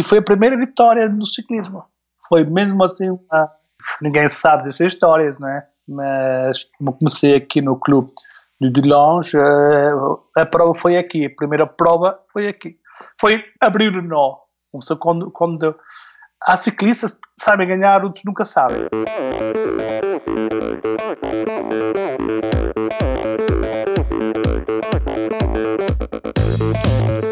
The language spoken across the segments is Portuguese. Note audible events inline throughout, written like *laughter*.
e foi a primeira vitória no ciclismo. Foi mesmo assim, uma, ninguém sabe dessas histórias, não é? Mas como comecei aqui no clube de Lange, eh, a prova foi aqui, a primeira prova foi aqui. Foi abrir o nó. Quando, quando há ciclistas que sabem ganhar, outros nunca sabem.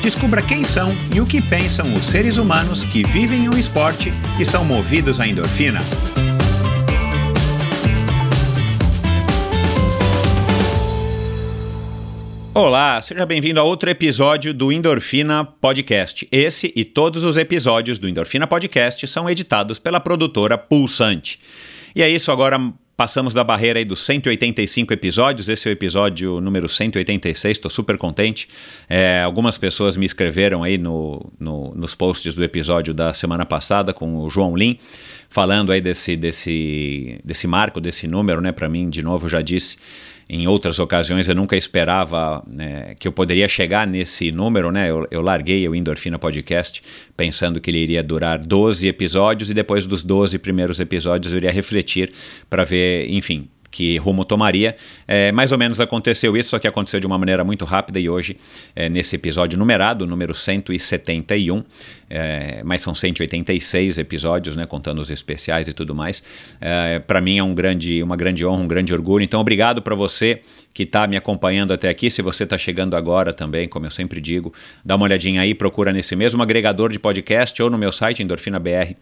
Descubra quem são e o que pensam os seres humanos que vivem o esporte e são movidos à endorfina. Olá, seja bem-vindo a outro episódio do Endorfina Podcast. Esse e todos os episódios do Endorfina Podcast são editados pela produtora Pulsante. E é isso, agora Passamos da barreira aí dos 185 episódios, esse é o episódio número 186, estou super contente. É, algumas pessoas me escreveram aí no, no, nos posts do episódio da semana passada com o João Lim, falando aí desse, desse, desse marco, desse número, né? Para mim, de novo, já disse, em outras ocasiões eu nunca esperava né, que eu poderia chegar nesse número, né? Eu, eu, larguei o Endorfina Podcast pensando que ele iria durar 12 episódios e depois dos 12 primeiros episódios eu iria refletir para ver, enfim, que rumo tomaria. É, mais ou menos aconteceu isso, só que aconteceu de uma maneira muito rápida e hoje, é, nesse episódio numerado, número 171, é, mas são 186 episódios, né, contando os especiais e tudo mais. É, para mim é um grande, uma grande honra, um grande orgulho. Então, obrigado para você que está me acompanhando até aqui. Se você está chegando agora também, como eu sempre digo, dá uma olhadinha aí, procura nesse mesmo agregador de podcast ou no meu site endorfinabr.com,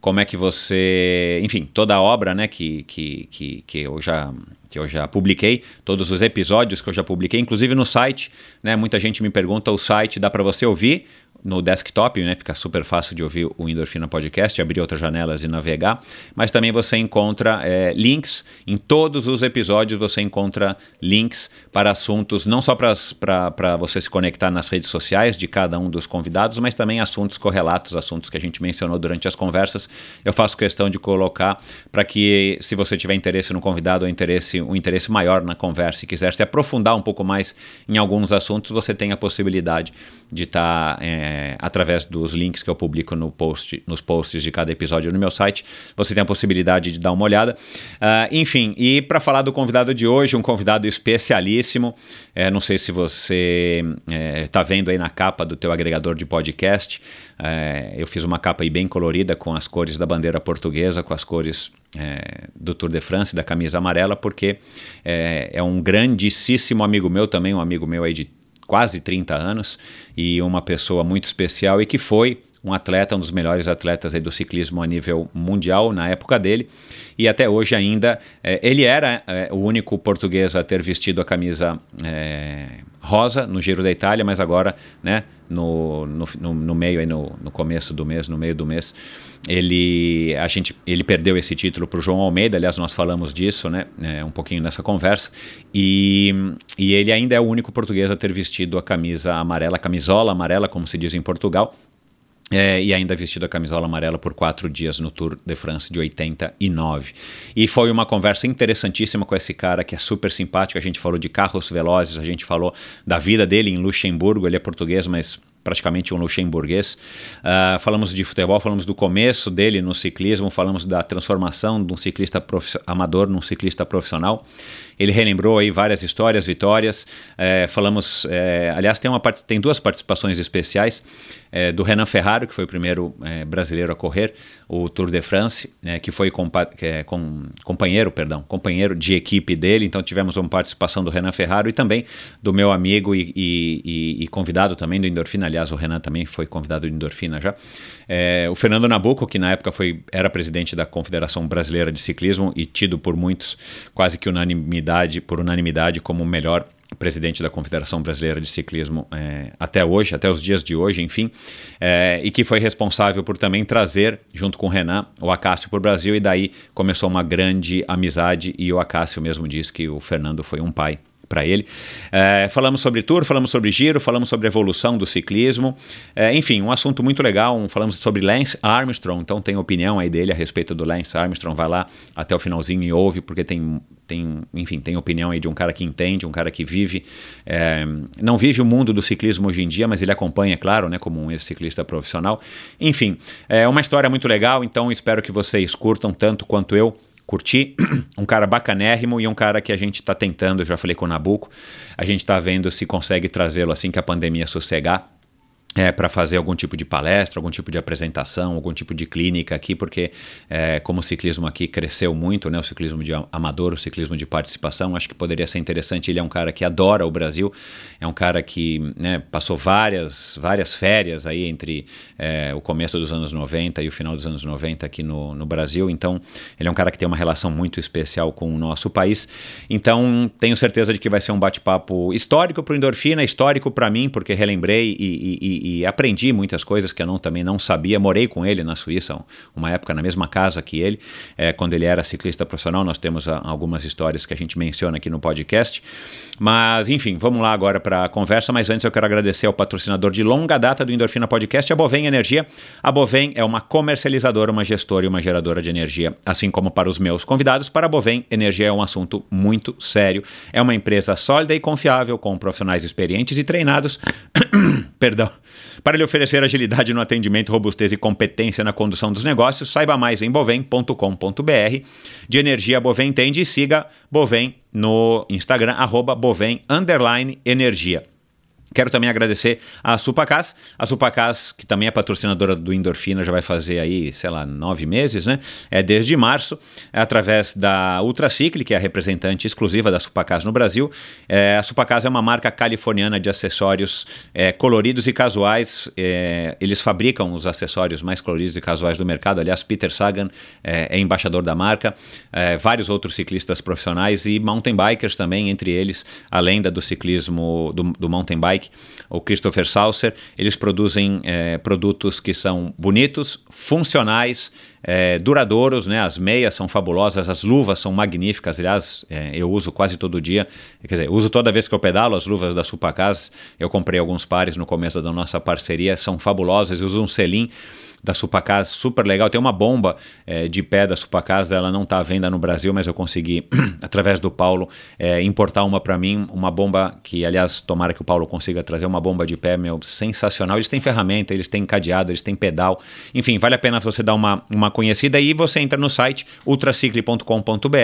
como é que você, enfim, toda a obra, né, que, que, que, que eu já que eu já publiquei, todos os episódios que eu já publiquei, inclusive no site, né? Muita gente me pergunta o site, dá para você ouvir no desktop, né? Fica super fácil de ouvir o Endorfina Podcast, abrir outras janelas e navegar. Mas também você encontra é, links em todos os episódios. Você encontra links para assuntos não só para você se conectar nas redes sociais de cada um dos convidados, mas também assuntos correlatos, assuntos que a gente mencionou durante as conversas. Eu faço questão de colocar para que, se você tiver interesse no convidado ou interesse, um interesse maior na conversa e quiser se aprofundar um pouco mais em alguns assuntos, você tem a possibilidade de estar. Tá, é, através dos links que eu publico no post, nos posts de cada episódio no meu site, você tem a possibilidade de dar uma olhada. Uh, enfim, e para falar do convidado de hoje, um convidado especialíssimo, é, não sei se você está é, vendo aí na capa do teu agregador de podcast, é, eu fiz uma capa aí bem colorida com as cores da bandeira portuguesa, com as cores é, do Tour de France, da camisa amarela, porque é, é, um grandíssimo amigo meu também, um amigo meu aí de quase 30 anos e uma pessoa muito especial e que foi um atleta, um dos melhores atletas do ciclismo a nível mundial na época dele. E até hoje ainda, é, ele era é, o único português a ter vestido a camisa é, rosa no Giro da Itália, mas agora, né, no, no, no, meio, aí no, no começo do mês, no meio do mês, ele, a gente, ele perdeu esse título para o João Almeida, aliás, nós falamos disso né, é, um pouquinho nessa conversa, e, e ele ainda é o único português a ter vestido a camisa amarela, a camisola amarela, como se diz em Portugal, é, e ainda vestido a camisola amarela por quatro dias no Tour de France de 89. E foi uma conversa interessantíssima com esse cara que é super simpático. A gente falou de carros velozes, a gente falou da vida dele em Luxemburgo. Ele é português, mas praticamente um luxemburguês. Uh, falamos de futebol, falamos do começo dele no ciclismo, falamos da transformação de um ciclista amador num ciclista profissional. Ele relembrou aí várias histórias, vitórias. É, falamos, é, aliás, tem, uma, tem duas participações especiais é, do Renan Ferraro, que foi o primeiro é, brasileiro a correr o Tour de France, né, que foi compa é, com, companheiro, perdão, companheiro de equipe dele. Então tivemos uma participação do Renan Ferraro e também do meu amigo e, e, e convidado também do Endorfina. Aliás, o Renan também foi convidado do Endorfina já. É, o Fernando Nabuco, que na época foi, era presidente da Confederação Brasileira de Ciclismo e tido por muitos quase que unanimidade, por unanimidade como o melhor presidente da Confederação Brasileira de Ciclismo é, até hoje, até os dias de hoje, enfim, é, e que foi responsável por também trazer, junto com o Renan, o Acácio para o Brasil, e daí começou uma grande amizade, e o Acácio mesmo disse que o Fernando foi um pai para ele. É, falamos sobre tour, falamos sobre giro, falamos sobre evolução do ciclismo, é, enfim, um assunto muito legal. Um, falamos sobre Lance Armstrong, então tem opinião aí dele a respeito do Lance Armstrong. Vai lá até o finalzinho e ouve, porque tem, tem enfim, tem opinião aí de um cara que entende, um cara que vive, é, não vive o mundo do ciclismo hoje em dia, mas ele acompanha, é claro, né, como um ciclista profissional. Enfim, é uma história muito legal, então espero que vocês curtam tanto quanto eu curti. *clears throat* Um cara bacanérrimo e um cara que a gente está tentando, já falei com o Nabuco, a gente está vendo se consegue trazê-lo assim que a pandemia sossegar é, para fazer algum tipo de palestra, algum tipo de apresentação, algum tipo de clínica aqui, porque é, como o ciclismo aqui cresceu muito, né, o ciclismo de amador, o ciclismo de participação, acho que poderia ser interessante. Ele é um cara que adora o Brasil, é um cara que né, passou várias, várias férias aí entre é, o começo dos anos 90 e o final dos anos 90 aqui no, no Brasil, então ele é um cara que tem uma relação muito especial com o nosso país. Então tenho certeza de que vai ser um bate-papo histórico para o Endorfina, histórico para mim, porque relembrei e, e e aprendi muitas coisas que eu não, também não sabia. Morei com ele na Suíça, uma época na mesma casa que ele, é, quando ele era ciclista profissional. Nós temos a, algumas histórias que a gente menciona aqui no podcast. Mas, enfim, vamos lá agora para a conversa. Mas antes eu quero agradecer ao patrocinador de longa data do Endorfina Podcast, a Bovem Energia. A Bovem é uma comercializadora, uma gestora e uma geradora de energia, assim como para os meus convidados. Para a Bovem, energia é um assunto muito sério. É uma empresa sólida e confiável, com profissionais experientes e treinados. *coughs* Perdão para lhe oferecer agilidade no atendimento, robustez e competência na condução dos negócios, saiba mais em bovem.com.br. De energia Bovem entende e siga Bovem no Instagram, arroba Bovem, energia. Quero também agradecer a Supacas. A Supacas, que também é patrocinadora do Endorfina, já vai fazer aí, sei lá, nove meses, né? É desde março, é através da Ultracicle, que é a representante exclusiva da Supacas no Brasil. É, a Supacas é uma marca californiana de acessórios é, coloridos e casuais. É, eles fabricam os acessórios mais coloridos e casuais do mercado. Aliás, Peter Sagan é, é embaixador da marca. É, vários outros ciclistas profissionais e mountain bikers também, entre eles, além da do ciclismo do, do mountain bike o Christopher Saucer, eles produzem é, produtos que são bonitos, funcionais, é, duradouros, né? As meias são fabulosas, as luvas são magníficas. Aliás, é, eu uso quase todo dia, quer dizer, uso toda vez que eu pedalo as luvas da Supacas. Eu comprei alguns pares no começo da nossa parceria, são fabulosas. Eu uso um selim da Supacas, super legal. Tem uma bomba é, de pé da Supacas, ela não está à venda no Brasil, mas eu consegui, *clears throat* através do Paulo, é, importar uma para mim, uma bomba que, aliás, tomara que o Paulo consiga trazer uma bomba de pé, meu, sensacional. Eles têm ferramenta, eles têm cadeado, eles têm pedal. Enfim, vale a pena você dar uma, uma conhecida e você entra no site ultracicle.com.br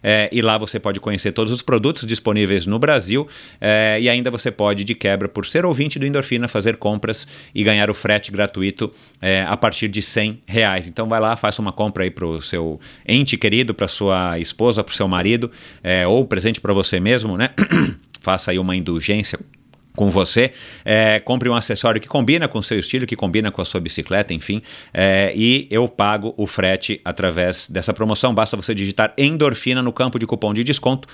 é, e lá você pode conhecer todos os produtos disponíveis no Brasil é, e ainda você pode, de quebra, por ser ouvinte do Endorfina, fazer compras e ganhar o frete gratuito é, a partir de 100 reais. Então vai lá, faça uma compra aí para o seu ente querido, para sua esposa, para o seu marido, é, ou presente para você mesmo, né? *clears throat* faça aí uma indulgência com você, é, compre um acessório que combina com o seu estilo, que combina com a sua bicicleta, enfim, é, e eu pago o frete através dessa promoção. Basta você digitar endorfina no campo de cupom de desconto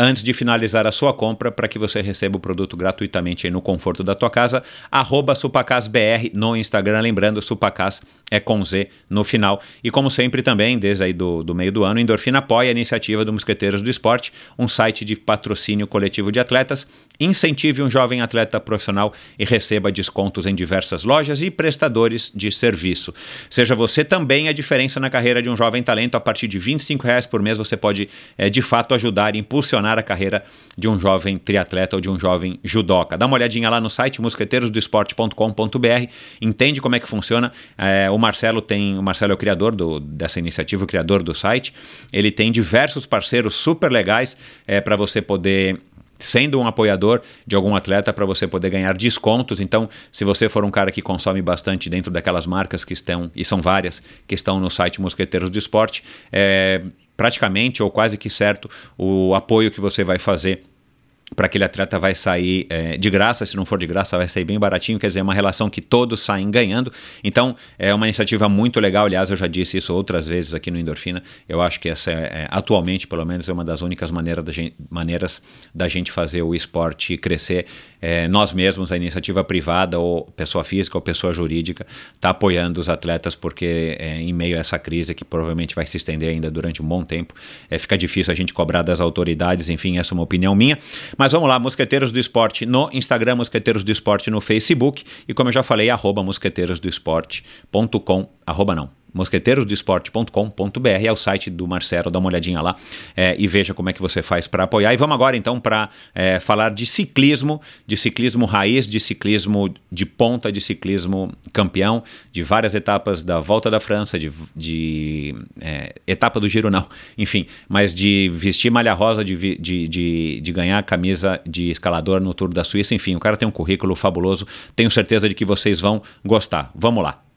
antes de finalizar a sua compra para que você receba o produto gratuitamente aí no conforto da tua casa. Arroba SupacasBR no Instagram, lembrando, Supacas é com Z no final. E como sempre também, desde aí do, do meio do ano, Endorfina apoia a iniciativa do Mosqueteiros do Esporte, um site de patrocínio coletivo de atletas. Incentive um jovem atleta profissional e receba descontos em diversas lojas e prestadores de serviço. Seja você também a diferença na carreira de um jovem talento. A partir de 25 reais por mês você pode, é, de fato, ajudar e impulsionar a carreira de um jovem triatleta ou de um jovem judoca. Dá uma olhadinha lá no site mosqueteirosdoesporte.com.br, entende como é que funciona. É, o Marcelo tem, o Marcelo é o criador do, dessa iniciativa, o criador do site. Ele tem diversos parceiros super legais é, para você poder sendo um apoiador de algum atleta para você poder ganhar descontos. Então, se você for um cara que consome bastante dentro daquelas marcas que estão, e são várias, que estão no site Mosqueteiros do Esporte, é, praticamente ou quase que certo o apoio que você vai fazer para aquele atleta vai sair é, de graça, se não for de graça, vai sair bem baratinho, quer dizer, é uma relação que todos saem ganhando. Então, é uma iniciativa muito legal. Aliás, eu já disse isso outras vezes aqui no Endorfina. Eu acho que essa, é, é atualmente, pelo menos, é uma das únicas maneiras da gente, maneiras da gente fazer o esporte crescer. É, nós mesmos, a iniciativa privada, ou pessoa física ou pessoa jurídica, está apoiando os atletas, porque é, em meio a essa crise, que provavelmente vai se estender ainda durante um bom tempo, é, fica difícil a gente cobrar das autoridades. Enfim, essa é uma opinião minha. Mas vamos lá, Mosqueteiros do Esporte no Instagram, Mosqueteiros do Esporte no Facebook e como eu já falei, arroba mosqueteirosdoesporte.com, arroba não, mosqueteirosdoesporte.com.br é o site do Marcelo, dá uma olhadinha lá é, e veja como é que você faz para apoiar. E vamos agora então para é, falar de ciclismo, de ciclismo raiz, de ciclismo de ponta, de ciclismo campeão, de várias etapas da Volta da França, de, de é, etapa do Giro não, *laughs* enfim, mas de vestir malha rosa, de, de, de, de ganhar camisa de escalador no Tour da Suíça, enfim, o cara tem um currículo fabuloso, tenho certeza de que vocês vão gostar. Vamos lá.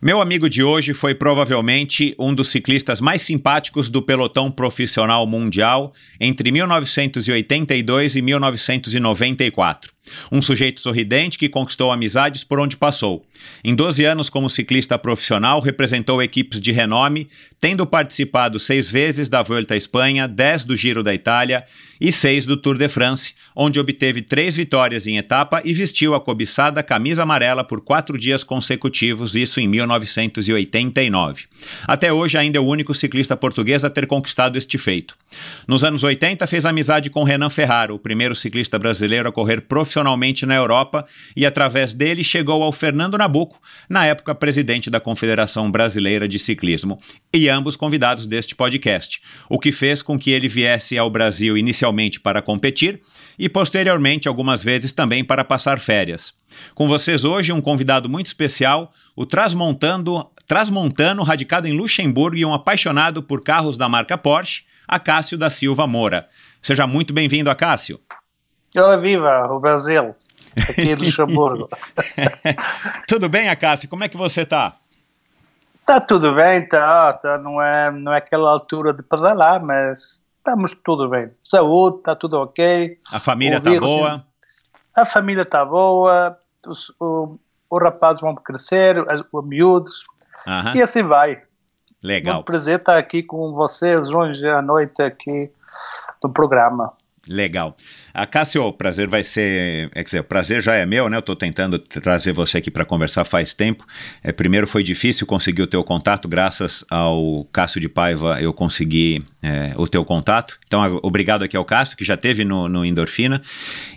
Meu amigo de hoje foi provavelmente um dos ciclistas mais simpáticos do pelotão profissional mundial entre 1982 e 1994. Um sujeito sorridente que conquistou amizades por onde passou. Em 12 anos como ciclista profissional, representou equipes de renome, tendo participado seis vezes da Volta à Espanha, 10 do Giro da Itália e seis do Tour de France, onde obteve três vitórias em etapa e vestiu a cobiçada camisa amarela por quatro dias consecutivos, isso em 1989. Até hoje ainda é o único ciclista português a ter conquistado este feito. Nos anos 80 fez amizade com Renan Ferraro, o primeiro ciclista brasileiro a correr profissionalmente na Europa, e através dele chegou ao Fernando Nabuco, na época presidente da Confederação Brasileira de Ciclismo, e ambos convidados deste podcast, o que fez com que ele viesse ao Brasil inicialmente para competir e posteriormente algumas vezes também para passar férias. Com vocês hoje um convidado muito especial, o Trasmontando, Trasmontano, radicado em Luxemburgo e um apaixonado por carros da marca Porsche, Acácio da Silva Moura. Seja muito bem-vindo, Acácio. Ora viva, o Brasil, aqui em *laughs* Luxemburgo. *laughs* Tudo bem, Acácio? Como é que você está? Está tudo bem, tá, tá, não, é, não é aquela altura de pedalar, mas estamos tudo bem. Saúde, está tudo ok. A família está boa? A família está boa, os, o, os rapazes vão crescer, os miúdos, e assim vai. Legal. Muito prazer estar aqui com vocês hoje à noite aqui no programa. Legal. A Cássio, o prazer vai ser. É, quer dizer, o prazer já é meu, né? Eu estou tentando trazer você aqui para conversar faz tempo. É, primeiro foi difícil conseguir o teu contato, graças ao Cássio de Paiva eu consegui é, o teu contato. Então, obrigado aqui ao Cássio, que já teve no, no Endorfina.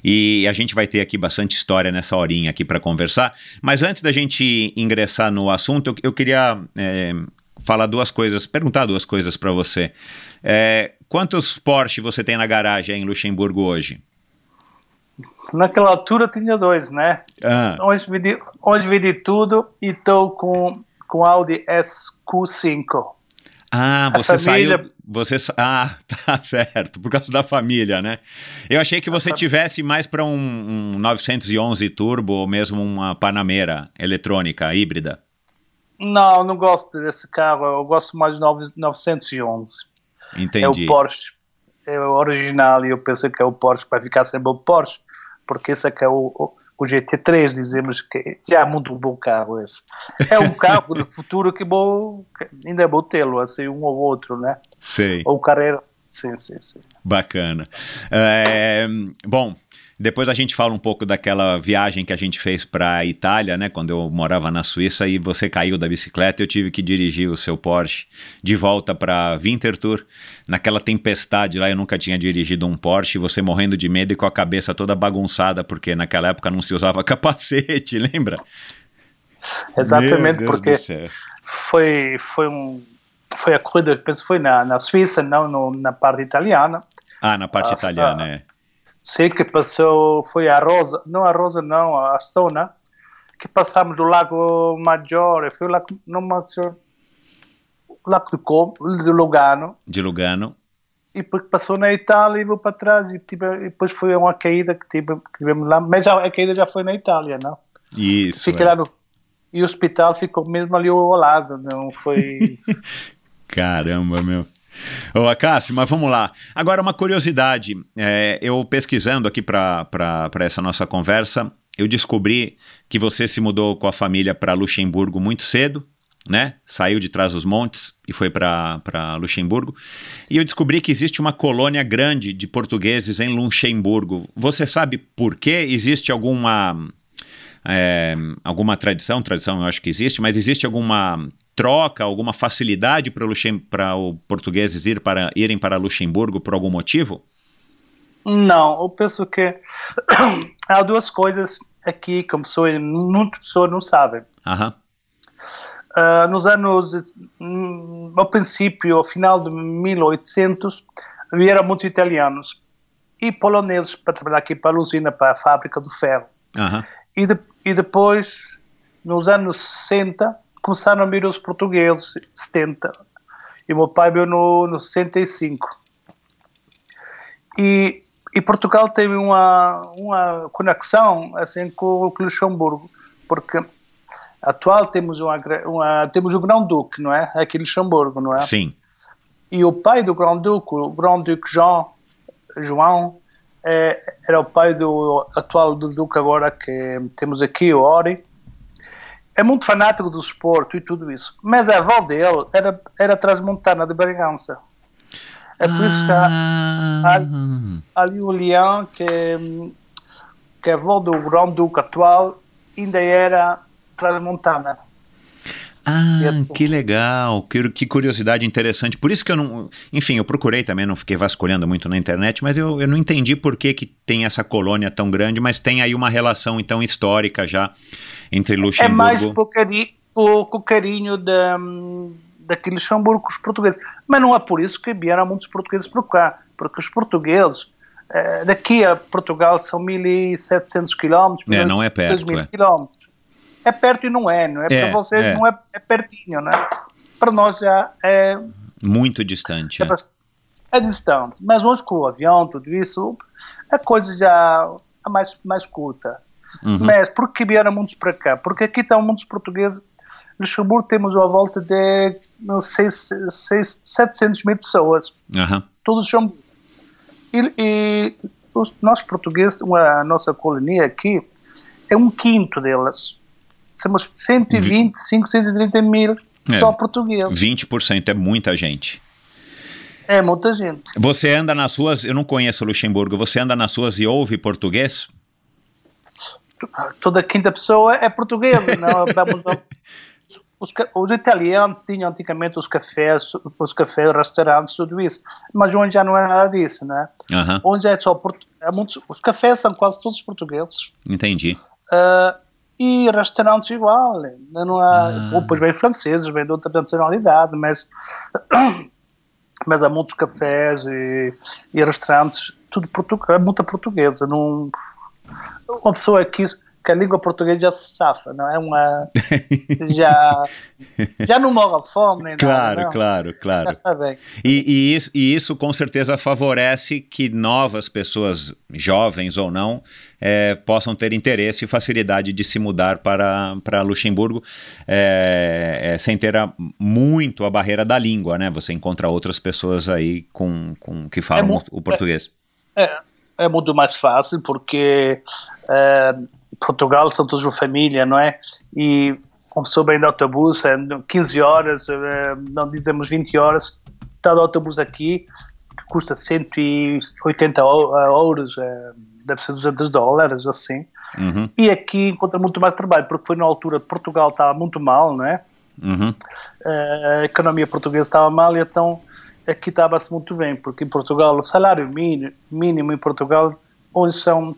E a gente vai ter aqui bastante história nessa horinha aqui para conversar. Mas antes da gente ingressar no assunto, eu, eu queria é, falar duas coisas, perguntar duas coisas para você. É, quantos Porsche você tem na garagem em Luxemburgo hoje? Naquela altura tinha dois, né? Ah. Hoje, vendi, hoje vendi tudo e estou com, com Audi SQ5. Ah, você família... saiu. Você, *laughs* ah, tá certo, por causa da família, né? Eu achei que você tivesse mais para um, um 911 Turbo ou mesmo uma Panamera eletrônica híbrida. Não, não gosto desse carro. Eu gosto mais de 911. Entendi. É o Porsche. É o original e eu penso que é o Porsche que vai ficar sempre o Porsche, porque esse aqui é o, o, o GT3, dizemos que já é muito bom carro esse. É um carro do futuro que vou, ainda vou tê-lo, assim, um ou outro, né? Sei. Ou carreira. Sim, sim, sim. Bacana. É, bom, depois a gente fala um pouco daquela viagem que a gente fez para a Itália, né? Quando eu morava na Suíça e você caiu da bicicleta, eu tive que dirigir o seu Porsche de volta para Winterthur. Naquela tempestade lá, eu nunca tinha dirigido um Porsche, você morrendo de medo e com a cabeça toda bagunçada, porque naquela época não se usava *laughs* capacete, lembra? Exatamente, porque foi, foi, um, foi a corrida, penso foi na, na Suíça, não no, na parte italiana. Ah, na parte italiana, é sei que passou, foi a Rosa, não a Rosa não, a Stona, que passamos do Lago Maggiore, foi o Lago, não Maggiore, o Lago de, Com, de Lugano. De Lugano. E depois passou na Itália e vou para trás e, tive, e depois foi uma caída que, tive, que tivemos lá, mas já, a caída já foi na Itália, não? Isso. Fiquei é. lá no, e o hospital ficou mesmo ali ao lado, não foi... *laughs* Caramba, meu. Ô, Acácio, mas vamos lá. Agora, uma curiosidade. É, eu pesquisando aqui para essa nossa conversa, eu descobri que você se mudou com a família para Luxemburgo muito cedo, né? Saiu de trás dos montes e foi para Luxemburgo. E eu descobri que existe uma colônia grande de portugueses em Luxemburgo. Você sabe por quê? Existe alguma é, alguma tradição, tradição eu acho que existe, mas existe alguma troca, alguma facilidade para os portugueses ir para, irem para Luxemburgo por algum motivo? Não, eu penso que *clears throat* há duas coisas aqui que pessoa, muitas pessoas não sabem. Uhum. Uh, nos anos, ao princípio, ao final de 1800, vieram muitos italianos e poloneses para trabalhar aqui para a usina, para a fábrica do ferro. Uhum. E, de, e depois, nos anos 60, começaram a vir os portugueses, 70. E o meu pai veio no, no 65. E, e Portugal teve uma, uma conexão assim com, com Luxemburgo, porque atual temos uma, uma temos o Grão-Duque, não é? Aqui em Luxemburgo, não é? Sim. E o pai do Grão-Duque, o Grão-Duque João, João é, era o pai do atual Duque agora que temos aqui, o Ori. É muito fanático do esporte e tudo isso. Mas a avó dele era, era transmontana de Bragança. É por isso que há, há, há ali o Leão, que, que é avó do Grão-Duque atual, ainda era transmontana. Ah, que legal, que, que, curiosidade interessante. Por isso que eu não. Enfim, eu procurei também, não fiquei vasculhando muito na internet, mas eu, eu não entendi por que, que tem essa colônia tão grande, mas tem aí uma relação então histórica já entre Luxemburgo. É mais por carinho, por, da, daquele Luxemburgo com os portugueses. Mas não é por isso que vieram muitos portugueses para cá, porque os portugueses. Eh, daqui a Portugal são 1.700 quilómetros, é, não é perto, 2.000 é. quilómetros é perto e não é, não é? é para vocês é. não é, é pertinho, né? Para nós já é muito distante. É, é. é, distante, mas hoje com o avião, tudo isso, a coisa já é mais mais curta. Uhum. Mas por que vieram muitos para cá? Porque aqui estão muitos portugueses. Luxemburgo temos a volta de 6, 6, 700 mil pessoas. Uhum. Todos são. E, e os nossos portugueses, a nossa colonia aqui, é um quinto delas somos 125, 130 mil é, só portugueses. 20% é muita gente. É muita gente. Você anda nas ruas, eu não conheço Luxemburgo, você anda nas ruas e ouve português? Toda quinta pessoa é portuguesa, *laughs* não? Vamos ao, os, os, italianos tinham antigamente os cafés, os cafés, restaurantes, tudo isso, mas hoje já não é nada disso, né? Uhum. Hoje é só é muitos, os cafés são quase todos portugueses. Entendi. Uh, e restaurantes igual. Não há, ah. Depois vem franceses, vem de outra nacionalidade, mas, *coughs* mas há muitos cafés e, e restaurantes, tudo português, muita portuguesa. Não, uma pessoa aqui que a língua portuguesa já se safa, não é uma já já não morre fome nem claro, nada, claro, claro, já está bem. E, e, isso, e isso com certeza favorece que novas pessoas, jovens ou não, é, possam ter interesse e facilidade de se mudar para, para Luxemburgo é, é, sem ter a, muito a barreira da língua, né? Você encontra outras pessoas aí com, com que falam o, o português. É, é, muito mais fácil porque Portugal são todos uma família, não é? E uma pessoa bem de autobus, 15 é, horas, é, não dizemos 20 horas, está de autobus aqui, que custa 180 euros, é, deve ser 200 dólares, assim. Uhum. E aqui encontra muito mais trabalho, porque foi na altura Portugal estava muito mal, não é? Uhum. A economia portuguesa estava mal e então aqui estava-se muito bem, porque em Portugal o salário mínimo, mínimo em Portugal hoje são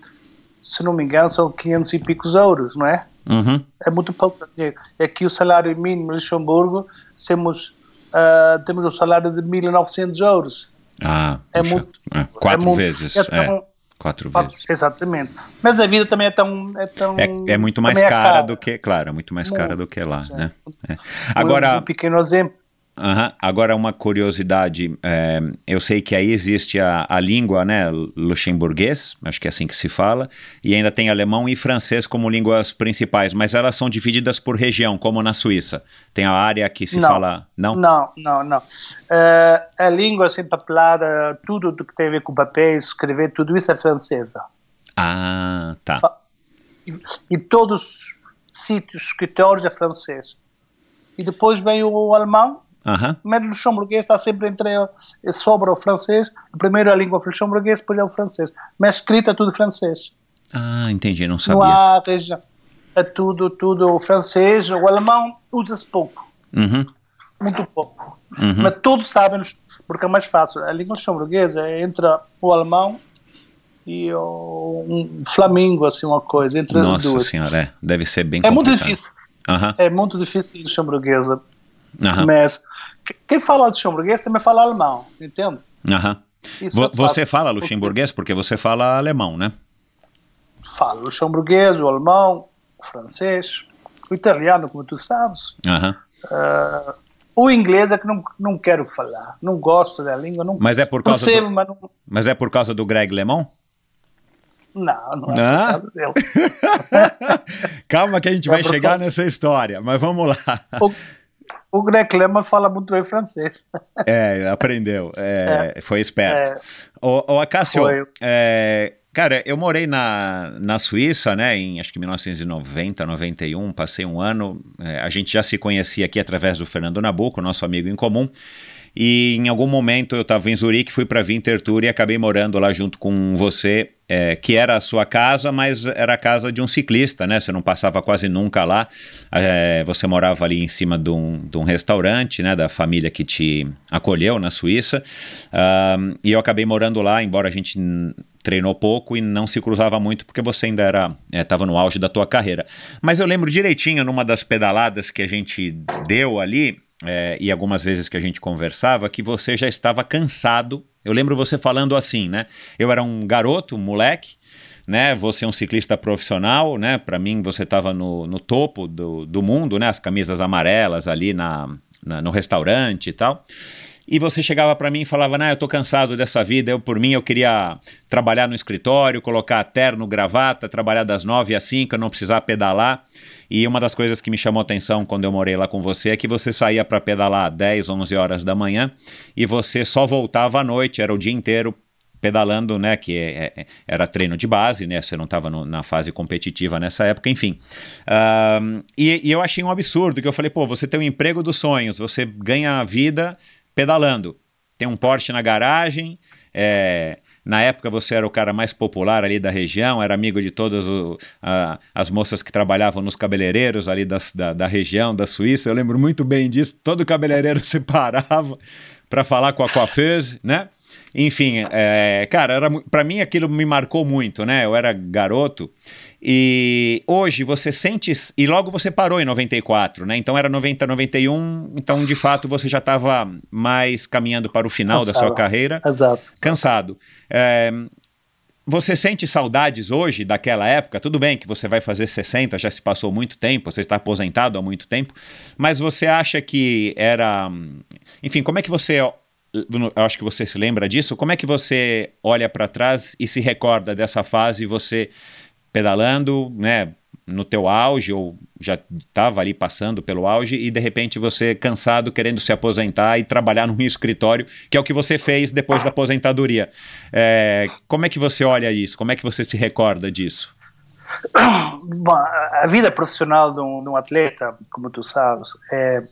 se não me engano, são 500 e picos euros, não é? Uhum. É muito pouco dinheiro. Aqui o salário mínimo em Luxemburgo, temos, uh, temos o salário de 1.900 euros. Ah, é muito. É, quatro é muito, vezes. É tão, é, quatro vezes. Exatamente. Mas a vida também é tão. É, tão, é, é muito mais cara, cara, do que, claro, é muito mais muito, cara do que lá, né? É. Agora. Um, um pequeno exemplo. Aham. Agora, uma curiosidade: é, eu sei que aí existe a, a língua né, luxemburguês, acho que é assim que se fala, e ainda tem alemão e francês como línguas principais, mas elas são divididas por região, como na Suíça. Tem a área que se Não. fala. Não? Não, não, não. Eh, a língua assim falada, tudo do que tem a ver com papéis, escrever, tudo isso é francesa. Ah, tá. E, e todos os sítios, escritórios é francês. E depois vem o alemão, Aham. mas o luxemburguês está sempre entre sobra o francês. Primeiro a língua luxemburguês, depois é o francês. Mas escrita é tudo francês. Ah, entendi, não Não sabia. há região. É tudo, tudo francês. O alemão usa-se pouco, Uhum, muito pouco. uhum. Mas todos sabem, porque é mais fácil. A língua luxemburguesa é entre o alemão e o um flamingo, assim, uma coisa, entre as Nossa duas. senhora, é. Deve ser bem É muito complicado. difícil. Aham, É muito difícil a luxemburguesa. Aham, Mas que- quem fala luxemburguês também fala alemão, entende? Isso Vo- é. Você fala luxemburguês porque você fala alemão, né? Falo luxemburguês, o alemão, o francês, o italiano, como tu sabes. Aham. Ah, o inglês é que não, não quero falar. Não gosto da língua. Não Mas é por causa percebo, do, mas não, mas é por causa do Greg LeMond? não, não é Ah? por causa dele. *laughs* Calma que a gente É vai chegar causa- nessa história, mas vamos lá. O, o Greg fala muito bem francês. É, aprendeu. É, Foi esperto. Ô, ô Acácio, é, cara, eu morei na, na Suíça, né, em acho que 1990, 91, passei um ano. é, a gente já se conhecia aqui através do Fernando Nabuco, nosso amigo em comum. E em algum momento eu estava em Zurique, fui para Winterthur e acabei morando lá junto com você, é, que era a sua casa, mas era a casa de um ciclista, né? Você não passava quase nunca lá. É, você morava ali em cima de um, de um restaurante, né? Da família que te acolheu na Suíça. Ahn, e eu acabei morando lá, embora a gente treinou pouco e não se cruzava muito porque você ainda era estava no auge da tua carreira. Mas eu lembro direitinho numa das pedaladas que a gente deu ali é, e algumas vezes que a gente conversava que você já estava cansado. Eu lembro você falando assim, né? Eu era um garoto, um moleque, né? Você é um ciclista profissional, né? Para mim você estava no, no topo do, do mundo, né? As camisas amarelas ali na, na- no restaurante e tal. E você chegava para mim e falava, nah, eu tô cansado dessa vida, eu por mim eu queria trabalhar no escritório, colocar terno, gravata, trabalhar das nove às cinco, eu não precisar pedalar. E uma das coisas que me chamou atenção quando eu morei lá com você é que você saía para pedalar 10, 11 horas da manhã e você só voltava à noite, era o dia inteiro pedalando, né, que é- é- era treino de base, né, você não estava na fase competitiva nessa época, enfim. E, e eu achei um absurdo, que eu falei, pô, você tem um emprego dos sonhos, você ganha a vida pedalando, tem um Porsche na garagem, é, na época você era o cara mais popular ali da região, era amigo de todas o- a- as moças que trabalhavam nos cabeleireiros ali das- da, da região, da Suíça, eu lembro muito bem disso, todo cabeleireiro *laughs* se parava para falar com a coiffeuse, né? Enfim, é, cara, era, pra mim aquilo me marcou muito, né? Eu era garoto e hoje você sente. E logo você parou em 94, né? Então era 90, 91. Então de fato você já estava mais caminhando para o final da sua Cansado. carreira, Exato. cansado. É, você sente saudades hoje daquela época? Tudo bem que você vai fazer 60, já se passou muito tempo, você está aposentado há muito tempo, mas você acha que era. Enfim, como é que você. Acho que você se lembra disso. Como é que você olha para trás e se recorda dessa fase, você pedalando, né, no teu auge, ou já estava ali passando pelo auge, e de repente você cansado, querendo se aposentar e trabalhar num *laughs* escritório, que é o que você fez depois da aposentadoria. É, como é que você olha isso? Como é que você se recorda disso? *coughs* Bom, a vida profissional de um, de um atleta, como tu sabes, é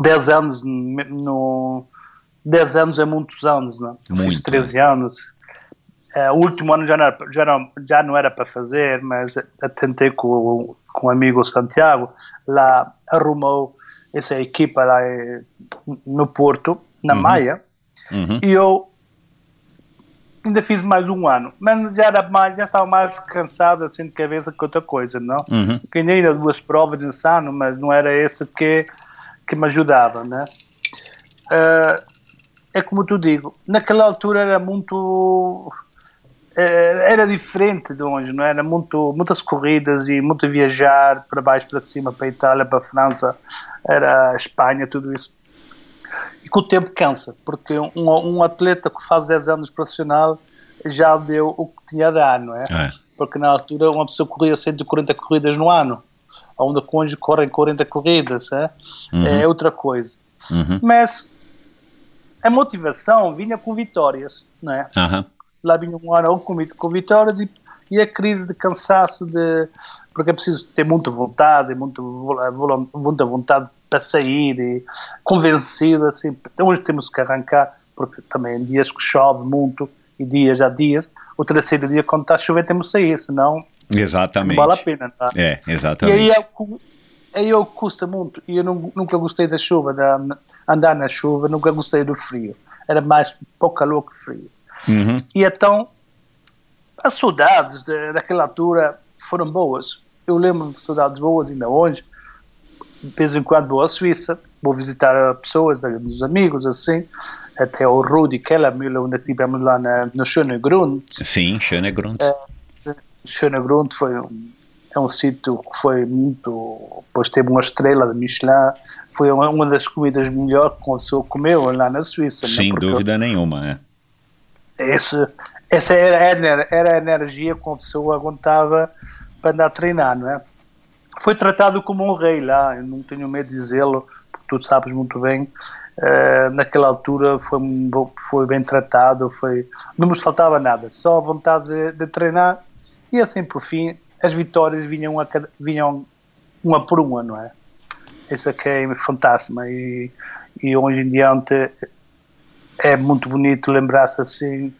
10 anos no 10 anos é muitos anos, né? Eu Muito, Fiz 13 anos. É, o último ano já não, era, já, não, já não era para fazer, mas tentei com, com o amigo Santiago, lá arrumou essa equipa lá eh, no Porto, na Uhum. Maia, Uhum. e eu ainda fiz mais um ano, mas já, era mais, já estava mais cansado assim de cabeça que outra coisa, não? Uhum. Ganhei ainda duas provas de insano, mas não era isso que, que me ajudava, né? Ah, é como tu digo, naquela altura era muito eh, era diferente de hoje, não é? era muito muitas corridas e muito viajar para baixo para cima para a Itália para a França era a Espanha tudo isso e com o tempo cansa, porque um, um atleta que faz 10 anos profissional já deu o que tinha a dar, não é? É. Porque na altura uma pessoa corria 140 corridas no ano, onde cônjuge correm 40 corridas, é, Uhum. é outra coisa. Uhum. Mas a motivação vinha com vitórias, não é? Aham. lá vinha um ano com, com vitórias e, e a crise de cansaço de porque é preciso ter muita vontade muito, muita vontade para sair e convencido assim então hoje temos que arrancar porque também dias que chove muito e dias a dias o terceiro dia quando está a chover temos que sair senão Exatamente. não vale a pena tá? É, e exatamente. é, cu- aí é que custa muito e eu nu- nunca gostei da chuva da, andar na chuva nunca gostei do frio era mais pouco calor que frio Uhum. e então as saudades de- daquela altura foram boas. Eu lembro de saudades boas ainda hoje. De vez em quando vou à Suíça, vou visitar pessoas, dos amigos, assim. Até o Rudi Kellermüller, onde estivemos lá na, no Schönegrund. Sim, Schönegrund. Schönegrund foi um, é um sítio que foi muito. Depois teve uma estrela de Michelin. Foi uma, uma das comidas melhores que uma pessoa comeu lá na Suíça. né? Sem Porque dúvida nenhuma, é. esse, essa era, a era a energia que uma pessoa aguentava para andar a treinar, não é? Foi tratado como um rei lá, eu não tenho medo de dizê-lo, porque tu sabes muito bem. eh, naquela altura foi, foi bem tratado, foi, não nos faltava nada, só a vontade de, de treinar e assim por fim as vitórias vinham, a vinham uma por uma, não é? Isso é que é fantástico e, e hoje em diante é muito bonito lembrar-se assim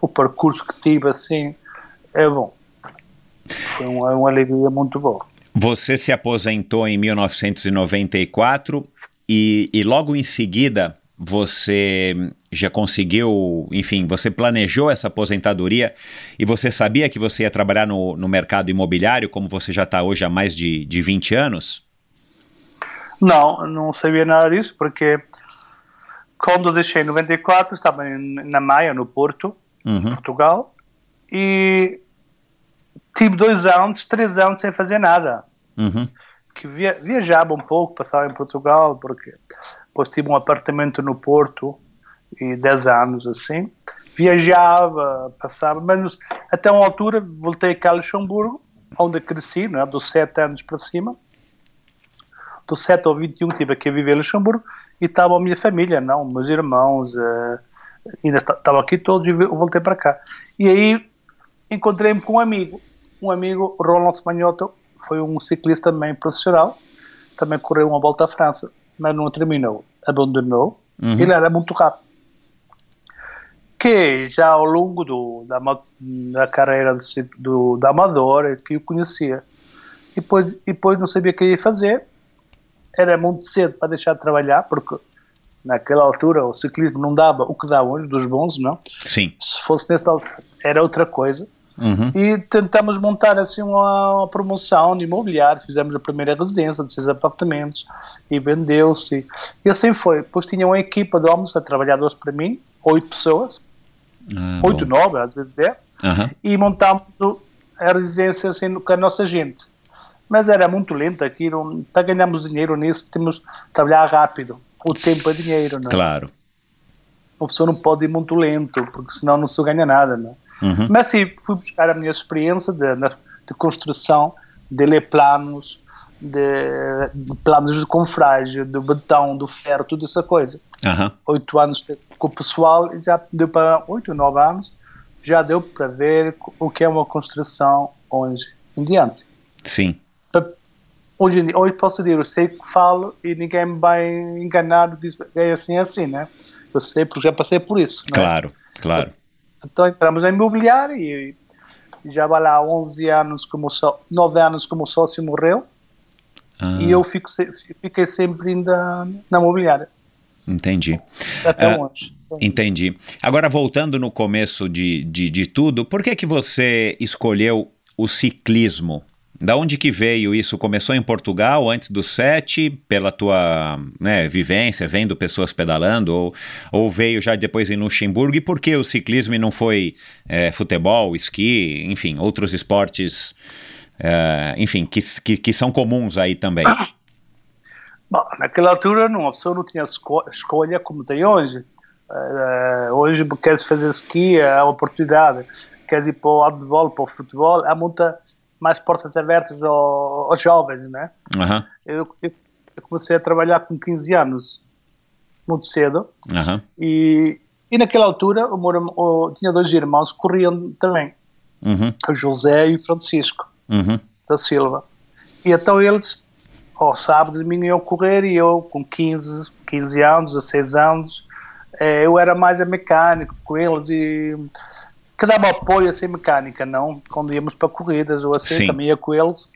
o percurso que tive assim é bom foi uma, uma alegria muito boa Você se aposentou em 1994 e, e logo em seguida você já conseguiu, enfim, você planejou essa aposentadoria e você sabia que você ia trabalhar no, no mercado imobiliário, como você já está hoje há mais de, de 20 anos? não, não sabia nada disso porque quando deixei em 94 estava em, na Maia, no Porto Uhum. Portugal e tive dois anos, três anos sem fazer nada Uhum. Que via, viajava um pouco, passava em Portugal, porque depois tive um apartamento no Porto e 10 anos assim. Viajava, passava, mas até uma altura voltei cá a Luxemburgo, onde cresci, né, dos 7 anos para cima. Dos 7 ao 21 estive aqui a viver em Luxemburgo e estava a minha família, não, meus irmãos, eh, ainda esta- estavam aqui todos e voltei para cá. E aí encontrei-me com um amigo, um amigo, Roland Spanhoto, foi um ciclista também profissional, também correu uma volta à França, mas não terminou, abandonou. Uhum. Ele era muito rápido. Que já ao longo do, da, da carreira do, do, da Amador, é que eu conhecia. E depois, e depois não sabia o que ia fazer, era muito cedo para deixar de trabalhar, porque naquela altura o ciclismo não dava o que dá hoje, dos bons, não? Sim. Se fosse nessa altura, era outra coisa Uhum. e tentamos montar assim uma, uma promoção de imobiliário, fizemos a primeira residência de seis apartamentos e vendeu-se e assim foi, depois tinha uma equipa de homens a trabalhar dois para mim, oito pessoas Ah, oito, bom. nove, às vezes dez Aham. e montámos o- a residência assim com a nossa gente mas era muito lento aquilo, para ganharmos dinheiro nisso temos que trabalhar rápido o tempo é dinheiro, não é? Claro. uma pessoa não pode ir muito lento, porque senão não se ganha nada, não é? Uhum. Mas sim, fui buscar a minha experiência de, de construção, de ler planos, de, de planos de confragem, do betão, do ferro, toda essa coisa. Aham. Oito anos com o pessoal, já deu para oito, nove anos, já deu para ver o que é uma construção hoje em diante. Sim. Hoje, em dia- hoje posso dizer, eu sei o que falo e ninguém me vai enganar, diz, é assim, é assim, né? Eu sei porque já passei por isso. não é? Claro, claro. Então entramos em imobiliário e já vai lá há 11 anos como só 9 anos como sócio morreu Ah, e eu fico, fiquei sempre ainda na imobiliária Entendi. até Ah, hoje. Entendi. Agora, voltando no começo de, de, de tudo, por que, que você escolheu o ciclismo? Da onde que veio isso? Começou em Portugal antes do sete, pela tua né, vivência, vendo pessoas pedalando, ou, ou veio já depois em Luxemburgo? E por que o ciclismo não foi é, futebol, esqui, enfim, outros esportes, é, enfim, que, que, que são comuns aí também? *coughs* Bom, naquela altura não, a pessoa não tinha esco escolha como tem hoje. Uh, hoje queres fazer ski, há oportunidade. Queres ir para o handball, para o futebol, há muita mais portas abertas aos, aos jovens, né? Aham, Eu, eu, eu comecei a trabalhar com 15 anos, muito cedo, aham. e, e naquela altura o meu tinha dois irmãos que corriam também, Uhum, o José e o Francisco uhum. da Silva. E então eles, ao sábado de domingo, iam correr e eu, com 15, 15 anos, 16 anos, eh, eu era mais a mecânico com eles e que dava apoio assim mecânica, não? Quando íamos para corridas ou assim, Sim. também ia com eles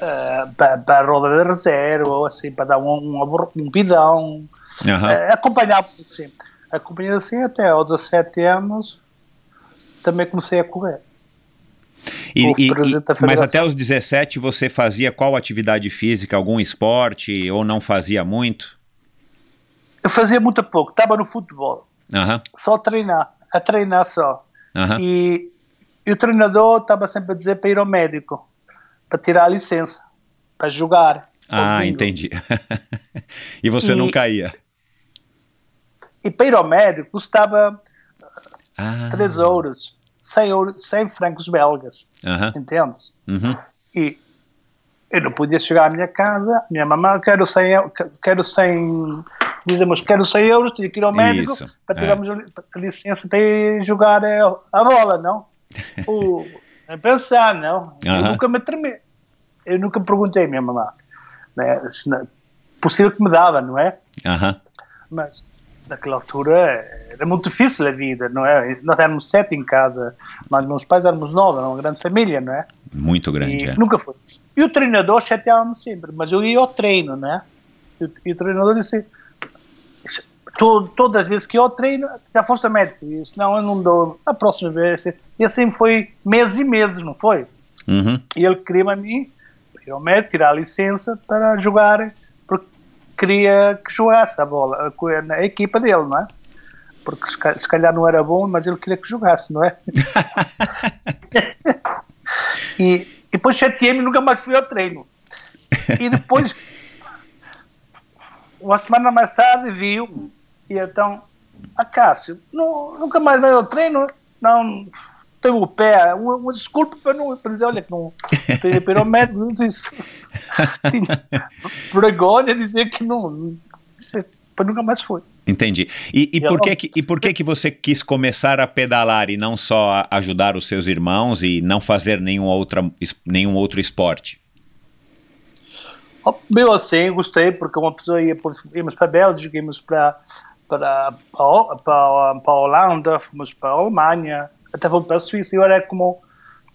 eh, para, para a roda de reserva ou assim, para dar um, um, um bidão. aham. Eh, acompanhava assim. Acompanhei assim até aos 17 anos, também comecei a correr. E- e- mas até os 17 você fazia qual atividade física? Algum esporte ou não fazia muito? Eu fazia muito pouco, estava no futebol. Aham, só treinar, a treinar só. Aham. E, e o treinador estava sempre a dizer para ir ao médico, para tirar a licença, para jogar. Ah, Ouvindo. entendi. *laughs* e você E- não caía? E para ir ao médico custava Ah, 3 euros, 100, euros, 100 francos belgas, aham, entendes? uhum. E eu não podia chegar à minha casa, minha mamãe, quero 100, eu- quero 100 dizemos, quero 100 euros, tinha que ir ao médico Isso, para é. tirarmos a licença para ir jogar a, a bola, não? *laughs* O, a pensar, não? Eu Aham. nunca me tremi. Eu nunca perguntei à minha mamãe. Né? Possível que me dava, não é? Aham, Mas naquela altura era muito difícil a vida, não é? Nós éramos sete em casa, mas meus pais éramos nove, era uma grande família, não é? muito grande, E é. nunca foi. E o treinador chateava-me sempre, mas eu ia ao treino, né? E, o- e o treinador disse: "To- todas as vezes que eu treino, já foste a médico. E disse: não, eu não dou. A próxima vez. E assim foi meses e meses, não foi? Uhum. E ele queria-me a mim ir ao médico, tirar a licença para jogar, queria que jogasse a bola, a, equipa dele, não é? Porque se ca- se calhar não era bom, mas ele queria que jogasse, não é? *laughs* e, e depois chateei-me nunca mais fui ao treino. E depois, uma semana mais tarde, viu e então, a Cássio, nu- nunca mais vai ao treino? Não, tenho o pé, uma, uma desculpa para não para dizer, olha, não não disse. *laughs* Tinha vergonha dizer que não, para nunca mais foi. Entendi. E, e por, que, que, e por que que você quis começar a pedalar e não só ajudar os seus irmãos e não fazer nenhum, outra, nenhum outro esporte? Oh, Meu assim, gostei, porque uma pessoa ia, por- íamos para a Bélgica, íamos para, para, para, para, para a Holanda, fomos para a Alemanha, até fomos para a Suíça, eu era como,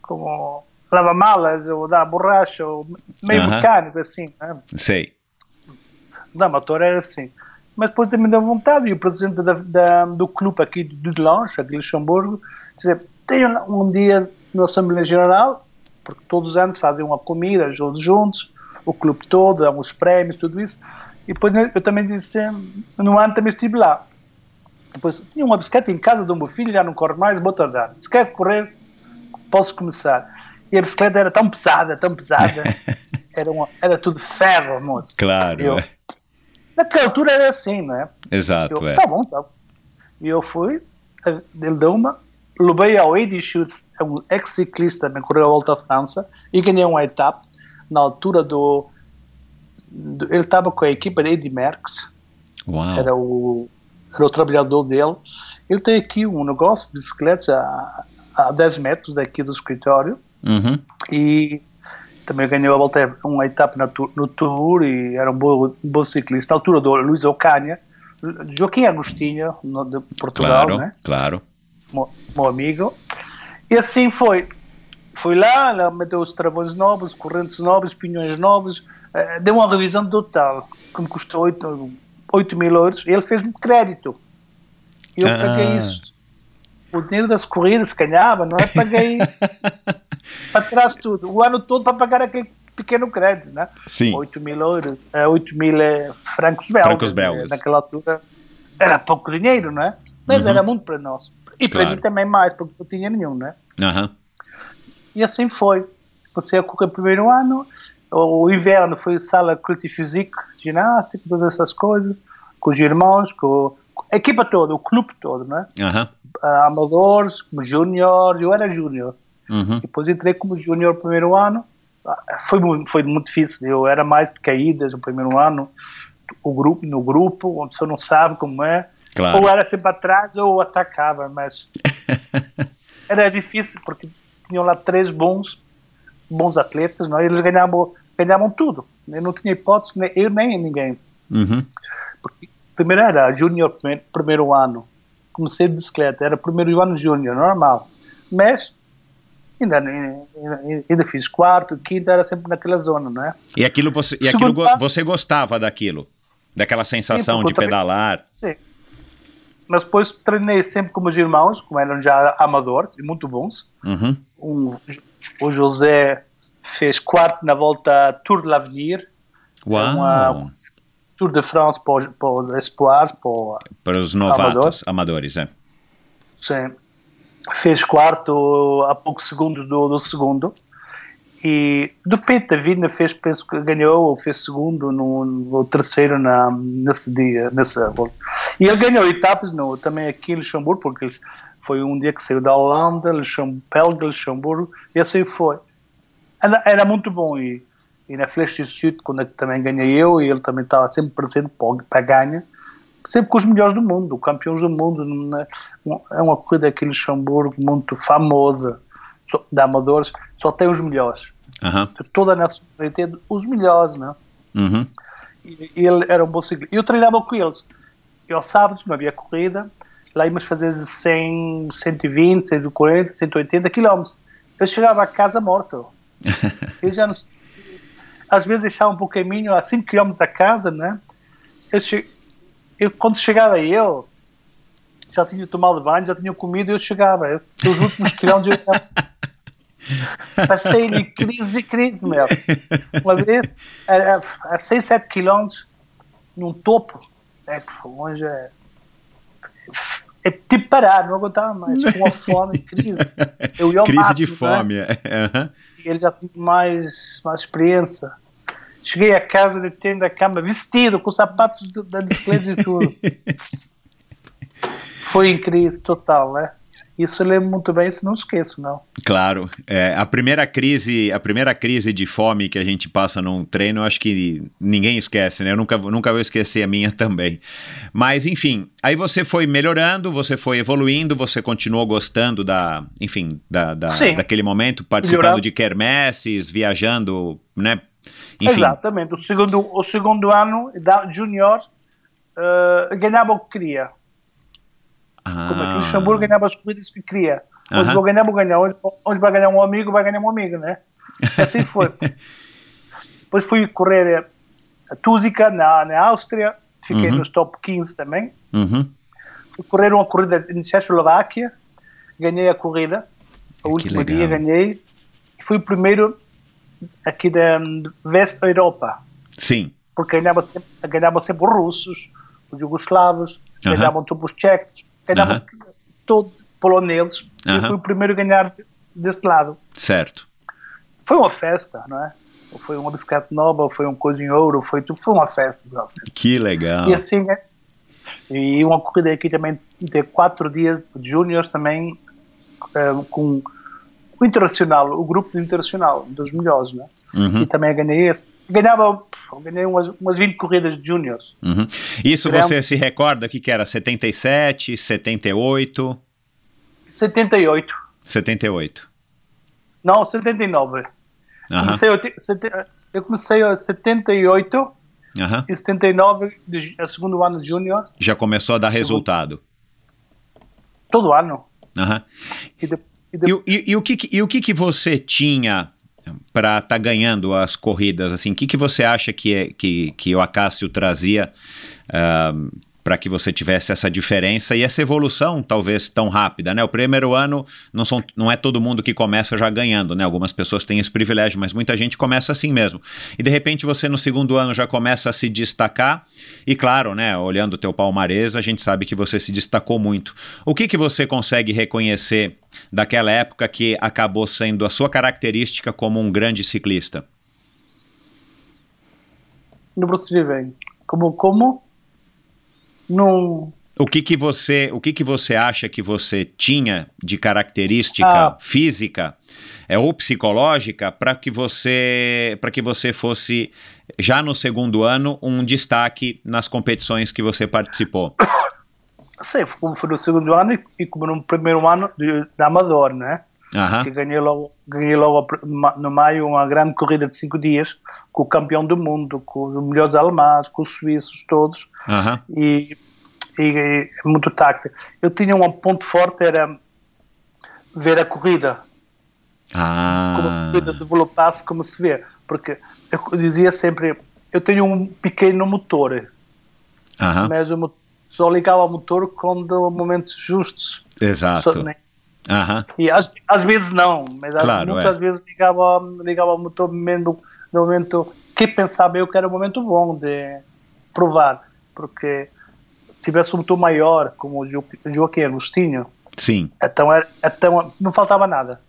como lava-malas, ou dar borracha, ou meio mecânico, assim, né? Sei. da motor era assim. Mas depois também deu vontade, e o presidente da, da- do clube aqui de Dudelange, aqui em Luxemburgo, disse, tenho um dia na Assembleia Geral, porque todos os anos fazem uma comida todos juntos, o clube todo, dão os prémios, tudo isso. E depois eu também disse, no ano também estive lá. Depois tinha uma bicicleta em casa do meu filho, já não corre mais, vou dar. Se quer correr, posso começar. E a bicicleta era tão pesada, tão pesada, *laughs* era, uma, era tudo ferro, moço. Claro. Eu- é. Naquela altura era assim, não é? Exato, Eu, é. tá bom, tá bom. E eu fui, ele deu uma, levei ao Eddie Schutz, é um ex-ciclista, me correu a Volta à França, e ganhei uma etapa na altura do. do- ele estava com a equipa de Eddie Merckx, Uau. era o, era o trabalhador dele. Ele tem aqui um negócio de bicicletas a, a 10 metros daqui do escritório Uhum. e também ganhou a volta uma etapa tour- no Tour e era um bom, um bom ciclista. Na altura do Luís Ocanha, Joaquim Agostinho, no- de Portugal, Claro, né? claro. meu, meu amigo. E assim foi. Fui lá, meteu os travões novos, correntes novos, pinhões novos, eh, deu uma revisão total, que me custou 8, 8 mil euros, e ele fez-me crédito. E eu Ah. paguei isso. O dinheiro das corridas que ganhava, não é? Paguei *laughs* para trás tudo, o ano todo para pagar aquele pequeno crédito, né? Sim. 8 mil euros, eh, 8 mil eh, francos belgas. Francos belgas. eh, Naquela altura era pouco dinheiro, não é? Mas Uhum. era muito para nós. E para Claro. mim também mais, porque não tinha nenhum, né? Aham. E assim foi. Comecei a correr o primeiro ano O inverno foi sala culti físico, ginástica, todas essas coisas, com os irmãos, com a equipa toda, o clube todo, né? Ah, Amadores, como júnior, eu era júnior. Uhum. Depois entrei como júnior no primeiro ano. Ah, Foi foi muito difícil. Eu era mais de caídas no primeiro ano. O grupo, no grupo, onde você não sabe como é. Claro. Ou era sempre atrás ou atacava, mas *laughs* era difícil porque tinham lá três bons, bons atletas, não? é? eles ganhavam, ganhavam tudo. Eu não tinha hipótese, nem eu nem ninguém. Uhum. Porque primeiro era júnior, primeiro, primeiro ano. Comecei de bicicleta, era primeiro ano júnior, normal. Mas ainda, ainda, ainda fiz quarto, quinto, era sempre naquela zona, não é? E aquilo você, e aquilo go- você gostava daquilo? Daquela sensação porque de pedalar? Sim. Mas depois treinei sempre com os irmãos, como eram já amadores e muito bons. Uhum. Um, o José fez quarto na volta Tour de l'Avenir, Uau! uma- Tour de France para, para Espoir, para Para os novatos, Amador. amadores, é. Sim. Fez quarto a poucos segundos do, do segundo. E do peito da vida fez, penso que ganhou ou fez segundo no, no terceiro na, nesse dia, nessa volta. E ele ganhou etapas no, também aqui em Luxemburgo, porque ele- foi um dia que saiu da Holanda, Luxem- Belga, Luxemburgo, e assim foi. Era, era muito bom. E, e na Flash Institute, quando eu também ganhei eu, e ele também estava sempre presente para, para ganhar sempre com os melhores do mundo, campeões do mundo. É uma corrida aqui em Luxemburgo muito famosa, de amadores, só tem os melhores. De toda a nacionalidade, os melhores, né? Uhum. E e ele era um bom ciclista. Eu treinava com eles. E aos sábados não havia corrida, lá íamos fazer 100, 120, 140, 180 quilómetros. Eu chegava a casa morto. *laughs* Eu já não às vezes deixava um caminho a 5 km da casa, né? Eu, che- eu, quando chegava eu, já tinha tomado banho, já tinha comido, eu chegava. Eu, os últimos quilómetros eu já- *laughs* passei de crise, crise mesmo. Uma vez, a, a, a 6, 7 quilómetros, num topo, é, longe é, é tipo parar, não aguentava mais, com uma fome, *laughs* crise. Eu ia ao Crise máximo, de né? fome. é. Aham. e ele já tinha mais, mais experiência. Cheguei a casa de tenda a cama vestido, com sapatos da bicicleta e tudo. *laughs* Foi em crise total, né? Isso eu lembro muito bem, isso não esqueço, não. Claro, é, a primeira crise, a primeira crise de fome que a gente passa num treino, eu acho que ninguém esquece, né? Eu nunca, nunca vou esquecer a minha *laughs* também. Mas enfim, aí você foi melhorando, você foi evoluindo, você continuou gostando da, enfim, da, da- daquele momento, participando de quermesses, viajando, né? Enfim, Exatamente. O segundo, o segundo ano, da junior, eh, ganhava o que queria. Como aqui em Luxemburgo, ganhava as corridas que queria. Hoje Aham. vou ganhar, vou ganhar. Hoje, hoje vai ganhar um amigo, vai ganhar um amigo, né? *laughs* Assim foi. Depois fui correr a Túsica, na, na Áustria. Fiquei Uhum. nos top 15 também. Uhum. Fui correr uma corrida em Checoslováquia. Ganhei a corrida. O último legal. dia ganhei. Fui o primeiro aqui da West Europa Sim. porque ganhavam sempre, ganhavam sempre os russos, os jugoslavos, ganhavam todos os tchecos, ganhavam Aham. todos poloneses. E Aham. Eu fui o primeiro a ganhar desse lado. Certo. Foi uma festa, não é? Ou Foi uma bicicleta nova, ou foi um coisa em ouro, foi tudo, foi uma festa. Uma festa. Que legal. E assim, né? e uma corrida aqui também de quatro dias de júniores também eh, com o internacional, o grupo de internacional, dos melhores, né? Uhum. E também ganhei esse. Ganhava, ganhei umas, umas 20 corridas de júniores. Uhum. Isso Graham. você se recorda que que era 77, 78, 78. 78. Não, 79. Aham. Comecei, eu comecei a 78 Aham. e 79, de, a segundo ano de júnior, Já começou a dar Segundo. resultado. todo ano. Aham. E, de, e de- E, o- e- e o que, que- e o que, que você tinha para estar ganhando as corridas? Assim, o que, que você acha que, é, que, que o Acácio trazia para que você tivesse essa diferença e essa evolução talvez tão rápida, né? O primeiro ano não, são, não é todo mundo que começa já ganhando, né? Algumas pessoas têm esse privilégio, mas muita gente começa assim mesmo. E de repente você no segundo ano já começa a se destacar e claro, né? Olhando o teu palmarés, a gente sabe que você se destacou muito. O que que você consegue reconhecer daquela época que acabou sendo a sua característica como um grande ciclista? não percebi bem. Como, como? Não... O que que você, o que que você acha que você tinha de característica Ah. física é, ou psicológica para que você para que você fosse já no segundo ano um destaque nas competições que você participou? Sei, como foi no segundo ano e, e como no primeiro ano de, de Amador, né? Aham. Que ganhei logo, ganhei logo no maio uma grande corrida de cinco dias com o campeão do mundo, com os melhores alemães, com os suíços todos. Aham. e, e, e muito táctil. Eu tinha um ponto forte, era ver a corrida, como a Ah. corrida developasse, como se vê. Porque eu dizia sempre, eu tenho um pequeno motor, Aham. mas o só ligava o motor quando momentos justos. Só- Exato. Aham. E às, às vezes não, mas Claro, muitas é. vezes ligava, ligava o motor mesmo no momento que pensava eu que era o momento bom de provar, porque tivesse um motor maior, como o Jo- Joaquim Agostinho, Sim. então, era, então não faltava nada.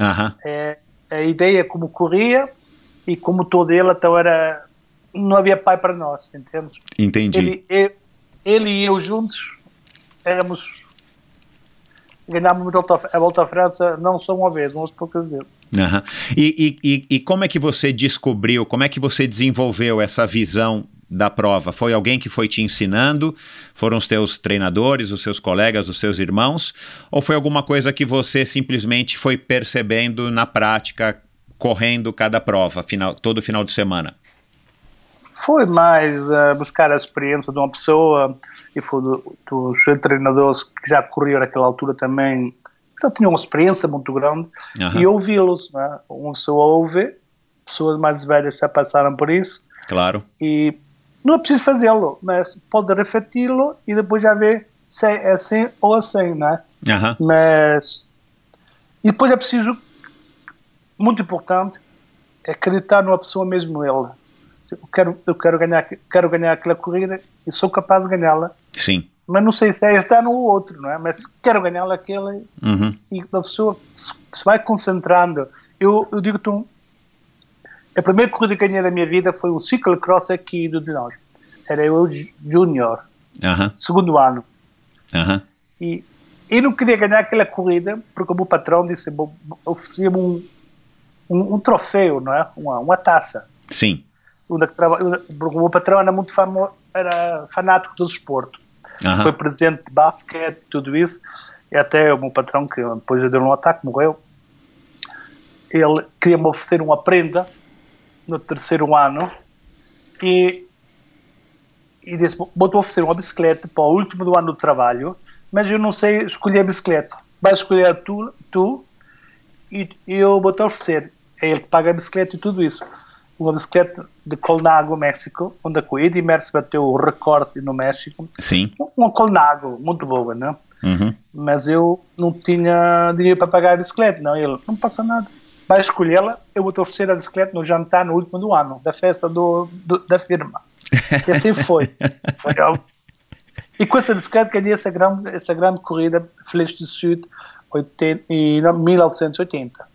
Aham. É, a ideia como corria e como o motor dele, então era não havia pai para nós, entende? Entendi. Ele, e- ele e eu juntos éramos ganhámos a volta, à França não só uma vez, mas poucas vezes. E, e, e, e como é que você descobriu, como é que você desenvolveu essa visão da prova? Foi alguém que foi te ensinando? Foram os teus treinadores, os seus colegas, os seus irmãos? Ou foi alguma coisa que você simplesmente foi percebendo na prática, correndo cada prova, final, todo final de semana? Foi mais uh, buscar a experiência de uma pessoa e foi do, dos treinadores que já corriam naquela altura também, já tinham uma experiência muito grande, Aham. e ouvi-los. Né? Uma pessoa ouve, pessoas mais velhas já passaram por isso, Claro. e não é preciso fazê-lo, mas pode refleti-lo e depois já ver se é assim ou assim, né? Aham. Mas. E depois é preciso, muito importante, é acreditar numa pessoa mesmo ele. Eu quero, eu quero, ganhar, quero ganhar aquela corrida e sou capaz de ganhá-la, Sim. mas não sei se é este ano ou outro, não é? Mas quero ganhá-la aquela Uhum. e a pessoa se se vai concentrando. Eu, eu digo-te, um, a primeira corrida que ganhei da minha vida foi um ciclocross aqui do de nós. Era eu júnior, Aham. segundo ano. Aham. E eu não queria ganhar aquela corrida porque o meu patrão disse, oferecia-me um, um, um troféu, não é? Uma, uma taça. Sim. Onde é o meu patrão era muito famo, era fanático do desporto. Foi Aham. presidente de basquete, tudo isso. E até o meu patrão, que depois de um ataque, morreu. Ele queria me oferecer uma prenda no terceiro ano e, e disse: Vou-te oferecer uma bicicleta para o último do ano do trabalho, mas eu não sei escolher a bicicleta. Vais escolher tu, tu e e eu vou-te oferecer. É ele que paga a bicicleta e tudo isso. Uma bicicleta de Colnago, México, onde a Eddie Merckx bateu o recorde no México. Sim. Uma Colnago, muito boa, né? Uhum. Mas eu não tinha dinheiro para pagar a bicicleta. Não, ele, não passa nada. Vai escolhê-la, eu vou-te oferecer a bicicleta no jantar no último do ano, da festa do, do- da firma. E assim foi. *laughs* Foi E com essa bicicleta ganhei essa grande, essa grande corrida, Feliz do 80 em 1980.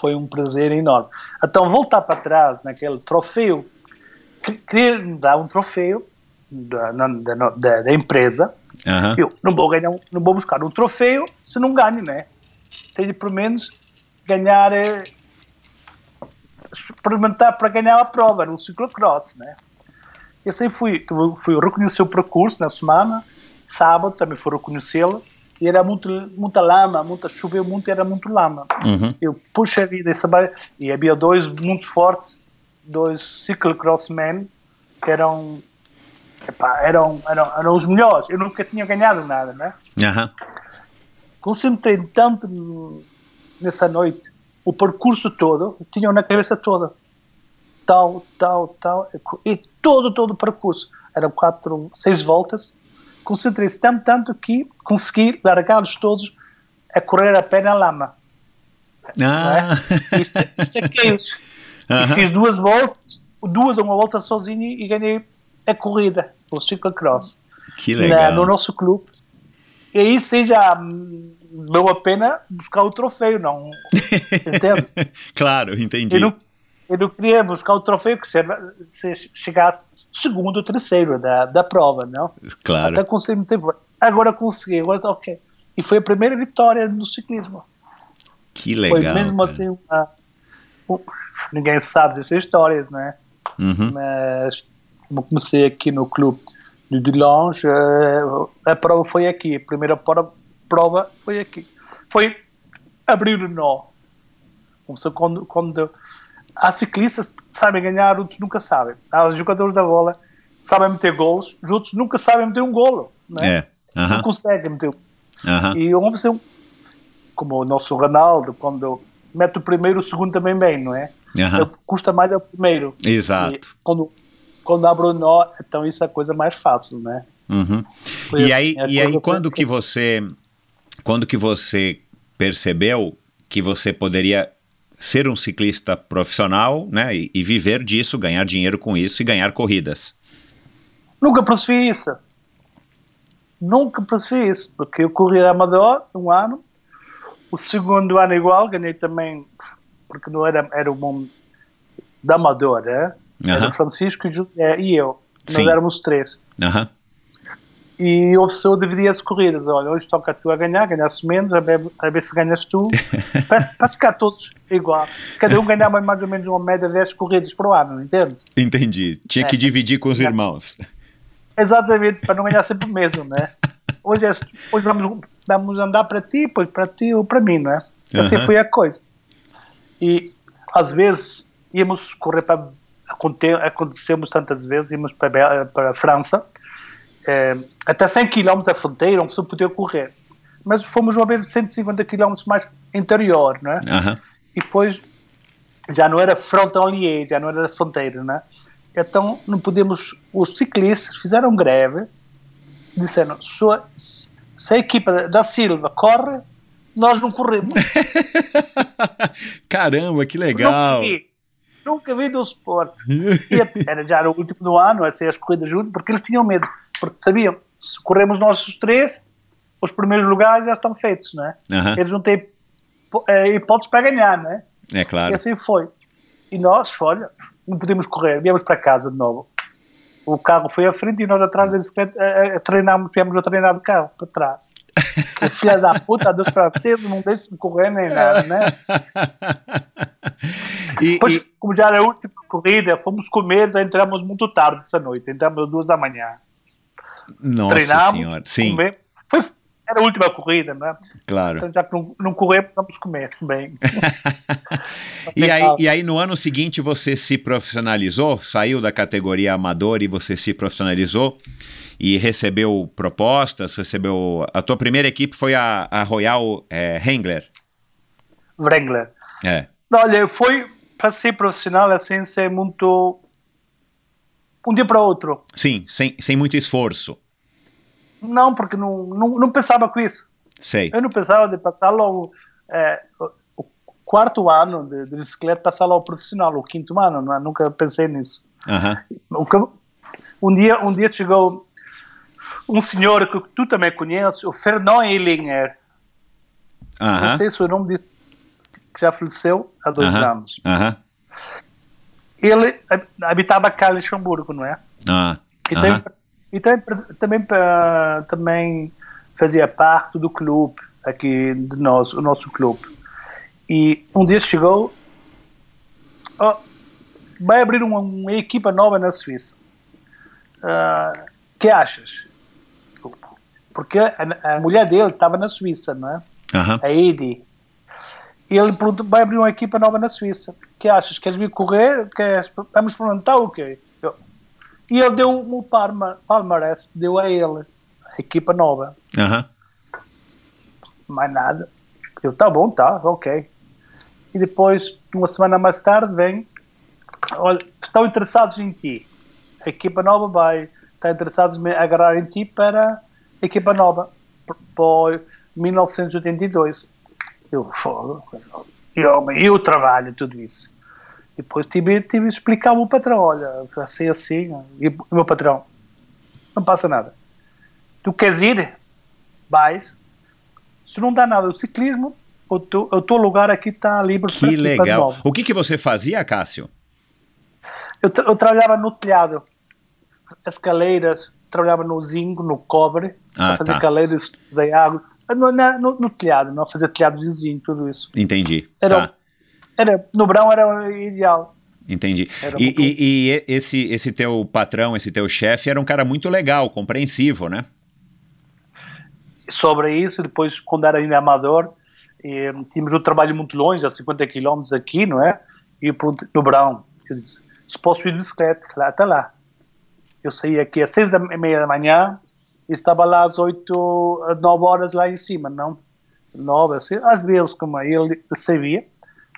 Foi um prazer enorme. Então, voltar para trás naquele troféu, que- queria dar um troféu da, da, da, da empresa, Aham. eu não vou ganhar, não vou buscar um troféu se não ganho, né? Tenho pelo menos ganhar, eh, experimentar para ganhar a prova no ciclocross, né? E assim fui, fui reconhecer o percurso na semana, sábado também fui reconhecê-lo, e era muito, muita lama, muita choveu muito, era muito lama. Uhum. Eu, puxa vida, esse ba- e havia dois muito fortes, dois cyclocrossmen, que eram, epá, eram, eram, eram os melhores. Eu nunca tinha ganhado nada, né? Aham. Concentrei tanto nessa noite, o percurso todo, tinha na cabeça toda. Tal, tal, tal, e todo, todo o percurso. Eram quatro, seis voltas. Concentrei-se tanto, tanto que consegui largá-los todos a correr a pé na lama. Ah. Isto, isto é queijo. *laughs* Aham. E fiz duas voltas, duas ou uma volta sozinho e ganhei a corrida, o ciclocross, Que na, legal. no nosso clube. E aí hum, valeu a pena buscar o troféu, não? *laughs* Entende? claro, entendi. Eu não, Eu não queria buscar o troféu que se, se chegasse segundo ou terceiro da, da prova, não? Claro. Até consegui meter. Agora consegui, agora está ok. E foi a primeira vitória no ciclismo. Que legal. Foi mesmo cara. assim uma, um- Ninguém sabe dessas histórias, não é? Uhum. Mas como comecei aqui no clube de Dulange, eh, a prova foi aqui. A primeira pro- prova foi aqui. Foi abrir o nó. Começou quando, quando há ciclistas que sabem ganhar, outros nunca sabem. Há jogadores da bola que sabem meter golos, os outros nunca sabem meter um golo. Não, é? É. Não conseguem meter um Aham. e vamos ser um, como o nosso Ronaldo, quando mete o primeiro, o segundo também bem, não é? Aham. O que Custa mais é o primeiro. Exato. E quando, quando abre o nó, então isso é a coisa mais fácil, né? Uhum. Foi E assim, aí, a e aí quando assim. que você quando que você percebeu que você poderia ser um ciclista profissional, né, e, e viver disso, ganhar dinheiro com isso e ganhar corridas? Nunca percebi isso. Nunca percebi isso, porque eu corri a Amador um ano, o segundo ano igual, ganhei também, porque não era, era o bom da Amador, né? Era Aham. o Francisco e eu. Nós Sim. éramos três. Aham. E o dividia as corridas. Olha, hoje toca tu a ganhar, ganhasse menos, a ver, a ver se ganhas tu. *laughs* para, para ficar todos igual. Cada um ganhava mais ou menos uma média de 10 corridas por ano, entendes? Entendi. Tinha que É. dividir com os É. irmãos. Exatamente, para não ganhar sempre o mesmo, né? *laughs* Hoje, é, hoje vamos, vamos andar para ti, depois para ti ou para mim, não é? Assim Aham. foi a coisa. E às vezes íamos correr para. aconte- Acontecemos tantas vezes, íamos para, para a França, até 100 km a fronteira, uma pessoa podia correr. Mas fomos uma vez 150 km mais interior, não é? Aham. e depois já não era frontalier, já não era da fronteira, né? Então não podemos, os ciclistas fizeram greve, disseram, se, a- equipa da Silva corre, nós não corremos. *laughs* Caramba, que legal. Vi, nunca vi do. *laughs* E até- era já no último do ano, a ser as corridas juntas, porque eles tinham medo, porque sabiam, se corremos nós os três, os primeiros lugares já estão feitos, né? Aham. Eles não têm eh, hipóteses para ganhar, né? É E claro. assim foi. E nós, olha, não podíamos correr, viemos para casa de novo. O carro foi à frente e nós atrás da bicicleta a, a, treinámos, viemos a treinar de carro para trás. E filhas da puta dos franceses não deixam correr nem nada, né? E, Depois, e- como já era a última corrida, fomos comer, já entramos muito tarde essa noite, entramos às duas da manhã. nossa Treinámos, senhora. Sim, comemos. Foi, era a última corrida, né? claro. Então, já que não, não corremos, vamos comer bem. *laughs* E aí, e aí, no ano seguinte, você se profissionalizou? Saiu da categoria amador e você se profissionalizou? E recebeu propostas? Recebeu. A tua primeira equipe foi a, a Royal é, Hengler. Wrangler. É. Olha, foi para ser profissional assim, ser muito. Um dia para outro. Sim, sem, sem muito esforço. Não, porque não, não, não pensava com isso. Sei. Eu não pensava de passar logo eh, o o quarto ano de, de bicicleta, passar logo profissional, o quinto ano, não é? nunca pensei nisso. O que um, dia, um dia chegou um senhor que tu também conheces, o Fernand Hillinger. Não Aham. sei se o nome disse, que já faleceu há dois Aham. anos. Ele hab- habitava cá em Luxemburgo, não é? Ah. E, Aham. também, também, fazia parte do clube aqui de nós, o nosso clube. E um dia chegou, "Oh, vai abrir uma, uma equipa nova na Suíça. Ah, que achas? Porque a, a mulher dele estava na Suíça, não é? Aham. a Edi. E ele perguntou, vai abrir uma equipa nova na Suíça. Que achas? Queres vir correr? Queres, vamos experimentar o quê? Eu- E ele deu o palma, palmarés, deu a ele, a equipa nova. Aham. Mais nada. Eu, tá bom, tá, ok. E depois, uma semana mais tarde, vem, olha, estão interessados em ti. A equipa nova vai, está interessados em agarrar em ti para a equipa nova, por, por 1982. Eu, fogo, eu, e o trabalho, tudo isso. E depois tive, tive de explicar ao patrão, olha, assim, assim, e o meu patrão, não passa nada. Tu queres ir? Vais. Se não dá nada o ciclismo, o teu, o teu lugar aqui está livre Que para de legal. O que, que você fazia, Cássio? Eu, tra- eu trabalhava no telhado, escaleiras, trabalhava no zinco, no cobre, Ah, a fazer tá. caleiras, estudei água, no, na- no, no telhado, não a fazer de zinco, tudo isso. Entendi. Era, Tá. Era, no verão era ideal. Entendi. E, e- e esse, esse teu patrão, esse teu chefe, era um cara muito legal, compreensivo, né? sobre isso, depois quando era ainda amador, eh, tínhamos o trabalho muito longe, a 50 km aqui, não é? E perguntei, no verão, eu disse, se posso ir de bicicleta, lá até lá. Eu saí aqui às seis da meia da manhã e estava lá às oito, nove horas lá em cima, não? Nove, assim, às vezes, como ele, ele sabia,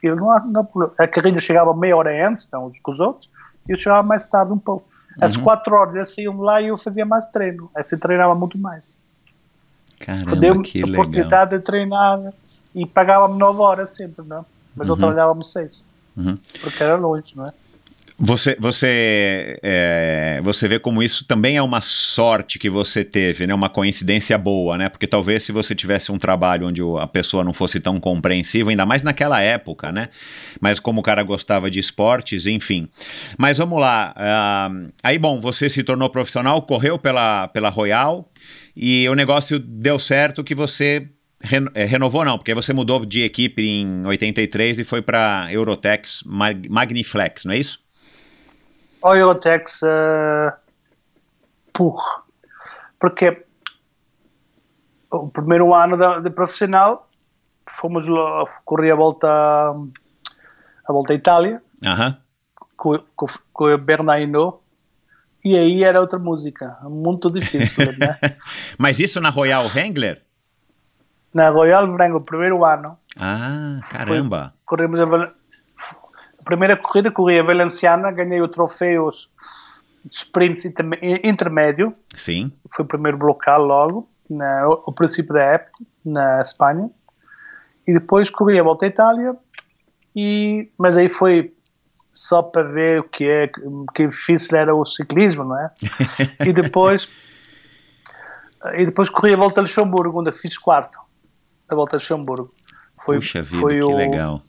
ele não, há- não, há problema. a carrinha chegava meia hora antes, então, que os outros, e eu chegava mais tarde um pouco. Às quatro horas eles saíam lá e eu fazia mais treino, assim treinava muito mais Caramba, deu-me a legal. oportunidade de treinar e pagava-me 9 horas sempre, não? Mas eu trabalhava-me 6, Uhum. porque era longe, não é? Você, você, é, você vê como isso também é uma sorte que você teve, né? Uma coincidência boa, né? Porque talvez se você tivesse um trabalho onde a pessoa não fosse tão compreensiva, ainda mais naquela época, né? Mas como o cara gostava de esportes, enfim. Mas vamos lá. ah, aí, bom, você se tornou profissional, correu pela, pela Royal e o negócio deu certo que você ren- eh, renovou, não, porque você mudou de equipe em 83 e foi para Eurotex Mag- Magniflex, não é isso? O Eurotex, uh, por, porque o primeiro ano da- de profissional fomos corri a volta a volta à Itália Aham. com, com, com o Bernardino e aí era outra música, muito difícil, né? *laughs* Mas isso na Royal Wrangler? Na Royal o primeiro ano, Ah, caramba. corremos a, a primeira corrida corri a Valenciana, ganhei o troféu de sprint interme- intermédio, Sim. foi o primeiro local logo, na, ao princípio da época, na Espanha, e depois corri a volta à Itália, e, mas aí foi só para ver o que é, que difícil era o ciclismo, não é? *laughs* e depois e depois corri a volta a Luxemburgo, onde fiz quarto, a volta a Luxemburgo. Foi, Puxa vida, foi que o, legal.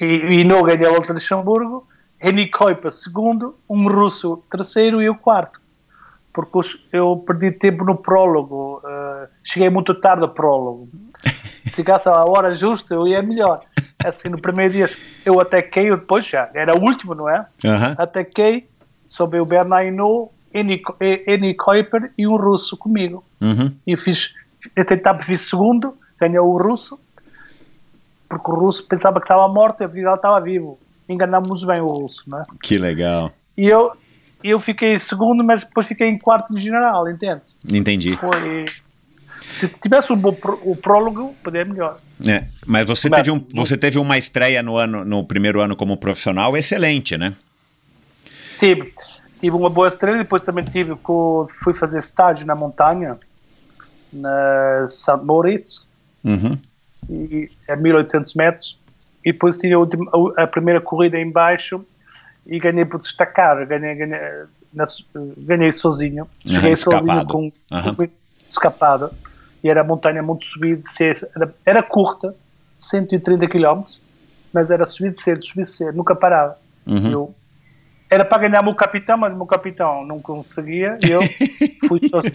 E, e não ganhei a volta de Luxemburgo, Henny Kuiper segundo, um russo terceiro e o quarto. Porque eu perdi tempo no prólogo, eh, cheguei muito tarde ao prólogo. *laughs* Se chegasse à hora justa, eu ia melhor. Assim, no primeiro dia eu ataquei, depois já, era o último, não é? Aham. Ataquei sobre o Bernard Hinault, Henny Henny Kuiper e um russo comigo. Uhum. E fiz, eu tentava fiz segundo, ganhou o russo, porque o russo pensava que estava morto e afinal estava vivo. Enganámos bem o russo, né? Que legal. E eu, eu fiquei em segundo, mas depois fiquei em quarto em general, entende? Entendi. Foi. Se tivesse pró- o prólogo, poderia melhor. É, mas você Mas- teve, um, você teve uma estreia no, ano, no primeiro ano como profissional excelente, né? Tive, tive uma boa estrela, depois também tive, fui fazer estágio na montanha, na St. Moritz, Uhum. E a 1800 metros e depois tinha a, a- primeira corrida em baixo e ganhei por destacar ganhei, ganhei, na- ganhei sozinho cheguei Aham, sozinho com, Aham. com escapado e era montanha muito subida era, era curta 130 km mas era subir de cedo, subir de cedo, nunca parava Uhum. eu, era para ganhar o meu capitão, mas o meu capitão não conseguia e eu *laughs* fui sozinho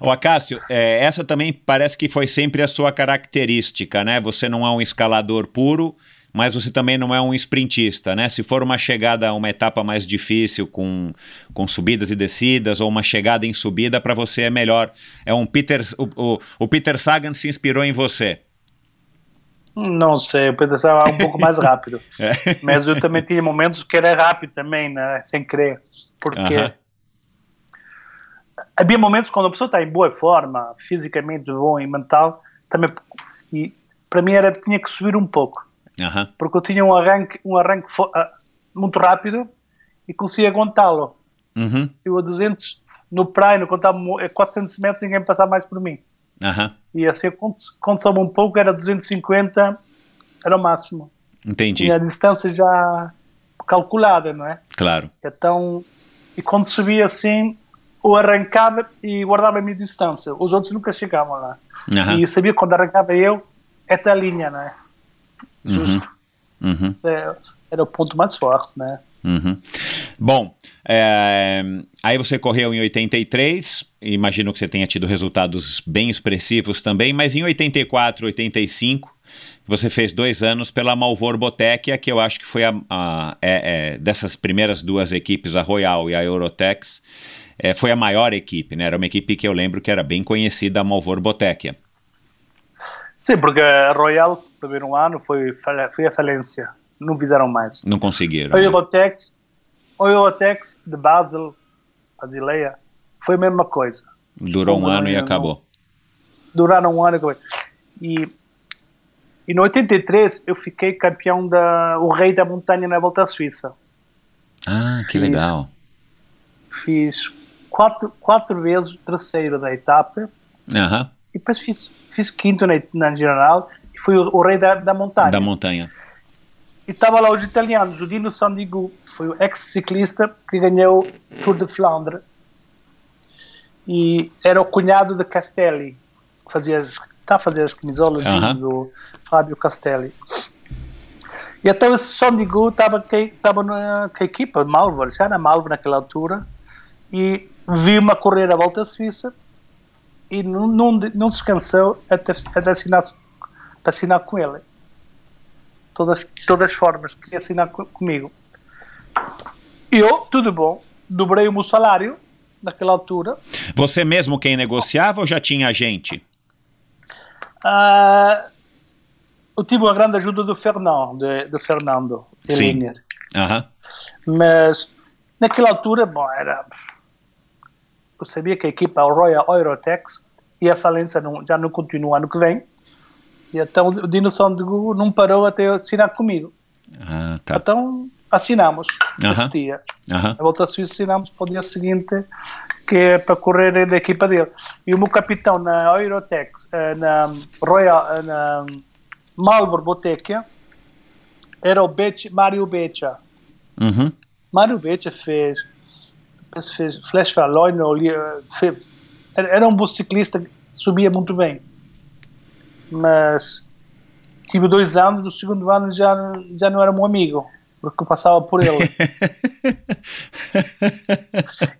Ô, Acácio, é, essa também parece que foi sempre a sua característica, né? Você não é um escalador puro, mas você também não é um sprintista, né? Se for uma chegada, uma etapa mais difícil, com, com subidas e descidas, ou uma chegada em subida, para você é melhor. É um Peter, o, o, o Peter Sagan se inspirou em você. Não sei, eu pensava um pouco mais rápido. *laughs* É. Mas eu também tinha momentos que era rápido também, né? sem querer. Porque Aham. havia momentos quando a pessoa está em boa forma, fisicamente bom e mental, também, e para mim era, tinha que subir um pouco. Aham. Porque eu tinha um arranque, um arranque ah, muito rápido e conseguia aguentá-lo. Uhum. Eu a 200, no praia, quando estava a 400 metros, ninguém passava mais por mim. Aham. E assim, quando, quando soube um pouco, era 250, era o máximo. Entendi. Tinha a distância já calculada, não é? Claro. Então, e quando subia assim, eu arrancava e guardava a minha distância. Os outros nunca chegavam lá. Aham. E eu sabia quando arrancava eu, esta linha, não é? Justo. Uhum. Era, era o ponto mais forte, né? Uhum. Bom, é, aí você correu em 83, imagino que você tenha tido resultados bem expressivos também, mas em 84, 85, você fez dois anos pela Malvor Botekia, que eu acho que foi a, a é, é, dessas primeiras duas equipes, a Royal e a Eurotex, é, foi a maior equipe, né? Era uma equipe que eu lembro que era bem conhecida, a Malvor Botekia. Sim, porque a Royal, no primeiro ano, foi, foi a falência. Não fizeram mais. Não conseguiram. A Eurotex, a Eurotex de Basel, Basileia, foi a mesma coisa. Durou um ano e acabou. Duraram um ano e acabou. E, e no 83 eu fiquei campeão da o rei da montanha na Volta à Suíça. Ah, que fiz, legal. Fiz quatro, quatro vezes terceiro da etapa. Uhum. E depois fiz, fiz quinto na, na geral e fui o, o rei da, da montanha. Da montanha. E estava lá os italianos, o Dino Sandigu, foi o ex-ciclista que ganhou o Tour de Flandre. E era o cunhado de Castelli, que fazia está a fazer as camisolas do Fábio Castelli. E então esse Sandigu estava com a equipa Malvor, já era Malvor naquela altura, e viu-me a correr a volta à Suíça e não, não, não se cansou até, até assinar, para assinar com ele. Todas, todas as formas, queria assinar co comigo. Eu, tudo bom, dobrei o meu salário naquela altura. Você mesmo quem negociava ou já tinha gente? Uh, eu tive a grande ajuda do Fernando, de, do Fernando Sim. Uhum. Mas naquela altura, bom, era eu sabia que a equipa Royal Eurotex e a falência não, já não continua ano que vem. E então o Dino Sandigu não parou até assinar comigo. Ah, tá. Então assinamos uh -huh. esse dia. Uh -huh. A volta a Suíça assinamos para o dia seguinte, que é para correr da equipa dele. E o meu capitão na Eurotex, eh, na Royal, eh, na Malvor Botekia, era o Becha, Mário Becha. Uhum. Mário Becha fez fez Flash Valois, era um bom ciclista que subia muito bem. Mas tive dois anos, o segundo ano já, já não era meu amigo, porque eu passava por ele. *laughs*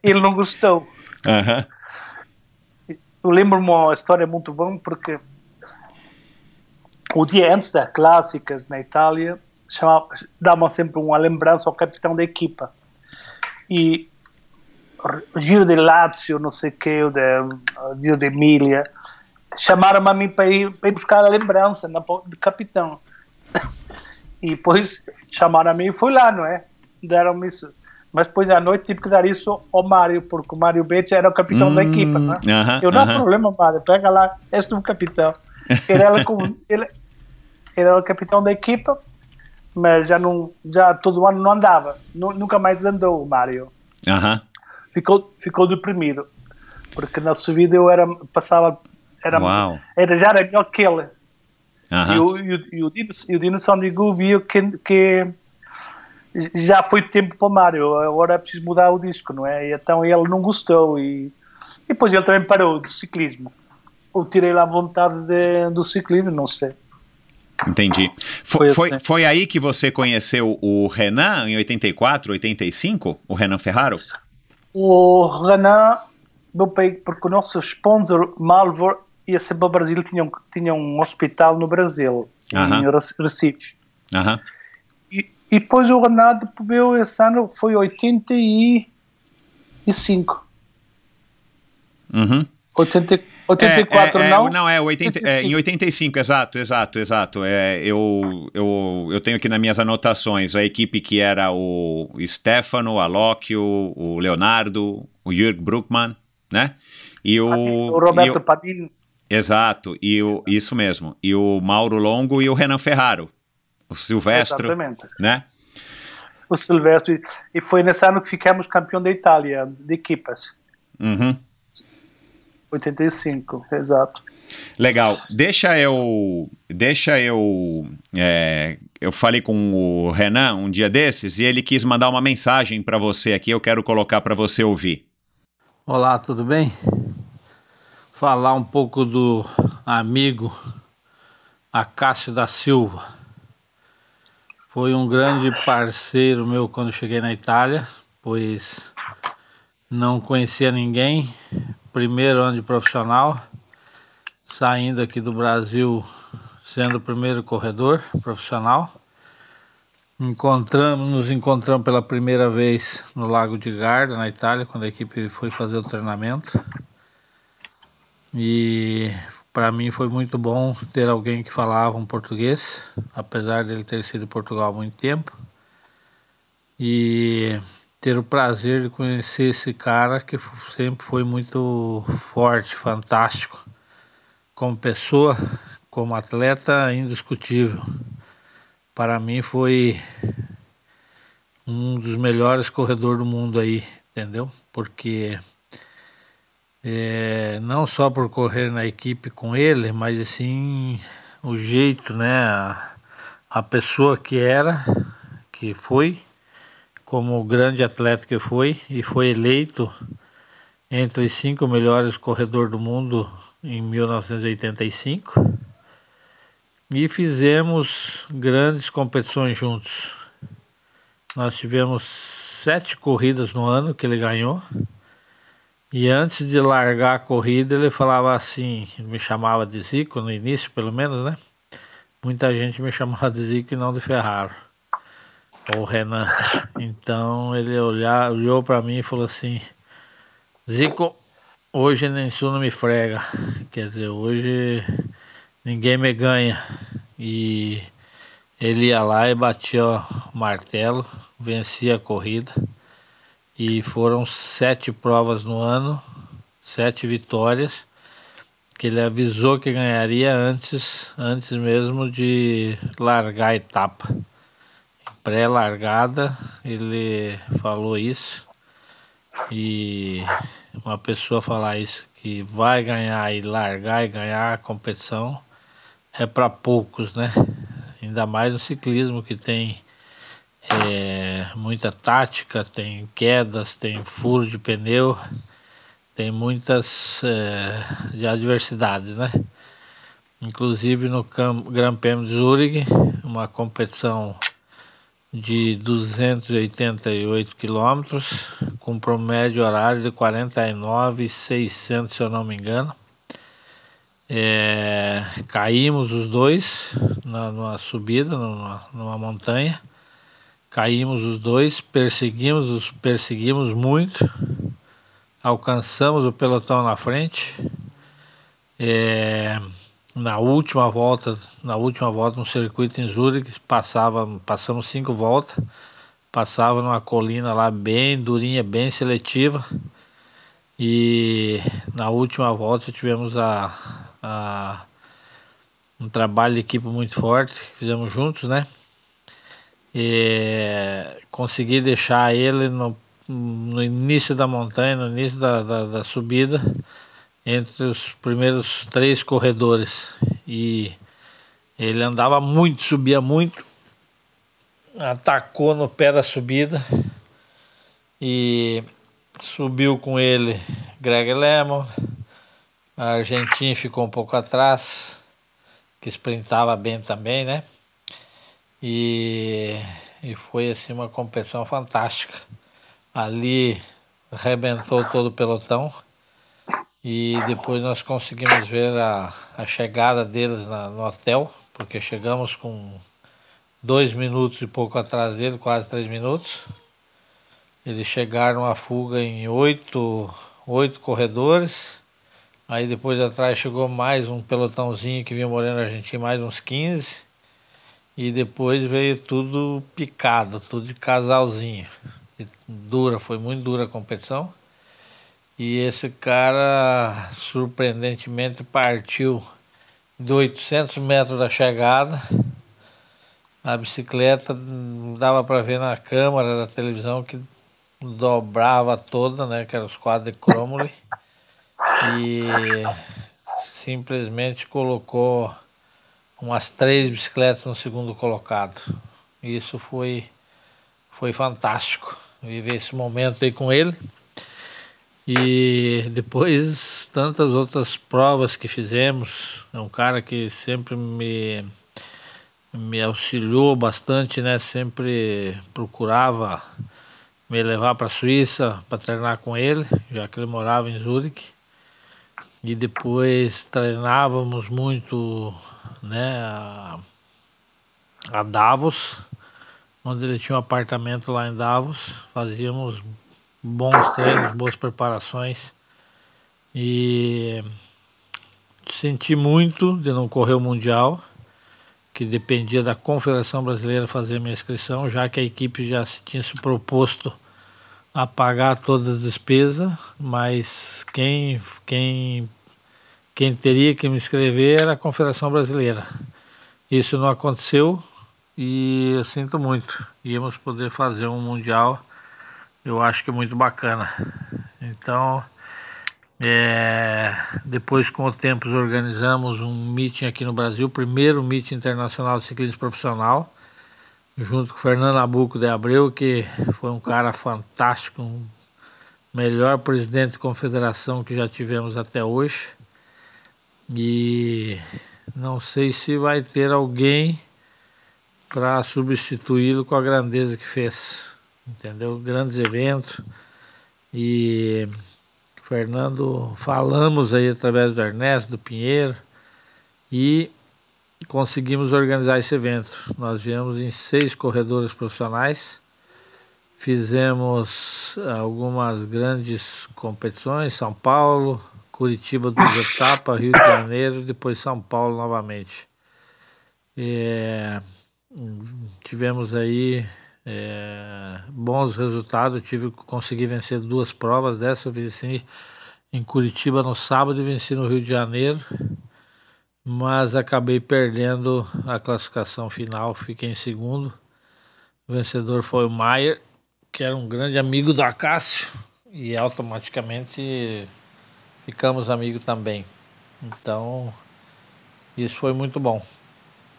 ele não gostou. Uhum. Eu lembro-me uma história muito boa, porque o dia antes das clássicas na Itália, davam sempre uma lembrança ao capitão da equipa. E Giro de Lazio, não sei o que, o Giro de Emília, chamaram-me a mim para ir, para ir buscar a lembrança na, de capitão. *laughs* E depois chamaram a mim e fui lá, não é? Deram-me isso. Mas depois à noite tive que dar isso ao Mário, porque o Mário Betes era o capitão hum, da equipa, não é? Uh -huh, Eu, não uh -huh. há problema, Mário, pega lá, és tu o capitão. Ele era, como, *laughs* ele, era o capitão da equipa, mas já, não, já todo ano não andava. Nunca mais andou o Mário. Uh -huh ficou, ficou deprimido. Porque na subida eu era, passava, era, Uau. era já era melhor que ele. Uhum. E, o, e, o, e o Dino, e o Dino Sandigu viu que, que já foi tempo para o Mário, agora é preciso mudar o disco, não é? E então ele não gostou e, e depois ele também parou do ciclismo. Ou tirei lá a vontade de, do ciclismo, não sei. Entendi. Foi, foi, assim. foi, aí que você conheceu o Renan em 84, 85? O Renan Ferraro? o Renan, meu pai, porque o nosso sponsor Malvor ser para o Brasil, tinha um, tinha um hospital no Brasil, uh -huh. em Recife. Uh -huh. e, e depois o Renan veio esse ano, foi 85. Uhum. 80, 84 é, é, não? Não, é, 80, 85. é em 85, exato, exato, exato. É, eu, eu, eu tenho aqui nas minhas anotações a equipe que era o Stefano, a Locchio, o Leonardo, o Jürg Bruckmann, né? E o, o Roberto Padilha. Exato, e o, isso mesmo. E o Mauro Longo e o Renan Ferraro. O Silvestre. Exatamente. Né? O Silvestre. E foi nesse ano que ficamos campeão da Itália, de equipas. Uhum. 85, exato. Legal. Deixa eu. Deixa eu. É, eu falei com o Renan um dia desses e ele quis mandar uma mensagem para você aqui. Eu quero colocar para você ouvir. Olá, tudo bem? Falar um pouco do amigo Acácio da Silva. foi um grande parceiro meu quando cheguei na Itália, pois não conhecia ninguém. Primeiro ano de profissional, saindo aqui do Brasil, sendo o primeiro corredor profissional. Encontramos, nos encontramos pela primeira vez no Lago de Garda, na Itália, quando a equipe foi fazer o treinamento. E para mim foi muito bom ter alguém que falava um português, apesar dele ter sido em Portugal há muito tempo. E ter o prazer de conhecer esse cara que sempre foi muito forte, fantástico, como pessoa, como atleta, indiscutível. Para mim foi um dos melhores corredores do mundo aí, entendeu? Porque é, não só por correr na equipe com ele, mas assim o jeito, né? A, a pessoa que era, que foi, como o grande atleta que foi, e foi eleito entre os cinco melhores corredores do mundo em 1985. E fizemos grandes competições juntos. Nós tivemos sete corridas no ano que ele ganhou. E antes de largar a corrida, ele falava assim, me chamava de Zico, no início pelo menos, né? Muita gente me *laughs* chamava de Zico e não de Ferraro, ou Renan. Então ele olhar, olhou para mim e falou assim, Zico, hoje nem su não me frega. Quer dizer, hoje ninguém me ganha. E ele ia lá e batia o martelo, vencia a corrida. E foram sete provas no ano, sete vitórias, que ele avisou que ganharia antes, antes mesmo de largar a etapa. Pré-largada, ele falou isso. E uma pessoa falar isso, que vai ganhar e largar e ganhar a competição, é para poucos, né? Ainda mais no ciclismo que tem é, muita tática, tem quedas, tem furo de pneu, tem muitas é, adversidades, né? Inclusive no Grand Prix de Zurich, uma competição de 288 quilômetros, com promédio horário de 49,600, se eu não me engano. É, caímos os dois na, numa subida, numa, numa montanha Caímos os dois, perseguimos, os perseguimos muito, alcançamos o pelotão na frente. É, na última volta, na última volta no circuito em Zurich, passava, passamos cinco voltas, passava numa colina lá bem durinha, bem seletiva. E na última volta tivemos a, a um trabalho de equipe muito forte, fizemos juntos, né? E consegui deixar ele no, no início da montanha, no início da, da, da, subida, entre os primeiros três corredores. E ele andava muito, subia muito, atacou no pé da subida e subiu com ele Greg Lemon. A Argentina ficou um pouco atrás, que sprintava bem também, né? E, e foi assim uma competição fantástica. Ali arrebentou todo o pelotão e depois nós conseguimos ver a, a chegada deles na, no hotel, porque chegamos com dois minutos e pouco atrás dele, quase três minutos. Eles chegaram a fuga em oito, oito corredores. Aí depois atrás chegou mais um pelotãozinho que vinha morando na Argentina, mais uns 15 e depois veio tudo picado, tudo de casalzinho. E dura, foi muito dura a competição. E esse cara, surpreendentemente, partiu de 800 metros da chegada. A bicicleta dava para ver na câmera da televisão que dobrava toda, né? Que era os quadros de Cromley. E simplesmente colocou umas três bicicletas no segundo colocado. Isso foi, foi fantástico, viver esse momento aí com ele. E depois tantas outras provas que fizemos. É um cara que sempre me, me auxiliou bastante, né? Sempre procurava me levar para a Suíça para treinar com ele, já que ele morava em Zurique. E depois treinávamos muito, né, a, a Davos, onde ele tinha um apartamento lá em Davos. Fazíamos bons treinos, boas preparações. E senti muito de não correr o Mundial que dependia da Confederação Brasileira fazer minha inscrição, já que a equipe já tinha se proposto a pagar todas as despesas, mas quem, quem, quem teria que me inscrever era a Confederação Brasileira. Isso não aconteceu e eu sinto muito. Íamos poder fazer um Mundial, eu acho que muito bacana. Então, é, depois, com o tempo, organizamos um meeting aqui no Brasil, primeiro meeting internacional de ciclismo profissional, junto com o Fernando Abuco de Abreu, que foi um cara fantástico, um melhor presidente de confederação que já tivemos até hoje. E não sei se vai ter alguém para substituí-lo com a grandeza que fez. Entendeu? Grandes eventos. E Fernando, falamos aí através do Ernesto, do Pinheiro, e conseguimos organizar esse evento. Nós viemos em seis corredores profissionais, fizemos algumas grandes competições, São Paulo, Curitiba duas etapas, Rio de Janeiro, depois São Paulo novamente. É, tivemos aí é, bons resultados. tive consegui vencer duas provas. Dessa eu venci em Curitiba no sábado e venci no Rio de Janeiro, mas acabei perdendo a classificação final. Fiquei em segundo. O vencedor foi o Maier, que era um grande amigo do Acácio, e automaticamente ficamos amigos também. Então, isso foi muito bom.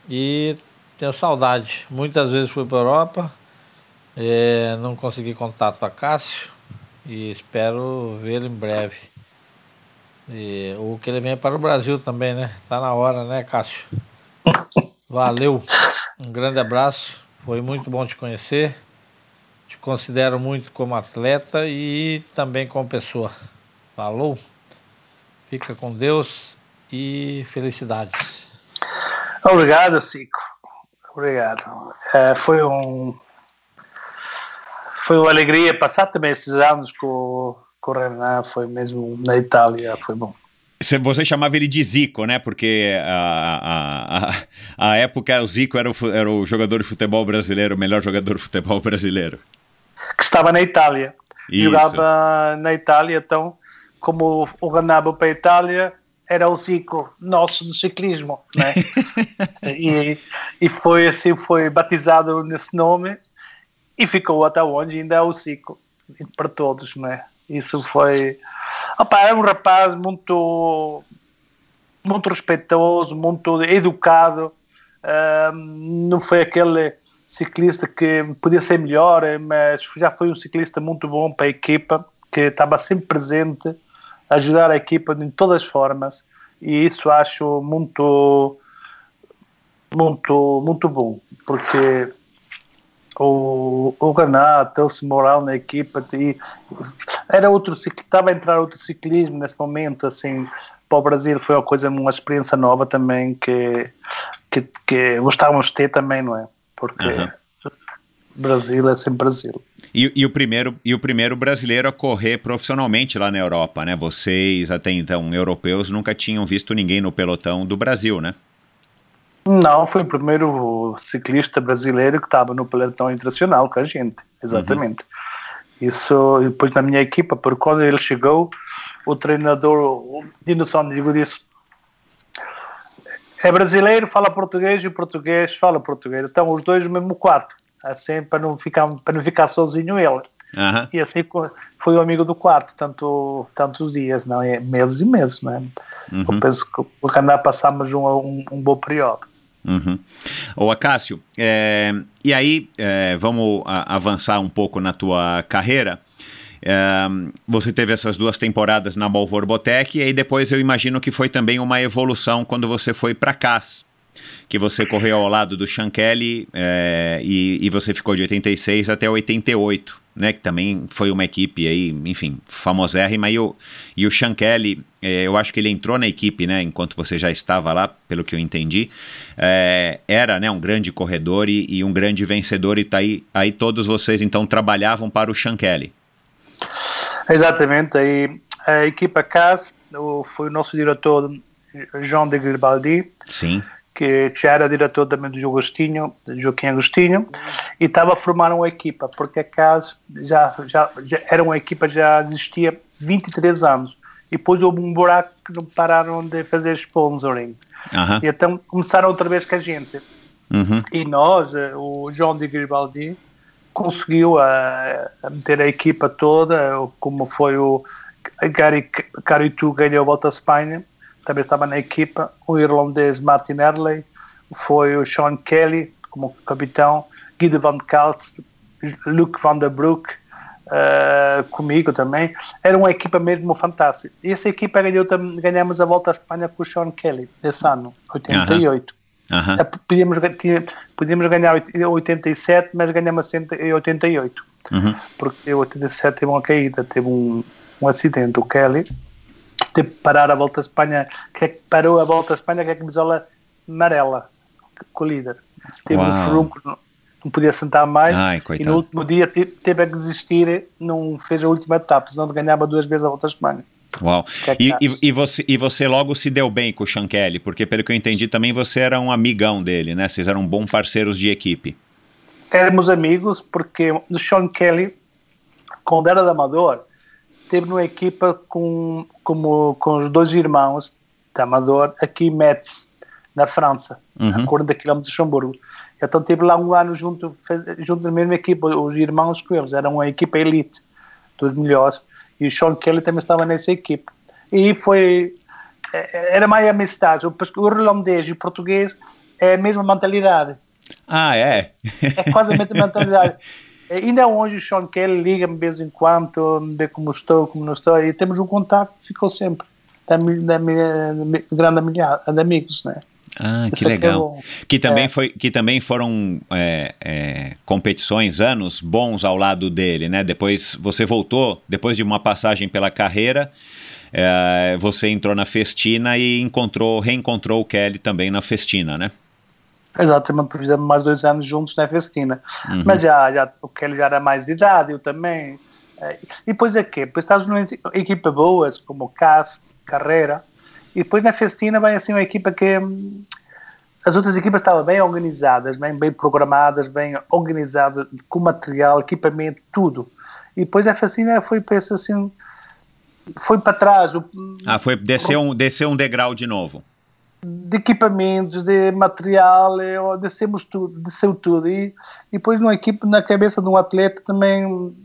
E tenho saudade. Muitas vezes fui para a Europa é, não consegui contato com a Cássio e espero vê-lo em breve. E, ou que ele venha para o Brasil também, né? Tá na hora, né, Cássio? Valeu, um grande abraço, foi muito bom te conhecer. Te considero muito como atleta e também como pessoa. Falou, fica com Deus e felicidades. Obrigado, Cico. Obrigado. É, foi um foi uma alegria passar também esses anos com, com o Renan, foi mesmo na Itália, foi bom. Você chamava ele de Zico, né? Porque a, a, a, a época o Zico era o, era o jogador de futebol brasileiro, o melhor jogador de futebol brasileiro. Que estava na Itália. Isso. Jogava na Itália, então, como o Renan para a Itália, era o Zico nosso do ciclismo, né? *laughs* e, e foi assim, foi batizado nesse nome e ficou até onde ainda é o ciclo para todos, não é? Isso foi. Opa, era um rapaz muito, muito respeitoso, muito educado. não foi aquele ciclista que podia ser melhor, mas já foi um ciclista muito bom para a equipa, que estava sempre presente, ajudar a equipa de todas as formas. E isso acho muito, muito, muito bom, porque o, o Renato, Elcio Moral na equipa e era outro estava a entrar outro ciclismo nesse momento assim para o Brasil foi uma coisa uma experiência nova também que que, que gostávamos de ter também não é porque uhum. Brasil é sempre Brasil e, e, o primeiro e o primeiro brasileiro a correr profissionalmente lá na Europa né vocês até então europeus nunca tinham visto ninguém no pelotão do Brasil né não, foi o primeiro ciclista brasileiro que estava no pelotão internacional com a gente, exatamente. Uhum. Isso depois na minha equipa, porque quando ele chegou, o treinador, o Dino Sónico disse é brasileiro, fala português e o português fala português. Então os dois no mesmo quarto, assim para não ficar para não ficar sozinho ele. Uhum. E assim foi o amigo do quarto, tanto tantos dias, não é meses e meses, não é? Uhum. Eu penso que o Canadá passamos um, um, um bom período. Uhum. Ô Acácio, é, e aí é, vamos a, avançar um pouco na tua carreira. É, você teve essas duas temporadas na Malvor Botec e aí depois eu imagino que foi também uma evolução quando você foi para CAS, que você correu ao lado do Sean Kelly é, e, e, você ficou de 86 até 88, né? Que também foi uma equipe aí, enfim, famosérrima. E o, e o Sean Kelly, é, eu acho que ele entrou na equipe, né? Enquanto você já estava lá, pelo que eu entendi. É, era, né? Um grande corredor e, e, um grande vencedor. E tá aí, aí todos vocês, então, trabalhavam para o Sean Kelly. Exatamente. Aí a equipa CAS foi o nosso diretor João de Garibaldi. Sim que já era diretor também do Agostinho, Joaquim Agostinho, e estava a formar uma equipa, porque a CAS já, já, já era uma equipa já existia 23 anos, e depois houve um buraco que não pararam de fazer sponsoring. Uhum. E então começaram outra vez com a gente. Uhum. E nós, eh, o João de Garibaldi, conseguiu a, eh, a, meter a equipa toda, como foi o Gary Caritu ganhou a Volta à Espanha, também estava na equipa, o irlandês Martin Erley, foi o Sean Kelly como capitão, Guido van Kalt, Luke van der Broek, uh, comigo também. Era uma equipa mesmo fantástica. E essa equipa ganhou, ganhamos a volta à Espanha com o Sean Kelly, esse ano, 88. Uh -huh. uh, podíamos, podíamos ganhar 87, mas ganhamos em 88. Uhum. Porque em 87 teve uma caída, teve um, um acidente, o Kelly teve que parar a volta à Espanha, que é que parou a volta à Espanha com a camisola amarela, com o líder. Teve Uau. um furunco, não, podia sentar mais Ai, e no último dia teve, teve que desistir, não fez a última etapa, senão ganhava duas vezes a volta à Espanha. Uau. Que é E, e, e você, e você logo se deu bem com o Sean Kelly, porque pelo que eu entendi também você era um amigão dele, né? Vocês eram bons parceiros de equipe. Éramos amigos porque o Sean Kelly, quando era de Amador, teve numa equipa com, como, com os dois irmãos de Amador aqui em Metz, na França, Uhum. a 40 km de Hamburgo. Então teve lá um ano junto, junto na mesma equipa, os irmãos com eles, era uma equipa elite, dos melhores, e o Sean Kelly também estava nessa equipa. E foi, eh, era mais amistade, porque o irlandês e o português é a mesma mentalidade, Ah, é? é quase a mesma mentalidade. *laughs* Eh, Ainda hoje o Sean Kelly liga-me de vez em quando, vê como estou, como não estou, e temos um contato que ficou sempre da, mi- da minha da grande amilha- de amigos, né? Ah, que Isso é é legal. Que também, É. foi, que também foram é, é, competições, anos bons ao lado dele, né? Depois você voltou, depois de uma passagem pela carreira, é, você entrou na Festina e encontrou, reencontrou o Kelly também na Festina, né? Exatamente, fizemos mais dois anos juntos na Festina. Mas já, já, o Kelly já era mais de idade, eu também. Eh, E depois é quê? Depois estás numa equipa boas, como o Cas, Carreira, e depois na Festina vai assim uma equipa que hum, as outras equipas estavam bem organizadas, bem, bem programadas, bem organizadas, com material, equipamento, tudo. E depois a Festina foi para esse assim, foi para trás, Ah, foi descer um, descer um degrau de novo. De equipamentos, de material, eh, descemos tudo, desceu tudo. E, e depois numa equipe, na cabeça de um atleta também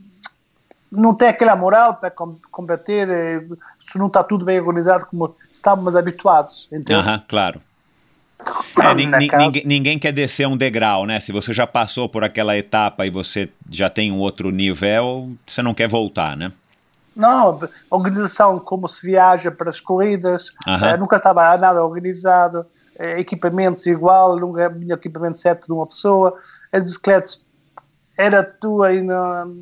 não tem aquela moral para com- combater, eh, se não está tudo bem organizado como estávamos habituados. Entende? Aham, claro. É, casa- ninguém, ninguém quer descer um degrau, né? Se você já passou por aquela etapa e você já tem um outro nível, você não quer voltar, né? Não, a organização, como se viaja para as corridas, eh, nunca estava nada organizado, eh, equipamentos igual, nunca havia equipamento certo de uma pessoa, as bicicletas era tua e não,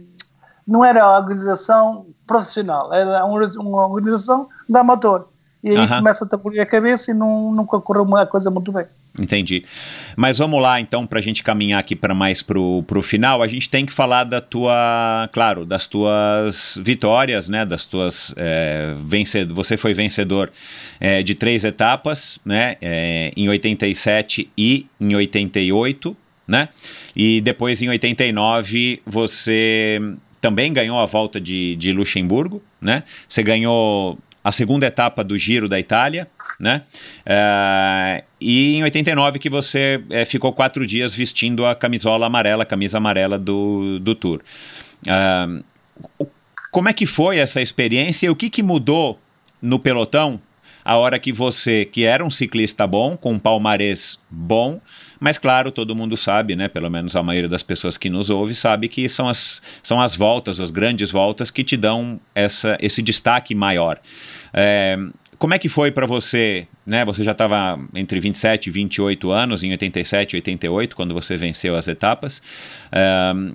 não era a organização profissional, era uma, organização de amador. E aí Aham. começa a te a cabeça e não, nunca correu uma coisa muito bem. Entendi. Mas vamos lá, então, para a gente caminhar aqui para mais pro, pro final, a gente tem que falar da tua, claro, das tuas vitórias, né? Das tuas é, vencedor. Você foi vencedor é, de três etapas, né? É, em 87 e em 88, né? E depois em 89 você também ganhou a volta de, de Luxemburgo, né? Você ganhou a segunda etapa do Giro da Itália, né? Eh, e em 89 que você eh, ficou quatro dias vestindo a camisola amarela, a camisa amarela do, do Tour. Ah, como é que foi essa experiência e o que, que mudou no pelotão a hora que você, que era um ciclista bom, com um palmarès bom, mas claro, todo mundo sabe, né? Pelo menos a maioria das pessoas que nos ouve sabe que são as, são as voltas, as grandes voltas que te dão essa, esse destaque maior. É, como é que foi para você, né? Você já estava entre 27 e 28 anos, em 87 e 88, quando você venceu as etapas. Um,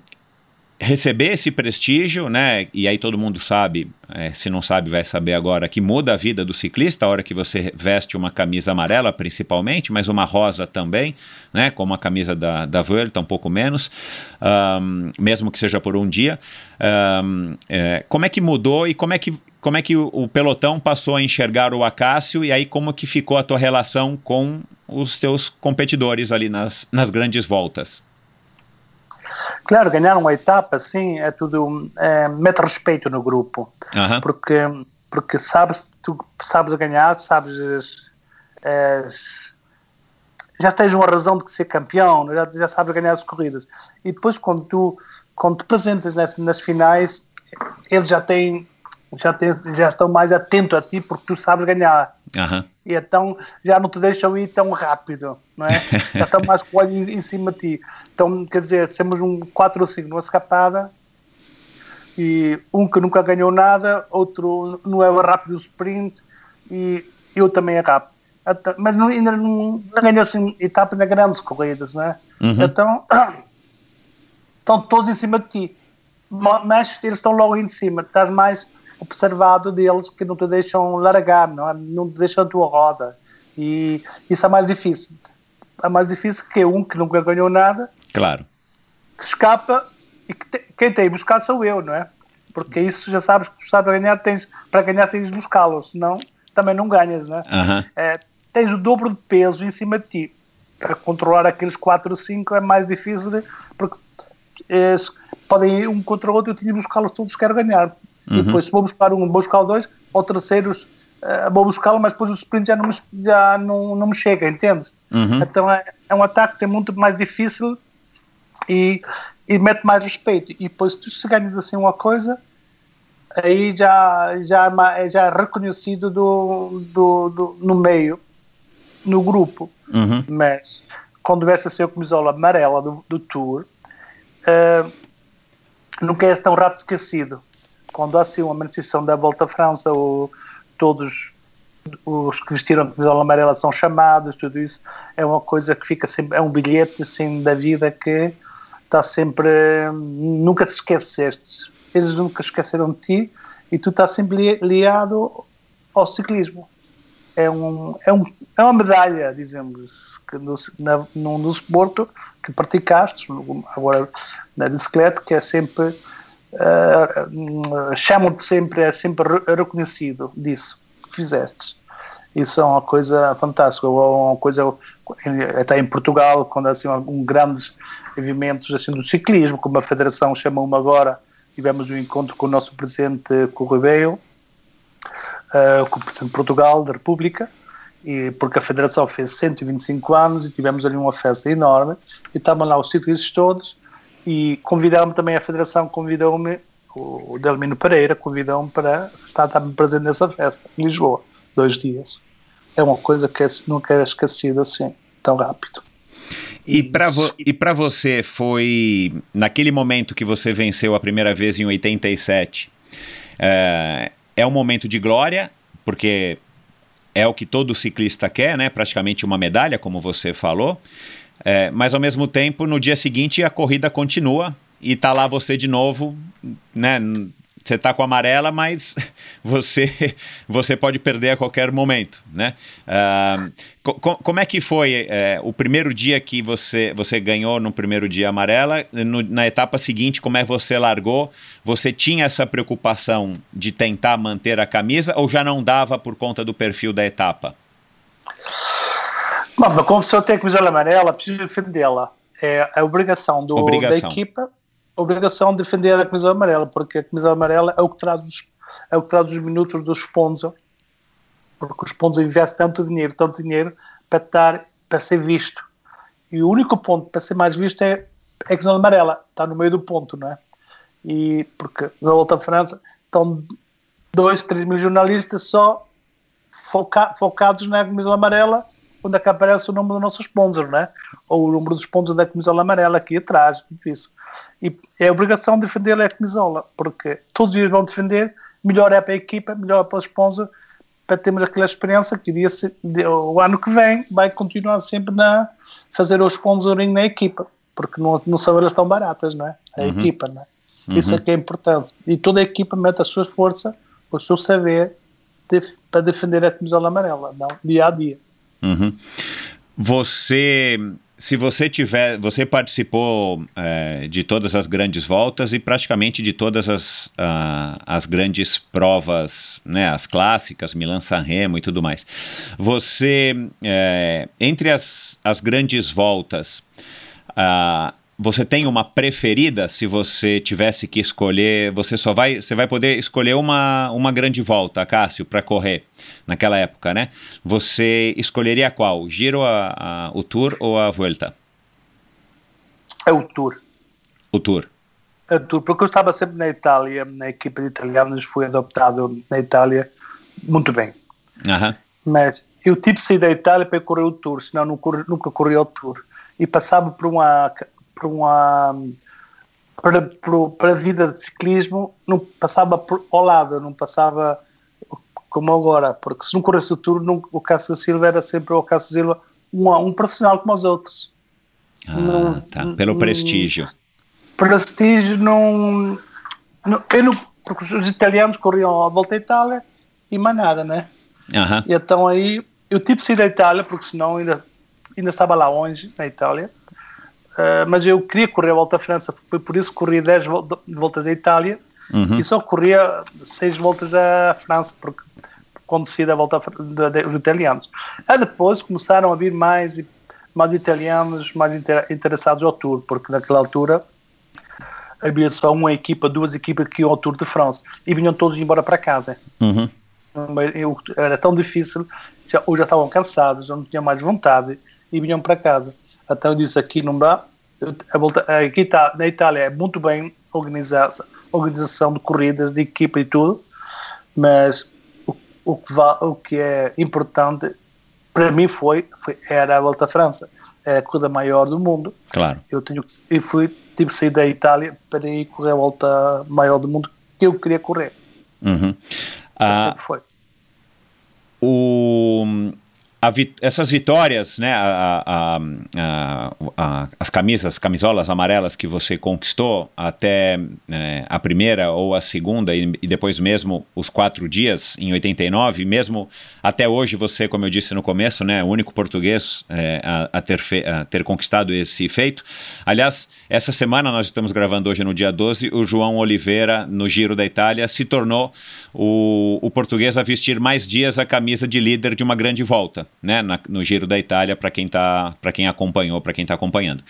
receber esse prestígio, né? E aí todo mundo sabe, é, se não sabe, vai saber agora, que muda a vida do ciclista a hora que você veste uma camisa amarela, principalmente, mas uma rosa também, né? Como a camisa da, da Vuelta, um pouco menos, um, mesmo que seja por um dia. Um, é, como é que mudou e como é que, como é que o, o, pelotão passou a enxergar o Acácio e aí como que ficou a tua relação com os teus competidores ali nas, nas grandes voltas? Claro, ganhar uma etapa, sim, é tudo. É, mete respeito no grupo. Porque, porque sabes, tu sabes ganhar, sabes. As, já tens uma razão de ser campeão, já, já sabes ganhar as corridas. E depois, quando tu, quando te apresentas nas, nas finais, eles já têm já, já estão mais atentos a ti porque tu sabes ganhar. Uhum. E então já não te deixam ir tão rápido, não é? *laughs* já estão mais com o olho em, em, cima de ti. Então, quer dizer, temos um 4 ou 5 numa escapada e um que nunca ganhou nada, outro não é rápido o sprint e eu também é rápido. Então, mas não, ainda não, não ganhou assim, etapa nas grandes corridas, não é? Uhum. Então, *clears throat* estão todos em cima de ti. Mas eles estão logo em cima, estás mais observado deles que não te deixam largar, não, é? não te deixam a tua roda. E isso é mais difícil. É mais difícil que um que nunca ganhou nada. Claro. Que escapa e que te, quem tem buscar sou eu, não é? Porque isso já sabes que para ganhar, tens, para ganhar tens de buscá-lo, senão também não ganhas, não é? Uhum. é? Tens o dobro de peso em cima de ti. Para controlar aqueles 4 ou 5 é mais difícil, porque é, podem ir um contra o outro eu tinha de buscá-los todos, quero ganhar. Uhum. E depois, se vou buscar um, vou buscar dois, ou terceiros, uh, vou buscá-lo, mas depois o sprint já não me, já não, não me chega, entende? Uhum. Então é, é um ataque que é muito mais difícil e, e mete mais respeito. E depois, tu, se ganhas assim uma coisa, aí já, já, é já é reconhecido do, do, do, no meio, no grupo. Uhum. Mas quando veste assim a camisola amarela do, do Tour, uh, nunca é tão rápido esquecido quando há assim uma manifestação da Volta à França, ou todos os que vestiram a camisola amarela são chamados, tudo isso é uma coisa que fica sempre, é um bilhete assim da vida que está sempre, nunca te esqueceste, eles nunca esqueceram de ti e tu estás sempre liado ao ciclismo. É, um, é, um, é uma medalha, dizemos, que no, na, num desporto que praticaste, agora na bicicleta, que é sempre uh, chamam-te sempre, é sempre reconhecido disso que fizeste. Isso é uma coisa fantástica, ou uma coisa até em Portugal, quando assim um, grandes eventos assim do ciclismo, como a Federação chamou-me agora, tivemos um encontro com o nosso presidente Correio, uh, com o presidente de Portugal, da República, e, porque a Federação fez 125 anos e tivemos ali uma festa enorme, e estavam lá os ciclistas todos, e convidaram-me também, a Federação convidou-me, o Delmino Pereira convidou-me para estar também presente nessa festa, em Lisboa, dois dias. É uma coisa que nunca é esquecida assim, tão rápido. E para vo você foi, naquele momento que você venceu a primeira vez em 87, é, é um momento de glória, porque é o que todo ciclista quer, né? praticamente uma medalha, como você falou. É, mas ao mesmo tempo, no dia seguinte, a corrida continua e tá lá você de novo, né? Você tá com a amarela, mas *laughs* você você pode perder a qualquer momento, né? Uh, co como é que foi é, o primeiro dia que você você ganhou no primeiro dia amarela? No, na etapa seguinte, como é que você largou? Você tinha essa preocupação de tentar manter a camisa ou já não dava por conta do perfil da etapa? Bom, mas como a pessoa tem a camisola amarela, precisa defendê-la. É a obrigação, do, obrigação. da equipa, a obrigação de defender a camisola amarela, porque a camisola amarela é o que traz os, é o que traz os minutos do sponsor, porque o sponsor investe tanto dinheiro, tanto dinheiro para, estar, para ser visto. E o único ponto para ser mais visto é, é a camisola amarela, está no meio do ponto, não é? E porque na Volta à França estão 2, 3 mil jornalistas só foca, focados na camisola amarela onde é que aparece o nome do nosso sponsor, né? Ou o número do sponsor da camisola amarela aqui atrás, tudo isso. E é a obrigação de defender a camisola, porque todos os dias vão defender, melhor é para a equipa, melhor é para o sponsor, para termos aquela experiência que iria ser, o ano que vem vai continuar sempre a fazer o sponsoring na equipa, porque não, não são elas tão baratas, não é? A Uhum. equipa, não é? Isso é que é importante. E toda a equipa mete as suas forças, o seu saber de- para defender a camisola amarela, não dia a dia. Uhum. Você, se você tiver, você participou é, de todas as grandes voltas e praticamente de todas as, ah, as grandes provas, né, as clássicas, Milan-San Remo e tudo mais. Você, é, entre as, as grandes voltas, ah, você tem uma preferida? Se você tivesse que escolher, você só vai, você vai poder escolher uma, uma grande volta, Cássio, para correr naquela época, né? Você escolheria qual? Giro, a, a- o Tour ou a Vuelta? É o Tour. O Tour. É o Tour, porque eu estava sempre na Itália, na equipa de italianos, fui adoptado na Itália muito bem. Aham. Mas eu tive que sair da Itália para correr o Tour, senão não corri- nunca corri o Tour. E passava por uma por uma para, para, para a vida de ciclismo, não passava por, ao lado, não passava como agora, porque se não corresse o Tour, não, o Cássio Silva era sempre o Cássio Silva um, um profissional como os outros. Ah, Não- tá. Pelo não- prestígio. prestígio não, não, eu não porque os italianos corriam a volta à Itália e mais nada, né? Aham. E então aí eu tive que sair da Itália porque senão ainda ainda estava lá longe na Itália. Eh, mas eu queria correr a volta à França, foi por isso que corri 10 vol- voltas à Itália Uhum. e só corria 6 voltas à França, porque quando saí da volta à Fran- da- da- os italianos. Aí depois começaram a vir mais, mais italianos mais inter- interessados ao Tour, porque naquela altura havia só uma equipa, duas equipas que iam ao Tour de France e vinham todos embora para casa. Uhum. Era tão difícil, já, ou já estavam cansados, ou não tinham mais vontade e vinham para casa. Então eu disse aqui não dá. Aqui tá, na Itália é muito bem organizada, organização de corridas, de equipa e tudo, mas o, o, que, va- o que é importante para mim foi, foi era a Volta à França, era a corrida maior do mundo. Claro. Eu tenho eu fui tive que sair da Itália para ir correr a volta maior do mundo que eu queria correr. Uhum. Ah, Sempre foi. o, essas vitórias, né, a- a- a- as camisas, camisolas amarelas que você conquistou até eh, a primeira ou a segunda e, e depois mesmo os quatro dias em 89, mesmo até hoje você, como eu disse no começo, né, o único português eh, a, ter a ter conquistado esse feito. Aliás, essa semana nós estamos gravando hoje no dia 12, o João Oliveira no Giro da Itália se tornou o, o português a vestir mais dias a camisa de líder de uma grande volta, né, na- no Giro da Itália para quem tá, para quem acompanhou, para quem está acompanhando.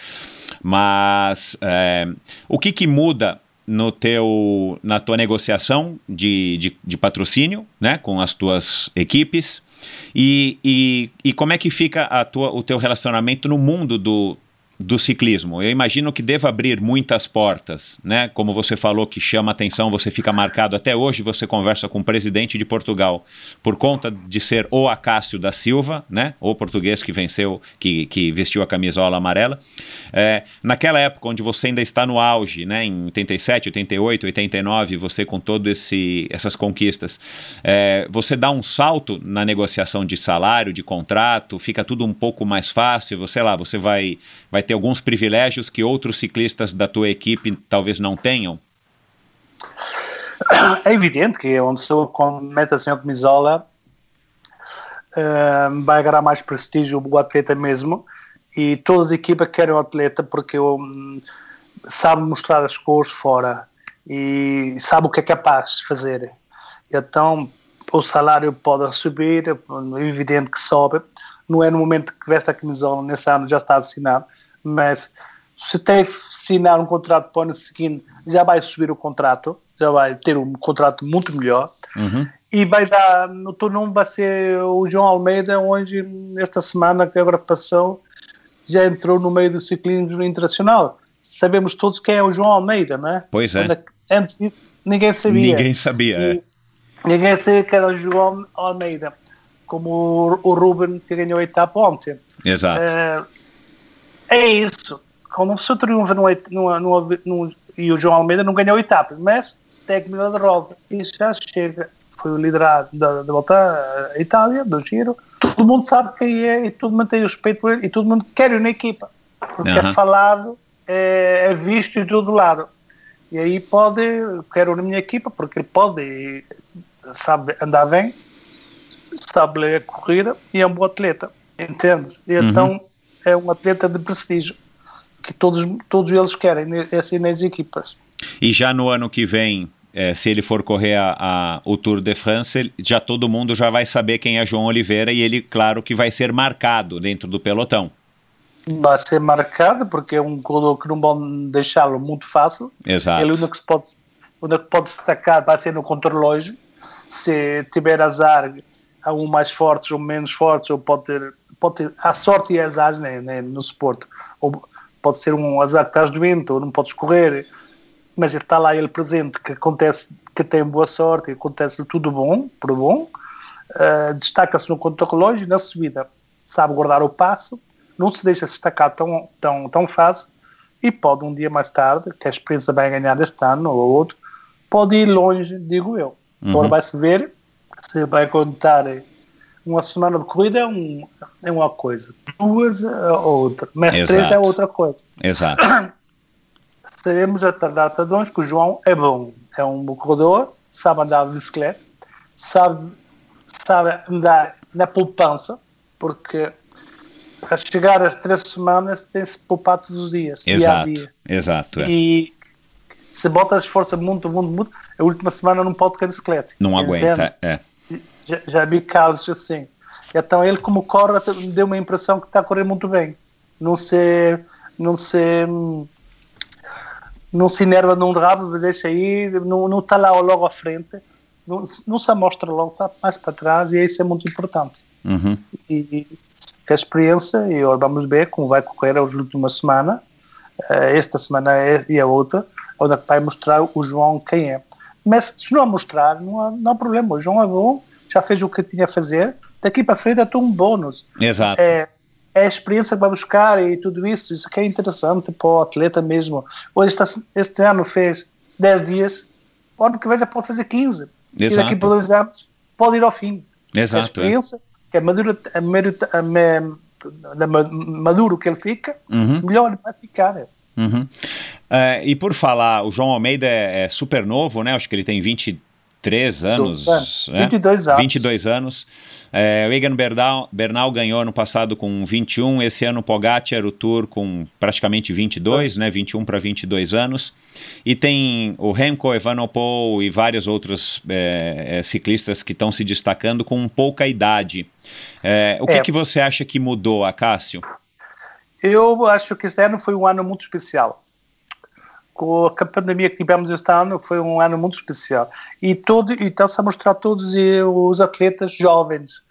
Mas é, o que que muda no teu, na tua negociação de, de, de patrocínio, né, com as tuas equipes e, e, e como é que fica a tua, o teu relacionamento no mundo do, do ciclismo. Eu imagino que deva abrir muitas portas, né? Como você falou que chama atenção, você fica marcado até hoje, você conversa com o presidente de Portugal por conta de ser o Acácio da Silva, né? O português que venceu, que, que vestiu a camisola amarela. É, naquela época onde você ainda está no auge, né? Em 87, 88, 89, você com todo esse essas conquistas, é, você dá um salto na negociação de salário, de contrato, fica tudo um pouco mais fácil. Você lá, você vai vai ter alguns privilégios que outros ciclistas da tua equipe talvez não tenham? É evidente que onde pessoa mete assim a camisola vai ganhar mais prestígio o atleta mesmo e todas as equipas querem o atleta porque um, sabe mostrar as cores fora e sabe o que é capaz de fazer. Então o salário pode subir, é evidente que sobe. Não é no momento que veste a camisola, nesse ano já está assinado, mas se tem que assinar um contrato para o ano seguinte, já vai subir o contrato, já vai ter um contrato muito melhor. Uhum. E vai dar, no turno vai ser o João Almeida, onde esta semana que agora passou, já entrou no meio do ciclismo internacional. Sabemos todos quem é o João Almeida, não é? Pois é. Quando, antes disso, ninguém sabia. Ninguém sabia. E, é. Ninguém sabia que era o João Almeida, como o, o Ruben que ganhou a etapa ontem. Exato. É, é isso. Como se o triunfo não, é, não, não, não, e o João Almeida não ganhou etapas, mas tem a Camila de Rosa. Isso já chega. foi o líder da, da volta à Itália, do Giro. Todo mundo sabe quem é e todo mundo tem respeito por ele e todo mundo quer na equipa. Porque é falado, é, é visto em todo lado. E aí pode, quero na minha equipa, porque ele pode, sabe andar bem, sabe ler a corrida e é um bom atleta, entende? E Uhum. É um atleta de prestígio que todos, todos eles querem, é assim nas equipas. E já no ano que vem, eh, se ele for correr a, a- o Tour de France, já todo mundo já vai saber quem é João Oliveira e ele, claro, que vai ser marcado dentro do pelotão. Vai ser marcado porque é um corredor que não vão deixá-lo muito fácil. Exato. Ele único que pode, o único que pode destacar vai ser no contrarrelógio. Se tiver azar, há um mais fortes ou menos fortes, ou pode ter, pode ter há sorte e azar né, né, no esporte. Ou pode ser um azar que estás doente ou não podes correr, mas está lá ele presente, que acontece, que tem boa sorte, acontece tudo bom, por bom. Uh, destaca-se no contrarrelógio, na subida sabe guardar o passo, não se deixa destacar tão, tão, tão fácil e pode um dia mais tarde, que a experiência vai ganhar este ano ou outro, pode ir longe, digo eu. Agora vai-se ver se vai contar uma semana de corrida é, um, é uma coisa, duas é outra, mas Exato. três é outra coisa. Exato. *coughs* Sabemos a data de hoje que o João é bom, é um corredor, sabe andar de bicicleta, sabe, sabe andar na poupança, porque para chegar às três semanas tem-se poupar todos os dias, dia a Exato. dia. Exato. é. E se botas força muito, muito, muito, a última semana não pode ter bicicleta. Não Entende? aguenta. É. Já, já vi casos assim. Então ele, como corre, deu uma impressão que está a correr muito bem. Não se, não se, não se enerva num rabo, mas deixa aí, não, não está lá logo à frente, não, não se amostra logo, está mais para trás e isso é muito importante. Uhum. E que a experiência, e agora vamos ver como vai correr as últimas semanas, eh, esta semana é- e a outra, onde é vai mostrar o João quem é. Mas se não mostrar, não há, não há problema. O João é bom, já fez o que tinha a fazer, daqui para frente é tudo um bónus. Exato. É, é a experiência que vai buscar e tudo isso, isso que é interessante para o atleta mesmo. Hoje, este, este ano fez 10 dias, o ano que vem já pode fazer 15. E Exato. daqui para dois anos pode ir ao fim. a Exato. é. experiência, que é maduro, a a me- maduro que ele fica, Uhum. melhor ele vai ficar. Uhum. É, e por falar, o João Almeida é, é super novo, né? Acho que ele tem 23 anos. anos. né? 22 anos. 22 anos. É, o Egan Bernal, Bernal ganhou ano passado com 21, esse ano o Pogacar, o Tour com praticamente 22, né? 21 para 22 anos. E tem o Remco Evenepoel e vários outros é, é, ciclistas que estão se destacando com pouca idade. É, o que, É. que você acha que mudou, Acácio? Eu acho que este ano foi um ano muito especial. Com a pandemia que tivemos este ano, foi um ano muito especial. E, todo, está-se a mostrar todos os atletas jovens.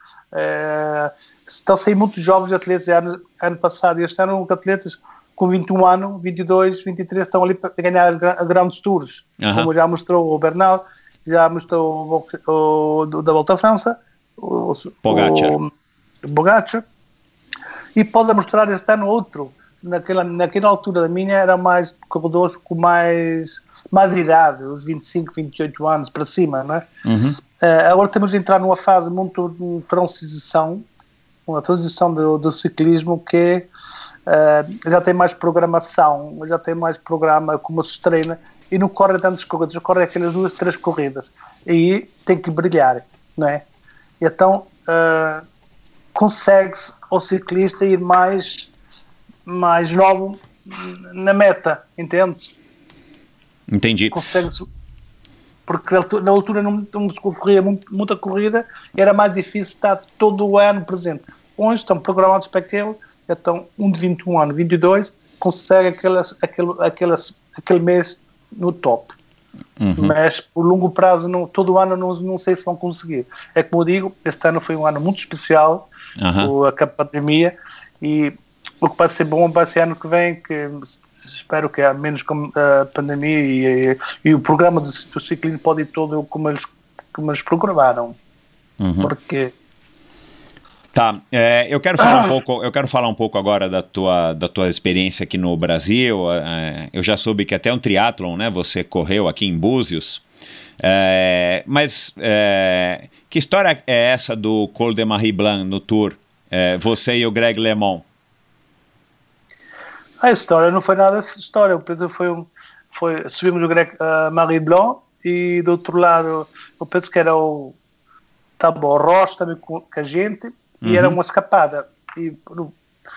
Estão a sair muitos jovens atletas. Ano, ano passado e este ano, atletas com 21 anos, 22, 23, estão ali para ganhar gra- grandes tours. Como já mostrou o Bernal, já mostrou o, o, o da Volta à França, o, Pogacar. o, o Pogacar e pode mostrar este ano outro. Naquela, naquela altura da minha era mais corredores com mais, mais idade, os 25, 28 anos para cima, não é? Uhum. Eh, agora temos de entrar numa fase muito de transição, uma transição do, do ciclismo que eh, já tem mais programação, já tem mais programa como se treina e não corre tantas corridas, corre aquelas duas, três corridas e tem que brilhar, não é? Então eh, consegue-se ao ciclista ir mais, mais novo na meta, entende? Entendi. consegue-se. Porque na altu- na altura não, não se corria muito- muita corrida, era mais difícil estar todo o ano presente. Hoje estão programados para aquele, então um de 21 anos, 22, consegue aquelas, aquele, aquelas, aquele mês no top. Uhum. Mas por longo prazo, não, todo o ano, não, não sei se vão conseguir. É como eu digo, este ano foi um ano muito especial, Aham. com a pandemia, e o que vai ser bom vai ser ano que vem, que espero que há menos a pandemia e, e, e o programa do, do ciclismo pode ir todo como eles, como eles programaram. Uhum. Porque Tá, é, eu quero falar um pouco, eu quero falar um pouco agora da tua, da tua experiência aqui no Brasil. É, eu já soube que até um triatlon, né? Você correu aqui em Búzios. É, mas é, que história é essa do Col de Marie Blanc no Tour? É, você e o Greg LeMond? A história não foi nada de história. Penso que foi um. Foi, subimos o Greg uh, Marie Blanc e do outro lado, eu penso que era o. Estava o Roche também com, com a gente uhum. e era uma escapada. E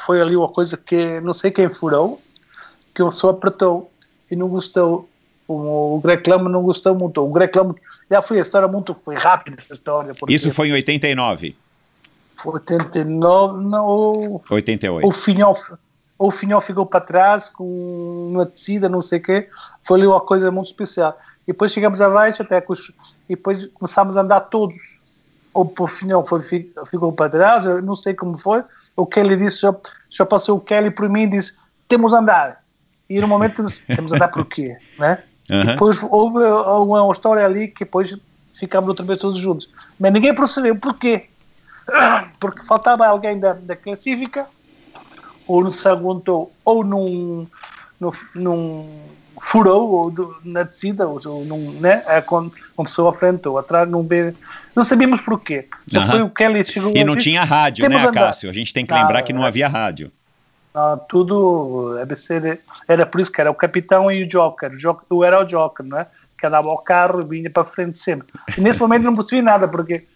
foi ali uma coisa que não sei quem furou, que o só apertou e não gostou. O, o Greg Lama não gostou muito. O Greg Lama já foi a história muito foi rápida essa história. Isso foi em 89. Foi 89, não. 88. O Finhol, o Finhol ficou para trás com uma descida, não sei o quê. Foi ali uma coisa muito especial. E depois chegamos abaixo até com os, e depois começámos a andar todos. O Finhol foi, ficou para trás, eu não sei como foi. O Kelly disse, já, já passou o Kelly por mim e disse: temos a andar. E no momento, *laughs* temos a andar por quê? Né? Uhum. Depois houve uma história ali que depois ficámos outra vez todos juntos. Mas ninguém percebeu porquê. Porque faltava alguém da, da classifica, ou aguentou, ou num, num, num furou ou do, na descida, ou, ou num, né? É quando começou à frente ou atrás, não, não sabíamos porquê. Então foi o Kelly chegou E não tinha rádio, né, Cássio? A gente tem que lembrar que não havia rádio. Ah, tudo ABC era por isso que era o capitão e o joker. O joker eu era o joker, não é? Que andava ao carro e vinha para frente sempre. E nesse momento não percebi nada, porque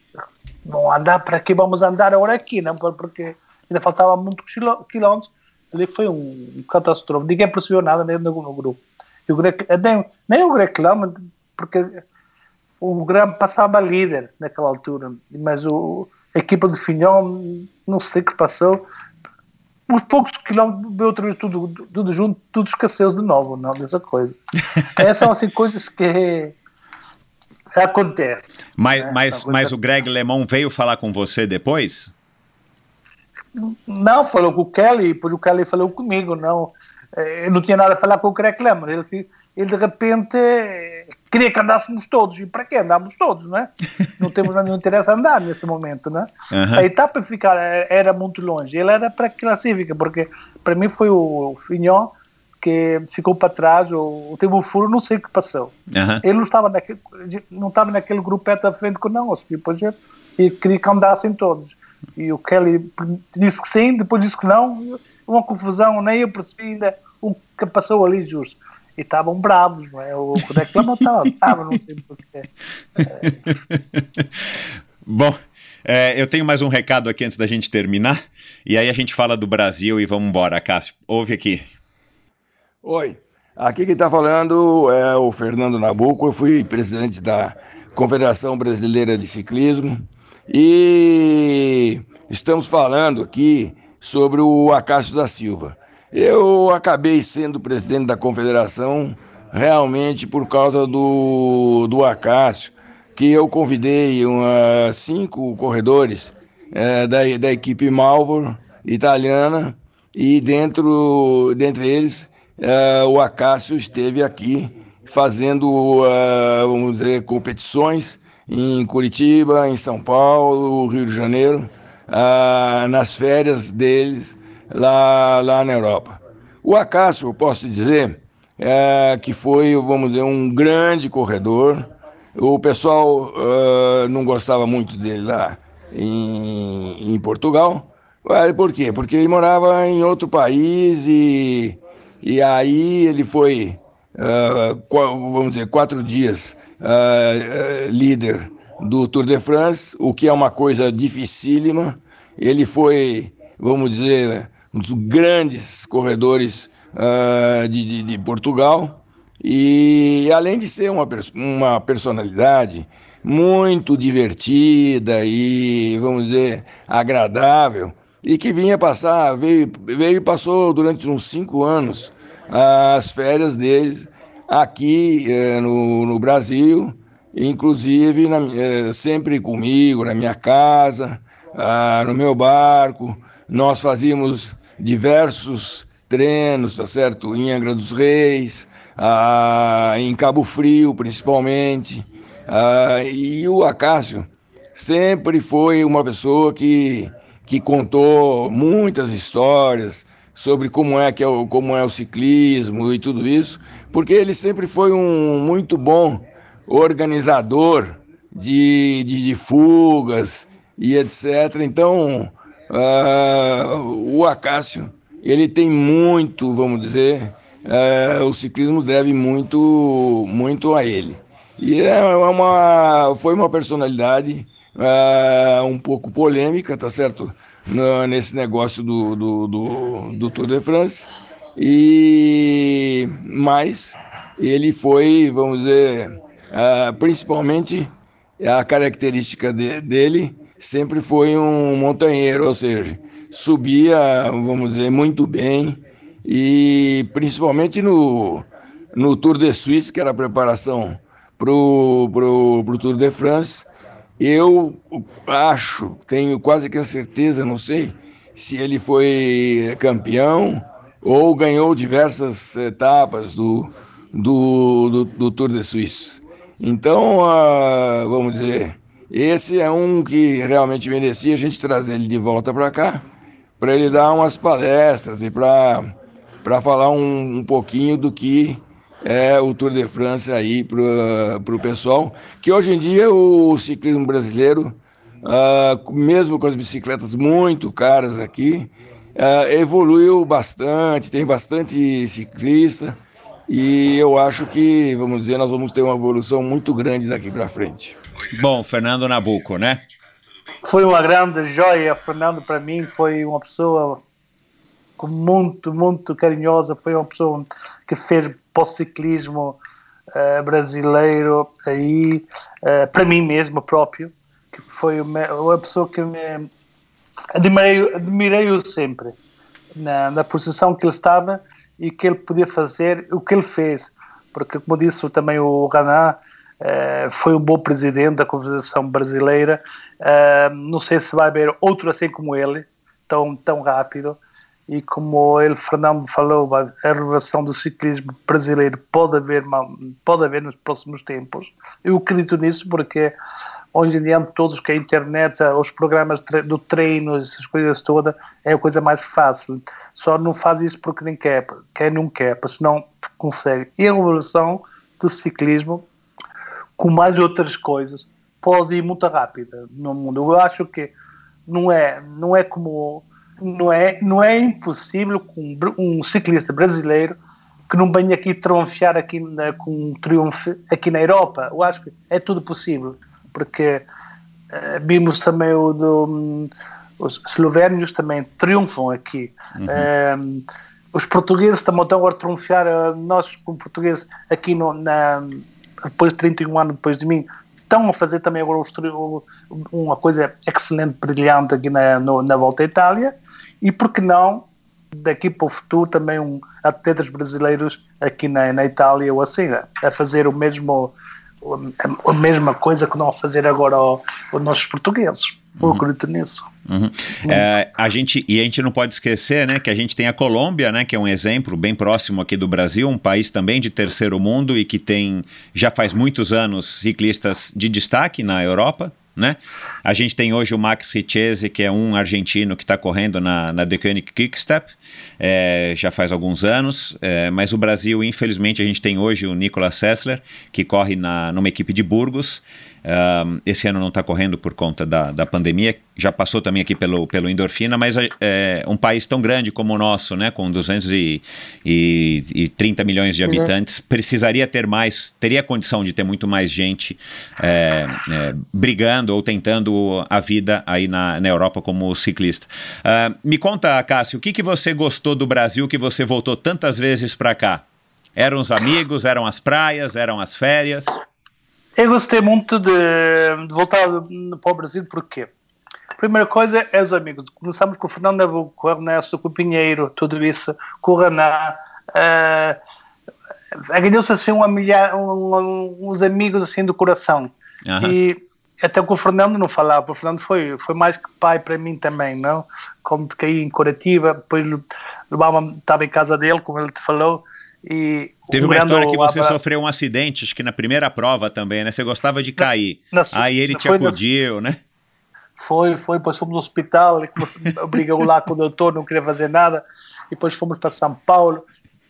vão andar para que vamos andar agora aqui, não? Porque ainda faltava muitos quilómetros. Ali foi um, um catástrofe. Ninguém percebeu nada nem no, no grupo. E o Greg, nem, nem o reclama, porque o Graham passava líder naquela altura, mas o, a equipa de Finhão, não sei o que passou, uns poucos quilómetros, outra vez tudo, tudo junto, tudo escasseu de novo, não, dessa coisa. *laughs* Essas são assim coisas que acontece. Mas, né? mas, mas o Greg LeMond veio falar com você depois? Não, falou com o Kelly, depois o Kelly falou comigo, não. Eh, eu não tinha nada a falar com o Greg LeMond, ele, ele de repente queria que andássemos todos. E para que andámos todos, não é? *laughs* Não temos nenhum interesse a andar nesse momento, não é? Uhum. A etapa ficar era muito longe. Ele era para aquela cívica, porque para mim foi o Finhon que ficou para trás, ou teve um furo, não sei o que passou. Uhum. Ele não estava, naquele, não estava naquele grupete à frente conosco, depois ele queria que andassem todos. E o Kelly disse que sim, depois disse que não, uma confusão, nem eu percebi ainda o que passou ali justo e estavam bravos, não é? O reclama estava bravo, não sei porquê. É. *laughs* Bom, é, eu tenho mais um recado aqui antes da gente terminar, e aí a gente fala do Brasil e vamos embora, Cássio. Ouve aqui. Oi, aqui quem está falando é o Fernando Nabuco, eu fui presidente da Confederação Brasileira de Ciclismo e estamos falando aqui sobre o Acácio da Silva. Eu acabei sendo presidente da confederação realmente por causa do, do Acácio, que eu convidei uma, cinco corredores é, da, da equipe Malvor italiana e dentro dentre eles é, o Acácio esteve aqui fazendo, é, vamos dizer, competições em Curitiba, em São Paulo, Rio de Janeiro, é, nas férias deles lá, lá na Europa. O Acácio, posso dizer, é, que foi, vamos dizer, um grande corredor. O pessoal uh, não gostava muito dele lá em, em Portugal. Por quê? Porque ele morava em outro país e, e aí ele foi, uh, vamos dizer, quatro dias uh, líder do Tour de France, o que é uma coisa dificílima. Ele foi, vamos dizer, um dos grandes corredores uh, de, de, de, Portugal. E além de ser uma, uma personalidade muito divertida e, vamos dizer, agradável, e que vinha passar, veio, veio e passou durante uns cinco anos as férias deles aqui eh, no, no Brasil, inclusive na, eh, sempre comigo, na minha casa, ah, no meu barco. Nós fazíamos diversos treinos, tá certo? Em Angra dos Reis, ah, em Cabo Frio, principalmente. Ah, e o Acácio sempre foi uma pessoa que, que contou muitas histórias sobre como é que é o, como é o ciclismo e tudo isso, porque ele sempre foi um muito bom organizador de, de, de fugas e etc. Então, uh, o Acácio, ele tem muito, vamos dizer, uh, o ciclismo deve muito, muito a ele. E é uma, foi uma personalidade uh, um pouco polêmica, tá certo? No, nesse negócio do, do, do, do Tour de France. E, mas ele foi, vamos dizer, uh, principalmente a característica de, dele sempre foi um montanheiro, ou seja, subia, vamos dizer, muito bem e principalmente no, no Tour de Suisse, que era a preparação para o pro, pro Tour de France, eu acho, tenho quase que a certeza, não sei se ele foi campeão ou ganhou diversas etapas do, do, do, do Tour de Suisse. Então, uh, vamos dizer, esse é um que realmente merecia a gente trazer ele de volta para cá, para ele dar umas palestras e para falar um, um pouquinho do que é o Tour de France aí para o pessoal, que hoje em dia o ciclismo brasileiro, uh, mesmo com as bicicletas muito caras aqui, uh, evoluiu bastante, tem bastante ciclista, e eu acho que, vamos dizer, nós vamos ter uma evolução muito grande daqui para frente. Bom, Fernando Nabuco, né? Foi uma grande joia. Fernando, para mim, foi uma pessoa muito, muito carinhosa. Foi uma pessoa que fez para o ciclismo uh, brasileiro aí, uh, para mim mesmo próprio, que foi uma, uma pessoa que me admirei, admirei-o sempre na, na posição que ele estava e que ele podia fazer o que ele fez. Porque, como disse também o Raná, uh, foi um bom presidente da Confederação Brasileira. Uh, não sei se vai haver outro assim como ele, tão, tão rápido. E como ele, Fernando, falou, a renovação do ciclismo brasileiro pode haver, pode haver nos próximos tempos. Eu acredito nisso porque hoje em dia todos que a internet, os programas do treino, essas coisas todas, é a coisa mais fácil. Só não faz isso porque nem quer, quem não quer, porque senão consegue. E a evolução do ciclismo, com mais outras coisas, pode ir muito rápida no mundo. Eu acho que não é, não é como não é, não é impossível um ciclista brasileiro que não venha aqui triunfar aqui na, com um triunfo aqui na Europa. Eu acho que é tudo possível porque uh, vimos também o do, um, os eslovénios também triunfam aqui. Uhum. Um, os portugueses também estão a triunfar, uh, nós como portugueses aqui no, na, depois de 31 anos depois de mim, estão a fazer também agora uma coisa excelente, brilhante aqui na, no, na volta à Itália, e por que não daqui para o futuro também um atletas brasileiros aqui na, na Itália ou assim, a fazer o mesmo a mesma coisa que não fazer agora aos, nossos portugueses. Vou uhum. acredito nisso. Uhum. Uhum. É, a gente, e a gente não pode esquecer né, que a gente tem a Colômbia, né, que é um exemplo bem próximo aqui do Brasil, um país também de terceiro mundo e que tem já faz muitos anos ciclistas de destaque na Europa né? A gente tem hoje o Max Richese, que é um argentino que está correndo na, na The Koenig Quickstep, é, já faz alguns anos, é, mas o Brasil, infelizmente, a gente tem hoje o Nicolas Sessler, que corre na, numa equipe de Burgos, um, esse ano não está correndo por conta da, da pandemia, já passou também aqui pelo, pelo Endorfina, mas é, um país tão grande como o nosso, né, com 230 milhões de habitantes, precisaria ter mais, teria condição de ter muito mais gente é, é, brigando ou tentando a vida aí na, na Europa como ciclista. Uh, me conta, Cássio, o que, que você gostou do Brasil que você voltou tantas vezes para cá? Eram os amigos, eram as praias, eram as férias? Eu gostei muito de, de voltar para o Brasil, porquê? Primeira coisa é os amigos. Começamos com o Fernando Nevo, com o Ernesto, com o Pinheiro, tudo isso, com o Renan. Uh, Ganhou-se assim um, um, uns amigos assim do coração. Uhum. E até com o Fernando não falava, o Fernando foi, foi mais que pai para mim também, não? Como caí em Corativa, depois levava, estava em casa dele, como ele te falou, e Teve uma história que você sofreu um acidente, acho que na primeira prova também, né? Você gostava de cair. Na, na, Aí ele te acudiu, na, né? Foi, foi, depois fomos no hospital, ele brigou lá com o doutor, não queria fazer nada, e depois fomos para São Paulo,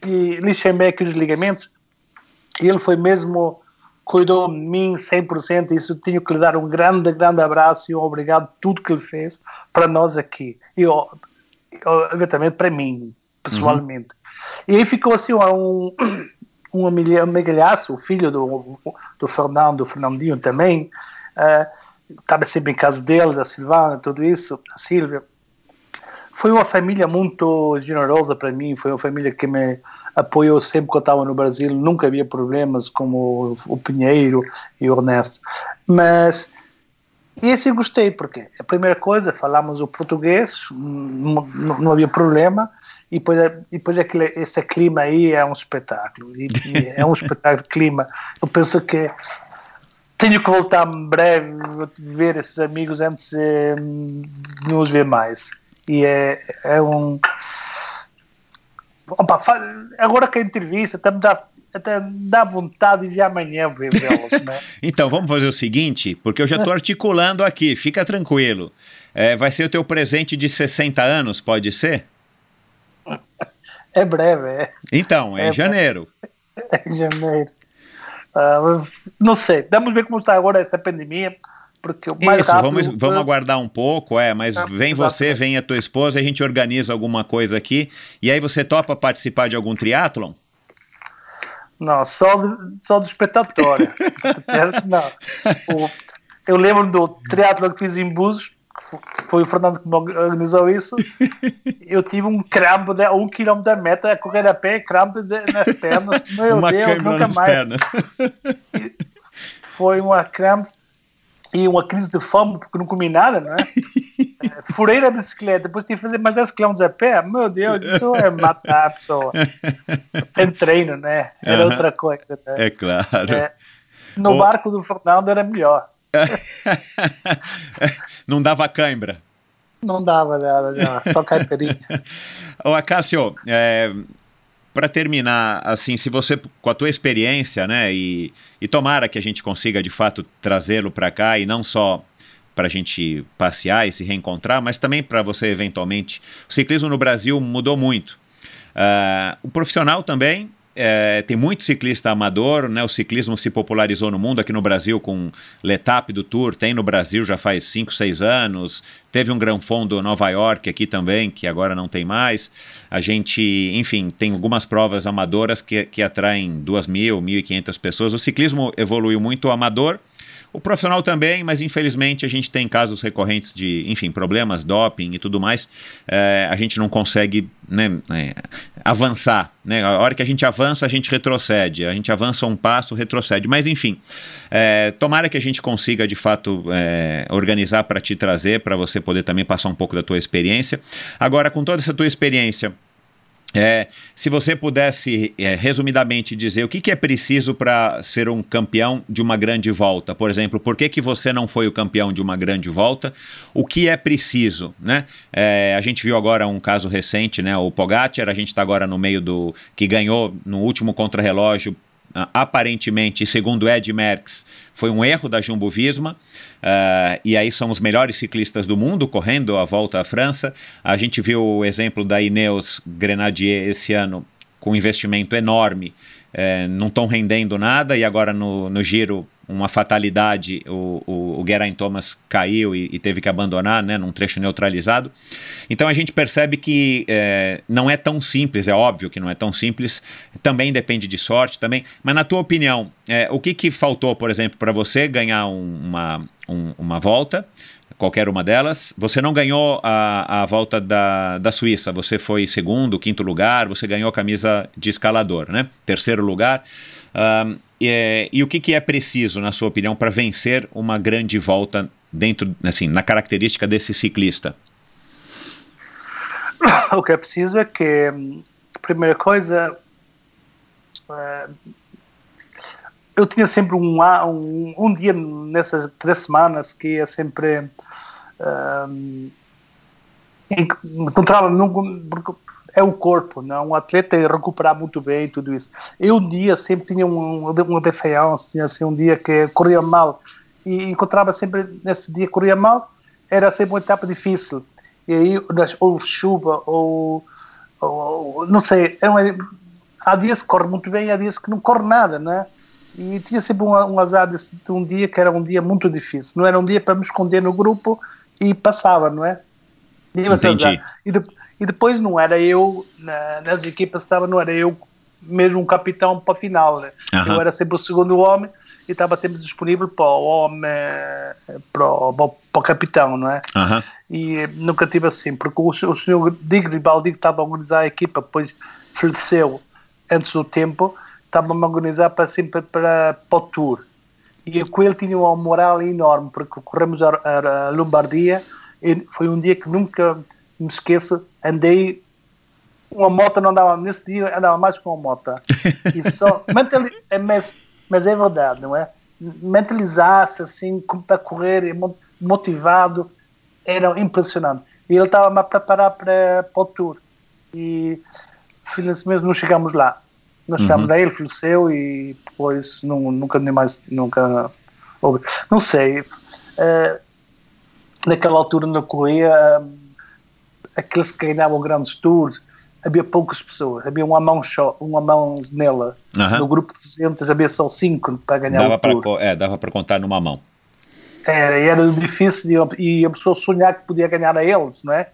e lixei meio aqui os ligamentos, e ele foi mesmo cuidou de mim 100%, isso tenho que lhe dar um grande, grande abraço e um obrigado por tudo que ele fez para nós aqui. E, obviamente, para mim, pessoalmente. Uhum. E aí ficou assim um, um amigalhaço, o filho do, do Fernando, do Fernandinho também, uh, estava sempre em casa deles, a Silvana, tudo isso, a Silvia foi uma família muito generosa para mim, foi uma família que me apoiou sempre que eu estava no Brasil, nunca havia problemas como o Pinheiro e o Ernesto. Mas esse gostei, porque a primeira coisa, falamos o português, não, não havia problema, e depois, depois aquele, esse clima aí é um espetáculo, e, e é um espetáculo de clima. Eu penso que tenho que voltar breve ver esses amigos antes de nos ver mais e é, é um. Opa, agora que a entrevista até me dá, até dá vontade de amanhã ver *laughs* né? então, vamos fazer o seguinte, porque eu já estou articulando aqui, fica tranquilo. É, vai ser o teu presente de 60 anos, pode ser? É breve, é. Então, é, *laughs* é em janeiro. É em janeiro. Uh, não sei, vamos ver como está agora esta pandemia porque o mais Isso, rápido, vamos, vamos aguardar um pouco, é, mas vem você, vem a tua esposa, a gente organiza alguma coisa aqui, e aí você topa participar de algum triatlon? Não, só, de, só do espetatório. *laughs* não. O, eu lembro do triatlon que fiz em Búzios, foi o Fernando que me organizou isso. Eu tive um crampo de um quilômetro da meta a correr a pé, crampo de, nas pernas. *laughs* Meu uma Deus, nunca mais. Pernas. Foi uma crampo e uma crise de fome porque não comi nada, não é? *laughs* Furei a bicicleta, depois tive que fazer mais 10 km a pé. Meu Deus, isso é matar a pessoa. *laughs* Sem treino, né? Era outra coisa. Né? É claro. É, no barco do Fernando era melhor. *laughs* não dava cãibra. Não dava nada, só caipirinha. Ô, Acácio, é, para terminar, assim, se você, com a tua experiência, né, e, e tomara que a gente consiga de fato trazê-lo para cá e não só para a gente passear e se reencontrar, mas também para você eventualmente. O ciclismo no Brasil mudou muito. Uh, o profissional também, é, tem muito ciclista amador, né? O ciclismo se popularizou no mundo, aqui no Brasil com Letap do Tour, tem no Brasil já faz 5, 6 anos. Teve um Gran Fondo Nova York aqui também, que agora não tem mais. A gente, enfim, tem algumas provas amadoras que, que atraem 2 mil, 1.500 pessoas. O ciclismo evoluiu muito amador, o profissional também, mas infelizmente a gente tem casos recorrentes de, enfim, problemas, doping e tudo mais. É, a gente não consegue né, é, avançar. Né? A hora que a gente avança, a gente retrocede. A gente avança um passo, retrocede. Mas enfim, é, tomara que a gente consiga de fato é, organizar para te trazer, para você poder também passar um pouco da tua experiência. Agora, com toda essa tua experiência é, se você pudesse, é, resumidamente, dizer o que, que é preciso para ser um campeão de uma grande volta, por exemplo, por que, que você não foi o campeão de uma grande volta, o que é preciso, né? É, a gente viu agora um caso recente, né? O Pogacar, a gente está agora no meio do que ganhou no último contrarrelógio aparentemente, segundo Ed Merckx, foi um erro da Jumbo Visma. Uh, e aí são os melhores ciclistas do mundo correndo a volta à França. A gente viu o exemplo da Ineos Grenadier esse ano com investimento enorme, uh, não estão rendendo nada e agora no, no Giro uma fatalidade, o, o, o Geraint Thomas caiu e, e, teve que abandonar, né, num trecho neutralizado. Então a gente percebe que é, não é tão simples, é óbvio que não é tão simples, também depende de sorte, também. Mas na tua opinião, é, o que, que faltou, por exemplo, para você ganhar um, uma, um, uma volta? qualquer uma delas. Você não ganhou a, a volta da, da Suíça, você foi segundo, quinto lugar, você ganhou a camisa de escalador, né? Terceiro lugar. Um, e, e, o que, que é preciso, na sua opinião, para vencer uma grande volta dentro, assim, na característica desse ciclista? *coughs* O que é preciso é que, primeira coisa, uh, eu tinha sempre um, um, um, dia nessas três semanas que ia sempre uh, encontrava é o corpo, não? É um atleta recuperar muito bem tudo isso. Eu um dia sempre tinha um, uma defiance, tinha assim um dia que corria mal e encontrava sempre nesse dia corria mal, era sempre uma etapa difícil. E aí ou chuva ou, ou não sei, é uma, há dias que corre muito bem, há dias que não corre nada, né? E tinha sempre um, um azar de, de um dia que era um dia muito difícil. Não era um dia para me esconder no grupo e passava, não é? Entendi. E, de- e depois não era eu, na- nas equipas estava, não era eu mesmo um capitão para a final. Né? Aham. Eu era sempre o segundo homem e estava sempre disponível para o homem, eh, para o, para o- para capitão, não é? Aham. e eh, nunca tive assim, porque o, o senhor Digno Baldi que estava a organizar a equipa, depois faleceu antes do tempo, estava-me a organizar para sempre para, para o Tour. E com ele tinha uma moral enorme, porque corremos a, a, a Lombardia, e foi um dia que nunca me esqueço, andei, uma moto não andava, nesse dia andava mais com uma moto. E só, *laughs* é, mas, mas é verdade, não é? Mentalizar-se assim, como para correr, mo- motivado, era impressionante. E ele estava-me a preparar para, para o tour. E felizmente não chegamos lá. Nós chegamos lá, ele faleceu e depois não, nunca nem mais, nunca. Não sei, eh, naquela altura na Coreia, aqueles que ganhavam grandes tours, havia poucas pessoas, havia uma mão só, uma mão nela. Aham. No grupo de 200 havia só cinco para ganhar Dava o para tour. é, dava para contar numa mão. Era, era difícil e a pessoa sonhar que podia ganhar a eles, não é?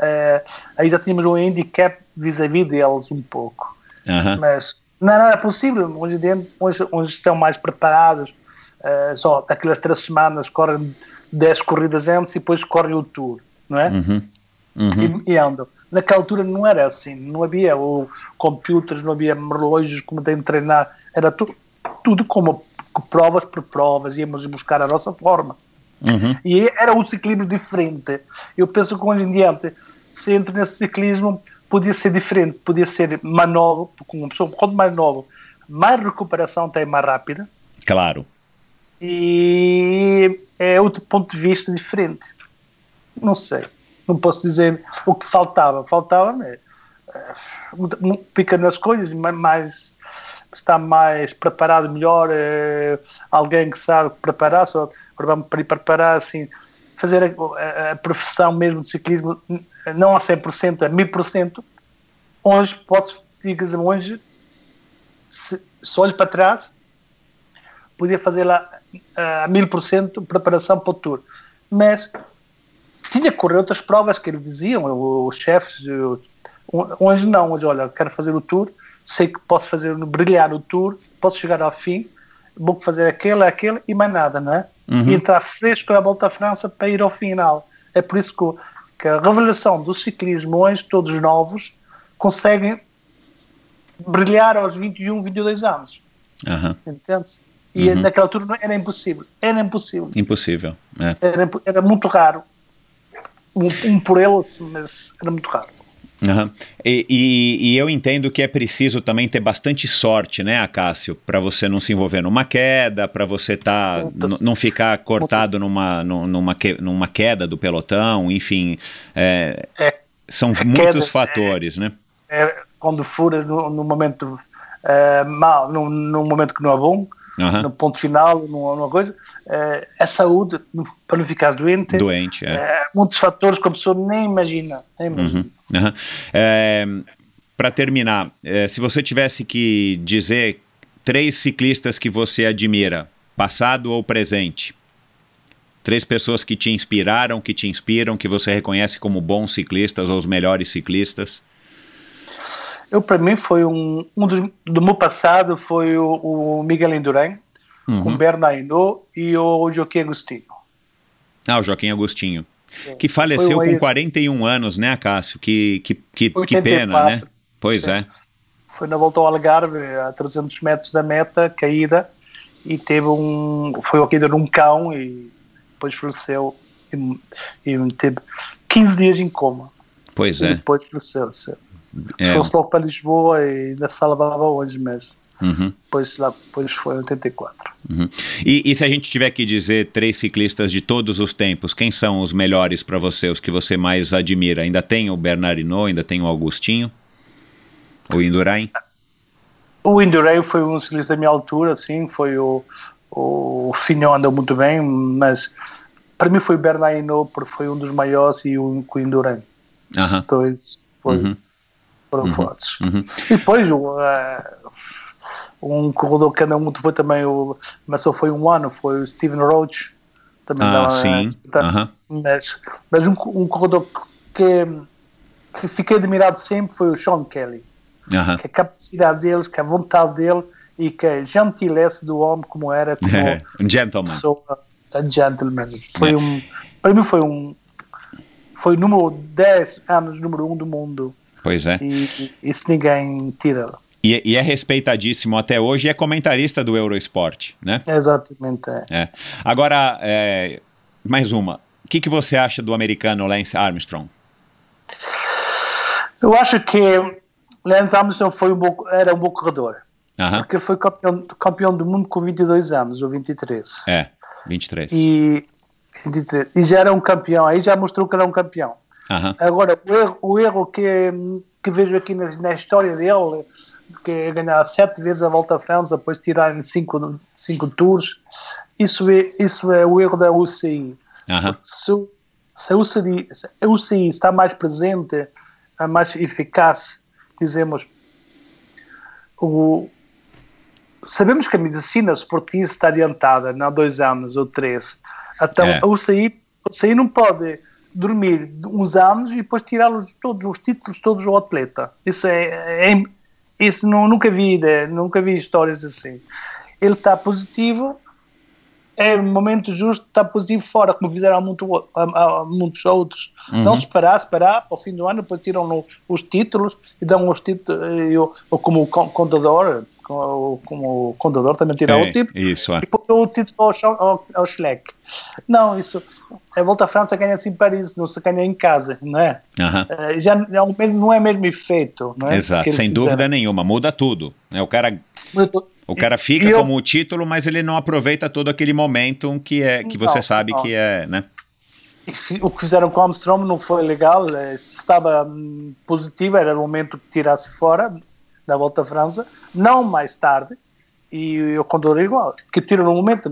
Eh, aí já tínhamos um handicap vis-à-vis deles um pouco. Aham. Mas não era possível. Hoje, dia, hoje, hoje estão mais preparados. eh, só daquelas três semanas correm 10 corridas antes e depois correm o tour, não é? Uhum. Uhum. E, e andam. Naquela altura não era assim. Não havia o, computers, não havia relógios como tem de treinar. Era tu, tudo como provas por provas. Íamos buscar a nossa forma. Uhum. E era um ciclismo diferente. Eu penso que hoje em diante, se entra nesse ciclismo, podia ser diferente, podia ser mais novo, porque uma pessoa, quanto mais novo, mais recuperação tem mais rápida Claro. e é outro ponto de vista diferente. Não sei, não posso dizer o que faltava. Faltava né, muito pequenas coisas, ma- mais estar mais preparado melhor, eh, alguém que sabe preparar, só vamos preparar assim, fazer a, a- profissão mesmo de ciclismo não a 100%, a 1000%. Hoje, posso dizer, hoje, se, se olho para trás, podia fazer lá a mil por cento preparação para o tour. Mas tinha que correr outras provas que eles diziam, os chefes. Hoje não, hoje olha, quero fazer o tour, sei que posso fazer brilhar o tour, posso chegar ao fim, vou fazer aquele, aquele e mais nada, não é? E entrar fresco na volta à França para ir ao final. É por isso que, que a revelação do ciclismo hoje, todos novos, conseguem brilhar aos 21, 22 anos. Aham. Entende? E naquela altura era impossível. Era impossível. Impossível. É. Era, era muito raro. Um, um por eles, mas era muito raro. Aham. E, e- e eu entendo que é preciso também ter bastante sorte, né, Acácio, para você não se envolver numa queda, para você tá, não ficar cortado numa, nu- numa, numa queda do pelotão, enfim, é, É, são muitos é- fatores, né? é quando fura no, no momento eh, mal, num, num momento que não é bom, Aham. no ponto final, numa, coisa, eh, a saúde, para não ficar doente, Doente, é. eh, muitos fatores que a pessoa nem imagina. Nem imagina. Uhum. para terminar, é, se você tivesse que dizer três ciclistas que você admira, passado ou presente, três pessoas que te inspiraram, que te inspiram, que você reconhece como bons ciclistas ou os melhores ciclistas. Eu, para mim, foi um, um dos, do meu passado foi o, o Miguel Indurain, Uhum. com Bernard Hinault e o Joaquim Agostinho. Ah, o Joaquim Agostinho. Que faleceu com aí- 41 anos, né, Cássio? Que, que, que, que 84. pena, né? Pois é. Foi na volta ao Algarve, a 300 metros da meta, caída, e teve um. Foi a caída num cão e depois faleceu. E, e teve 15 dias em coma. Pois E é. depois faleceu. Se É. fosse logo para Lisboa e ainda salvava hoje mesmo. Uhum. Depois, lá, depois foi em 84. Uhum. E, e se a gente tiver que dizer três ciclistas de todos os tempos, quem são os melhores para você, os que você mais admira? Ainda tem o Bernardino, ainda tem o Augustinho? O Indurain? O Indurain foi um ciclista da minha altura, sim, foi o, o Finhão andou muito bem, mas para mim foi o Bernard Hinault, porque foi um dos maiores e o, o Indurain. Aham. Os dois foi, Uhum. Foram fortes. Uhum. E depois o, eh, um corredor que anda muito foi também o, mas só foi um ano, foi o Steven Roach. Também ah, dava, sim. Tá, uh -huh. Mas, mas um, um corredor que, que fiquei admirado sempre foi o Sean Kelly. Uh -huh. Que a capacidade deles, que a vontade dele e que a gentileza do homem como era como *laughs* um gentleman. Pessoa, um gentleman. Foi um, para mim foi um foi o número 10 anos número 1 um do mundo. Pois é. E, isso ninguém tira. E, e, é respeitadíssimo até hoje e é comentarista do Eurosport, né? Exatamente. É. é. Agora, é, mais uma. O que, que você acha do americano Lance Armstrong? Eu acho que Lance Armstrong foi um bom, era um bom corredor. Uh -huh. Porque foi campeão, campeão do mundo com 22 anos, ou 23. É, 23. E, 23. e já era um campeão, aí já mostrou que era um campeão. Uh -huh. Agora, o erro, o erro que, que vejo aqui na, na história dele que é ganhar sete vezes a volta à França, depois tirarem cinco, cinco tours, isso é, isso é o erro da UCI. Uhum. Se, se, a UCI, se a UCI está mais presente, mais eficaz, dizemos, o, sabemos que a medicina esportiva está adiantada há dois anos ou três. Então é. a, UCI, a UCI não pode dormir uns anos e depois tirar todos os títulos todos ao atleta. Isso é, é, isso não, nunca vi, né? nunca vi histórias assim. Ele está positivo, é o momento justo, está positivo fora, como fizeram muito, há, muitos outros. Uhum. Não esperar, esperar, ao fim do ano, depois tiram os títulos e dão os títulos, eu, ou como contador, como, contador também tirar é, o título, isso, é. e depois o título ao, ao, ao Schleck. Não, isso. A volta à França ganha-se em Paris, não se ganha em casa, não é? Uhum. Já não é mesmo efeito, não é? Exato, sem dúvida nenhuma, muda tudo. Né? O cara. O cara fica eu, como o título, mas ele não aproveita todo aquele momento que é que você sabe não. que é, né? O que fizeram com o Armstrong não foi legal, eh, estava hum, positivo, era o momento que tirasse fora da volta à França, não mais tarde, e eu condoro igual, que tiram no momento,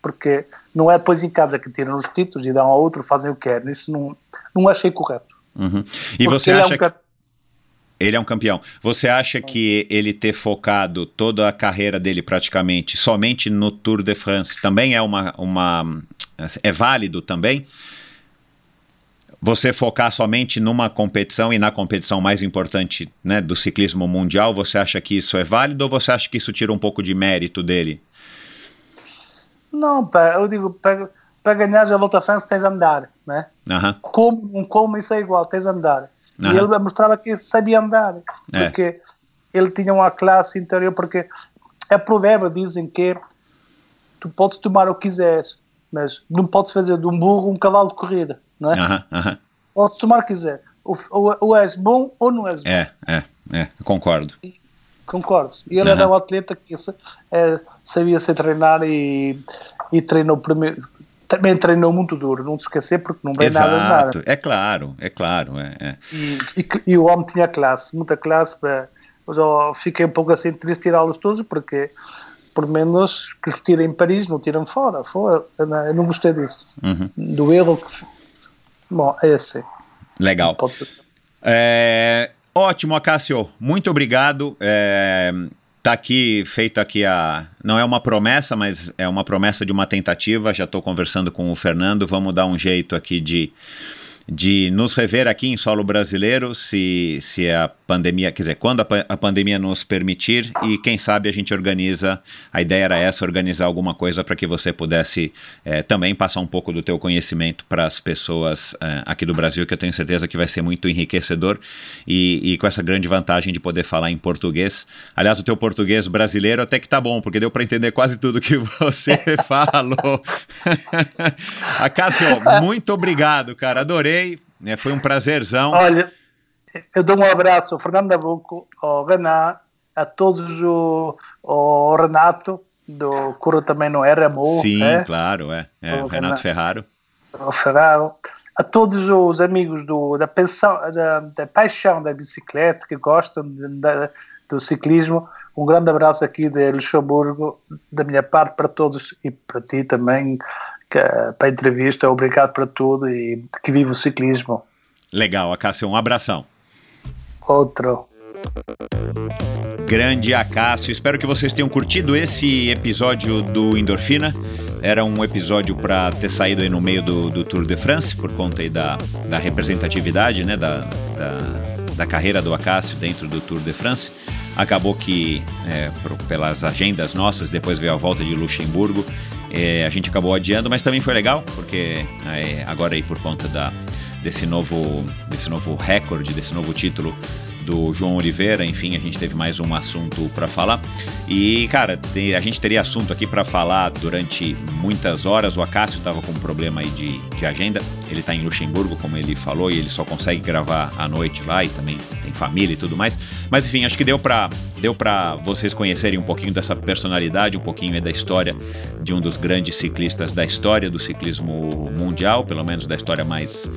porque não é depois em casa que tiram os títulos e dão ao outro, fazem o que querem. Isso não, não achei correto. Uhum. E você acha é um que... Ele é um campeão. Você acha que ele ter focado toda a carreira dele praticamente somente no Tour de France também é uma, uma é válido também? Você focar somente numa competição e na competição mais importante né, do ciclismo mundial, você acha que isso é válido ou você acha que isso tira um pouco de mérito dele? Não, eu digo, para, ganhar a Volta à França tens a andar, né? Uhum. Como, como isso é igual, tens a andar. Uhum. E ele mostrava que sabia andar, é. porque ele tinha uma classe interior, porque é provérbio, dizem que tu podes tomar o que quiseres, mas não podes fazer de um burro um cavalo de corrida, não é? Uhum. Uhum. Podes tomar o que quiser. Ou, ou, ou, és bom ou não és bom. É, é, é, concordo. E, Concordo. E ele era um atleta que é, sabia se treinar e, e treinou primeiro. Também treinou muito duro, não te esquecer, porque não vem nada de nada. É claro, é claro. É, é. E, e, e, o homem tinha classe, muita classe. Para, mas eu fiquei um pouco assim triste tirá-los todos, porque por menos que os tirem em Paris, não tiram fora. não, eu não gostei disso. Uhum. Do erro que. Bom, é assim. Legal. É, Ótimo, Acácio. Muito obrigado. É, tá aqui feito aqui a. Não é uma promessa, mas é uma promessa de uma tentativa. Já estou conversando com o Fernando. Vamos dar um jeito aqui de de nos rever aqui em solo brasileiro, se, se a pandemia, quer dizer, quando a, a, pandemia nos permitir e quem sabe a gente organiza, a ideia era essa, organizar alguma coisa para que você pudesse é, também passar um pouco do teu conhecimento para as pessoas é, aqui do Brasil, que eu tenho certeza que vai ser muito enriquecedor e, e, com essa grande vantagem de poder falar em português. Aliás, o teu português brasileiro até que tá bom, porque deu para entender quase tudo que você *laughs* falou. *laughs* Acácio, muito obrigado, cara, adorei né? foi um prazerzão. Olha, eu dou um abraço ao Fernando Nabuco, ao Renan, a todos, o, ao Renato, do Cura também não era amor. Sim, é? claro, é. é o Renato Ferraro. O Ferraro. A todos os amigos do, da, pensão, da, da paixão da bicicleta, que gostam de, de, do ciclismo, um grande abraço aqui de Luxemburgo, da minha parte para todos e para ti também, para a entrevista. Obrigado para tudo e que viva o ciclismo. Legal, Acácio, um abração. Outro. grande Acácio. Espero que vocês tenham curtido esse episódio do Endorfina. Era um episódio para ter saído aí no meio do, do, Tour de France, por conta aí da, da representatividade né, da, da, da carreira do Acácio dentro do Tour de France. Acabou que, é, por, pelas agendas nossas, depois veio a volta de Luxemburgo, é, a gente acabou adiando, mas também foi legal, porque é, agora aí por conta da, desse, novo, desse novo recorde, desse novo título do João Oliveira, enfim, a gente teve mais um assunto para falar. E, cara, a gente teria assunto aqui para falar durante muitas horas. O Acácio estava com um problema aí de, de agenda. Ele está em Luxemburgo, como ele falou, e ele só consegue gravar à noite lá e também tem família e tudo mais. Mas, enfim, acho que deu para deu para vocês conhecerem um pouquinho dessa personalidade, um pouquinho da história de um dos grandes ciclistas da história do ciclismo mundial, pelo menos da história mais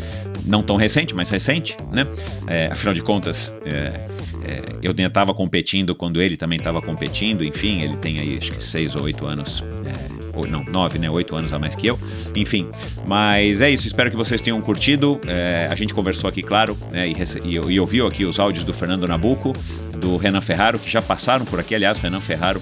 não tão recente, mas recente, né? É, afinal de contas, é, é, eu estava competindo quando ele também estava competindo, enfim, ele tem aí acho que seis ou oito anos, é, ou, não, nove, né? Oito anos a mais que eu, enfim. Mas é isso, espero que vocês tenham curtido. É, a gente conversou aqui, claro, né, e, e, e ouviu aqui os áudios do Fernando Nabuco, do Renan Ferraro, que já passaram por aqui, aliás, Renan Ferraro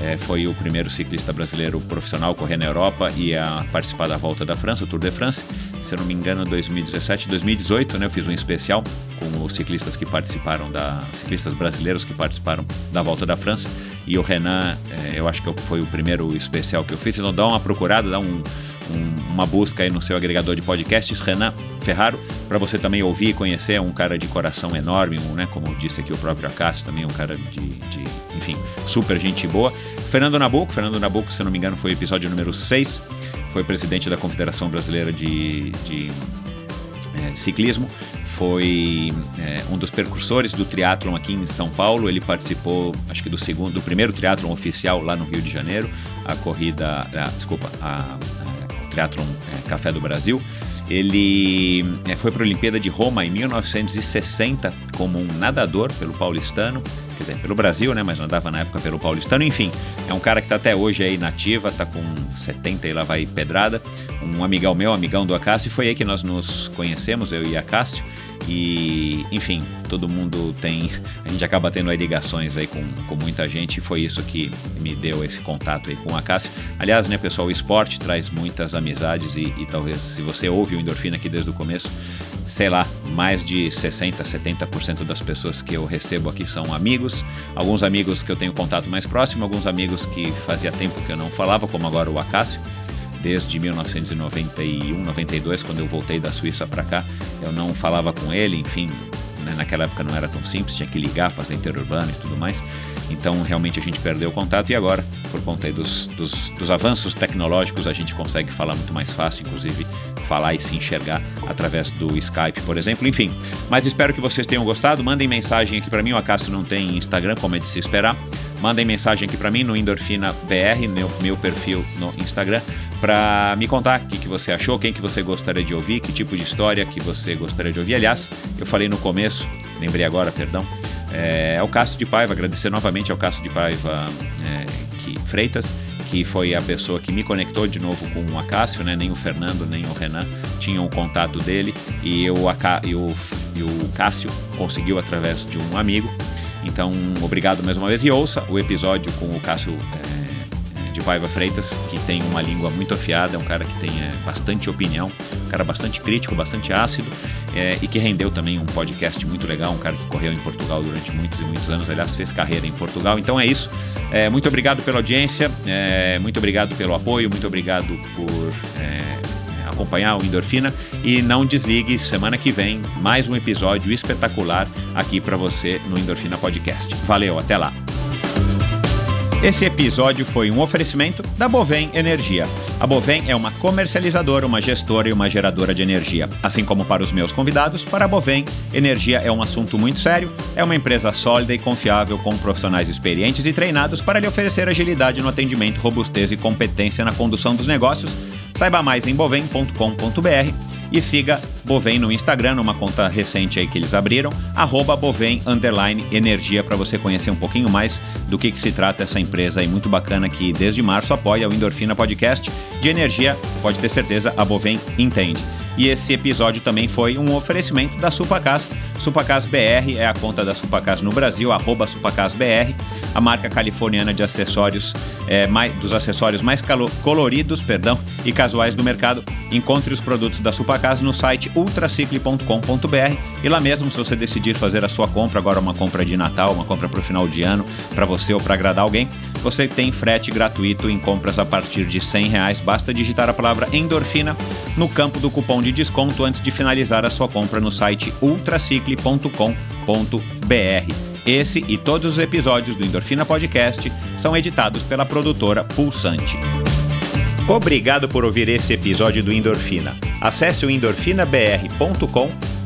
é, foi o primeiro ciclista brasileiro profissional a correr na Europa e a participar da Volta da França, o Tour de France. Se eu não me engano, 2017, 2018, né? Eu fiz um especial com os ciclistas que participaram da ciclistas brasileiros que participaram da Volta da França. E o Renan, é, eu acho que foi o primeiro especial que eu fiz. Então dá uma procurada, dá um, um, uma busca aí no seu agregador de podcasts, Renan Ferraro, para você também ouvir e conhecer. É um cara de coração enorme, um, né? Como disse aqui o próprio Acácio, também um cara de, de enfim, super gente boa. Fernando Nabuco, Fernando Nabuco, se não me engano, foi o episódio número 6, foi presidente da Confederação Brasileira de, de é, Ciclismo, foi é, um dos percursores do triatlon aqui em São Paulo. Ele participou, acho que do segundo, do primeiro triatlon oficial lá no Rio de Janeiro, a corrida, a, desculpa, a, a, o triatlon é, Café do Brasil. Ele é, foi para a Olimpíada de Roma em 1960 como um nadador pelo paulistano quer dizer, pelo Brasil, né? Mas andava na época pelo paulistano. Enfim, é um cara que está até hoje aí nativa, está com 70 e lá vai pedrada. Um amigão meu, amigão do Acácio, foi aí que nós nos conhecemos, eu e Acácio. E, enfim, todo mundo tem. A gente acaba tendo aí ligações aí com, com muita gente e foi isso que me deu esse contato aí com a Cássio. Aliás, né, pessoal, o esporte traz muitas amizades e, e talvez se você ouve o Endorfina aqui desde o começo, sei lá, mais de 60, 70% das pessoas que eu recebo aqui são amigos. Alguns amigos que eu tenho contato mais próximo, alguns amigos que fazia tempo que eu não falava, como agora o Acácio. Desde 1991, 92, quando eu voltei da Suíça para cá, eu não falava com ele, enfim, né, naquela época não era tão simples, tinha que ligar, fazer interurbano e tudo mais. Então realmente a gente perdeu o contato e agora, por conta dos, dos, dos avanços tecnológicos, a gente consegue falar muito mais fácil, inclusive falar e se enxergar através do Skype, por exemplo. Enfim, mas espero que vocês tenham gostado. Mandem mensagem aqui para mim. O Acácio não tem Instagram, como é de se esperar. Mandem mensagem aqui para mim no Endorfina BR, meu, meu perfil no Instagram, para me contar o que, que você achou, quem que você gostaria de ouvir, que tipo de história que você gostaria de ouvir. Aliás, eu falei no começo, lembrei agora, perdão, é, é o Cássio de Paiva, agradecer novamente ao Cássio de Paiva é, que, Freitas, que foi a pessoa que me conectou de novo com o Acácio, né? Nem o Fernando, nem o Renan tinham o contato dele e, eu, e, o, e o Cássio conseguiu através de um amigo. Então, obrigado mais uma vez e ouça o episódio com o Cássio é, de Paiva Freitas, que tem uma língua muito afiada, é um cara que tem é, bastante opinião, um cara bastante crítico, bastante ácido é, e que rendeu também um podcast muito legal, um cara que correu em Portugal durante muitos e muitos anos, aliás, fez carreira em Portugal. Então é isso. É, muito obrigado pela audiência, é, muito obrigado pelo apoio, muito obrigado por é, acompanhar o Endorfina e não desligue, semana que vem, mais um episódio espetacular aqui para você no Endorfina Podcast. Valeu, até lá! Esse episódio foi um oferecimento da Bovem Energia. A Bovem é uma comercializadora, uma gestora e uma geradora de energia. Assim como para os meus convidados, para a Bovem, energia é um assunto muito sério, é uma empresa sólida e confiável com profissionais experientes e treinados para lhe oferecer agilidade no atendimento, robustez e competência na condução dos negócios. Saiba mais em bovem.com.br e siga Bovem no Instagram, numa conta recente aí que eles abriram, arroba Bovem Energia, para você conhecer um pouquinho mais do que, que se trata essa empresa aí muito bacana que desde março apoia o Endorfina Podcast de energia, pode ter certeza, a Bovem entende. E esse episódio também foi um oferecimento da Supacas. Supacas BR é a conta da Supacas no Brasil, arroba SupacasBR, a marca californiana de acessórios, é, mais, dos acessórios mais coloridos perdão, e casuais do mercado. Encontre os produtos da Supacas no site ultracicle.com.br e lá mesmo, se você decidir fazer a sua compra, agora uma compra de Natal, uma compra para o final de ano, para você ou para agradar alguém, você tem frete gratuito em compras a partir de 100 reais. Basta digitar a palavra endorfina no campo do cupom de desconto antes de finalizar a sua compra no site ultracicle.com.br. Esse e todos os episódios do Endorfina Podcast são editados pela produtora Pulsante. Obrigado por ouvir esse episódio do Endorfina. Acesse o endorfinabr.com,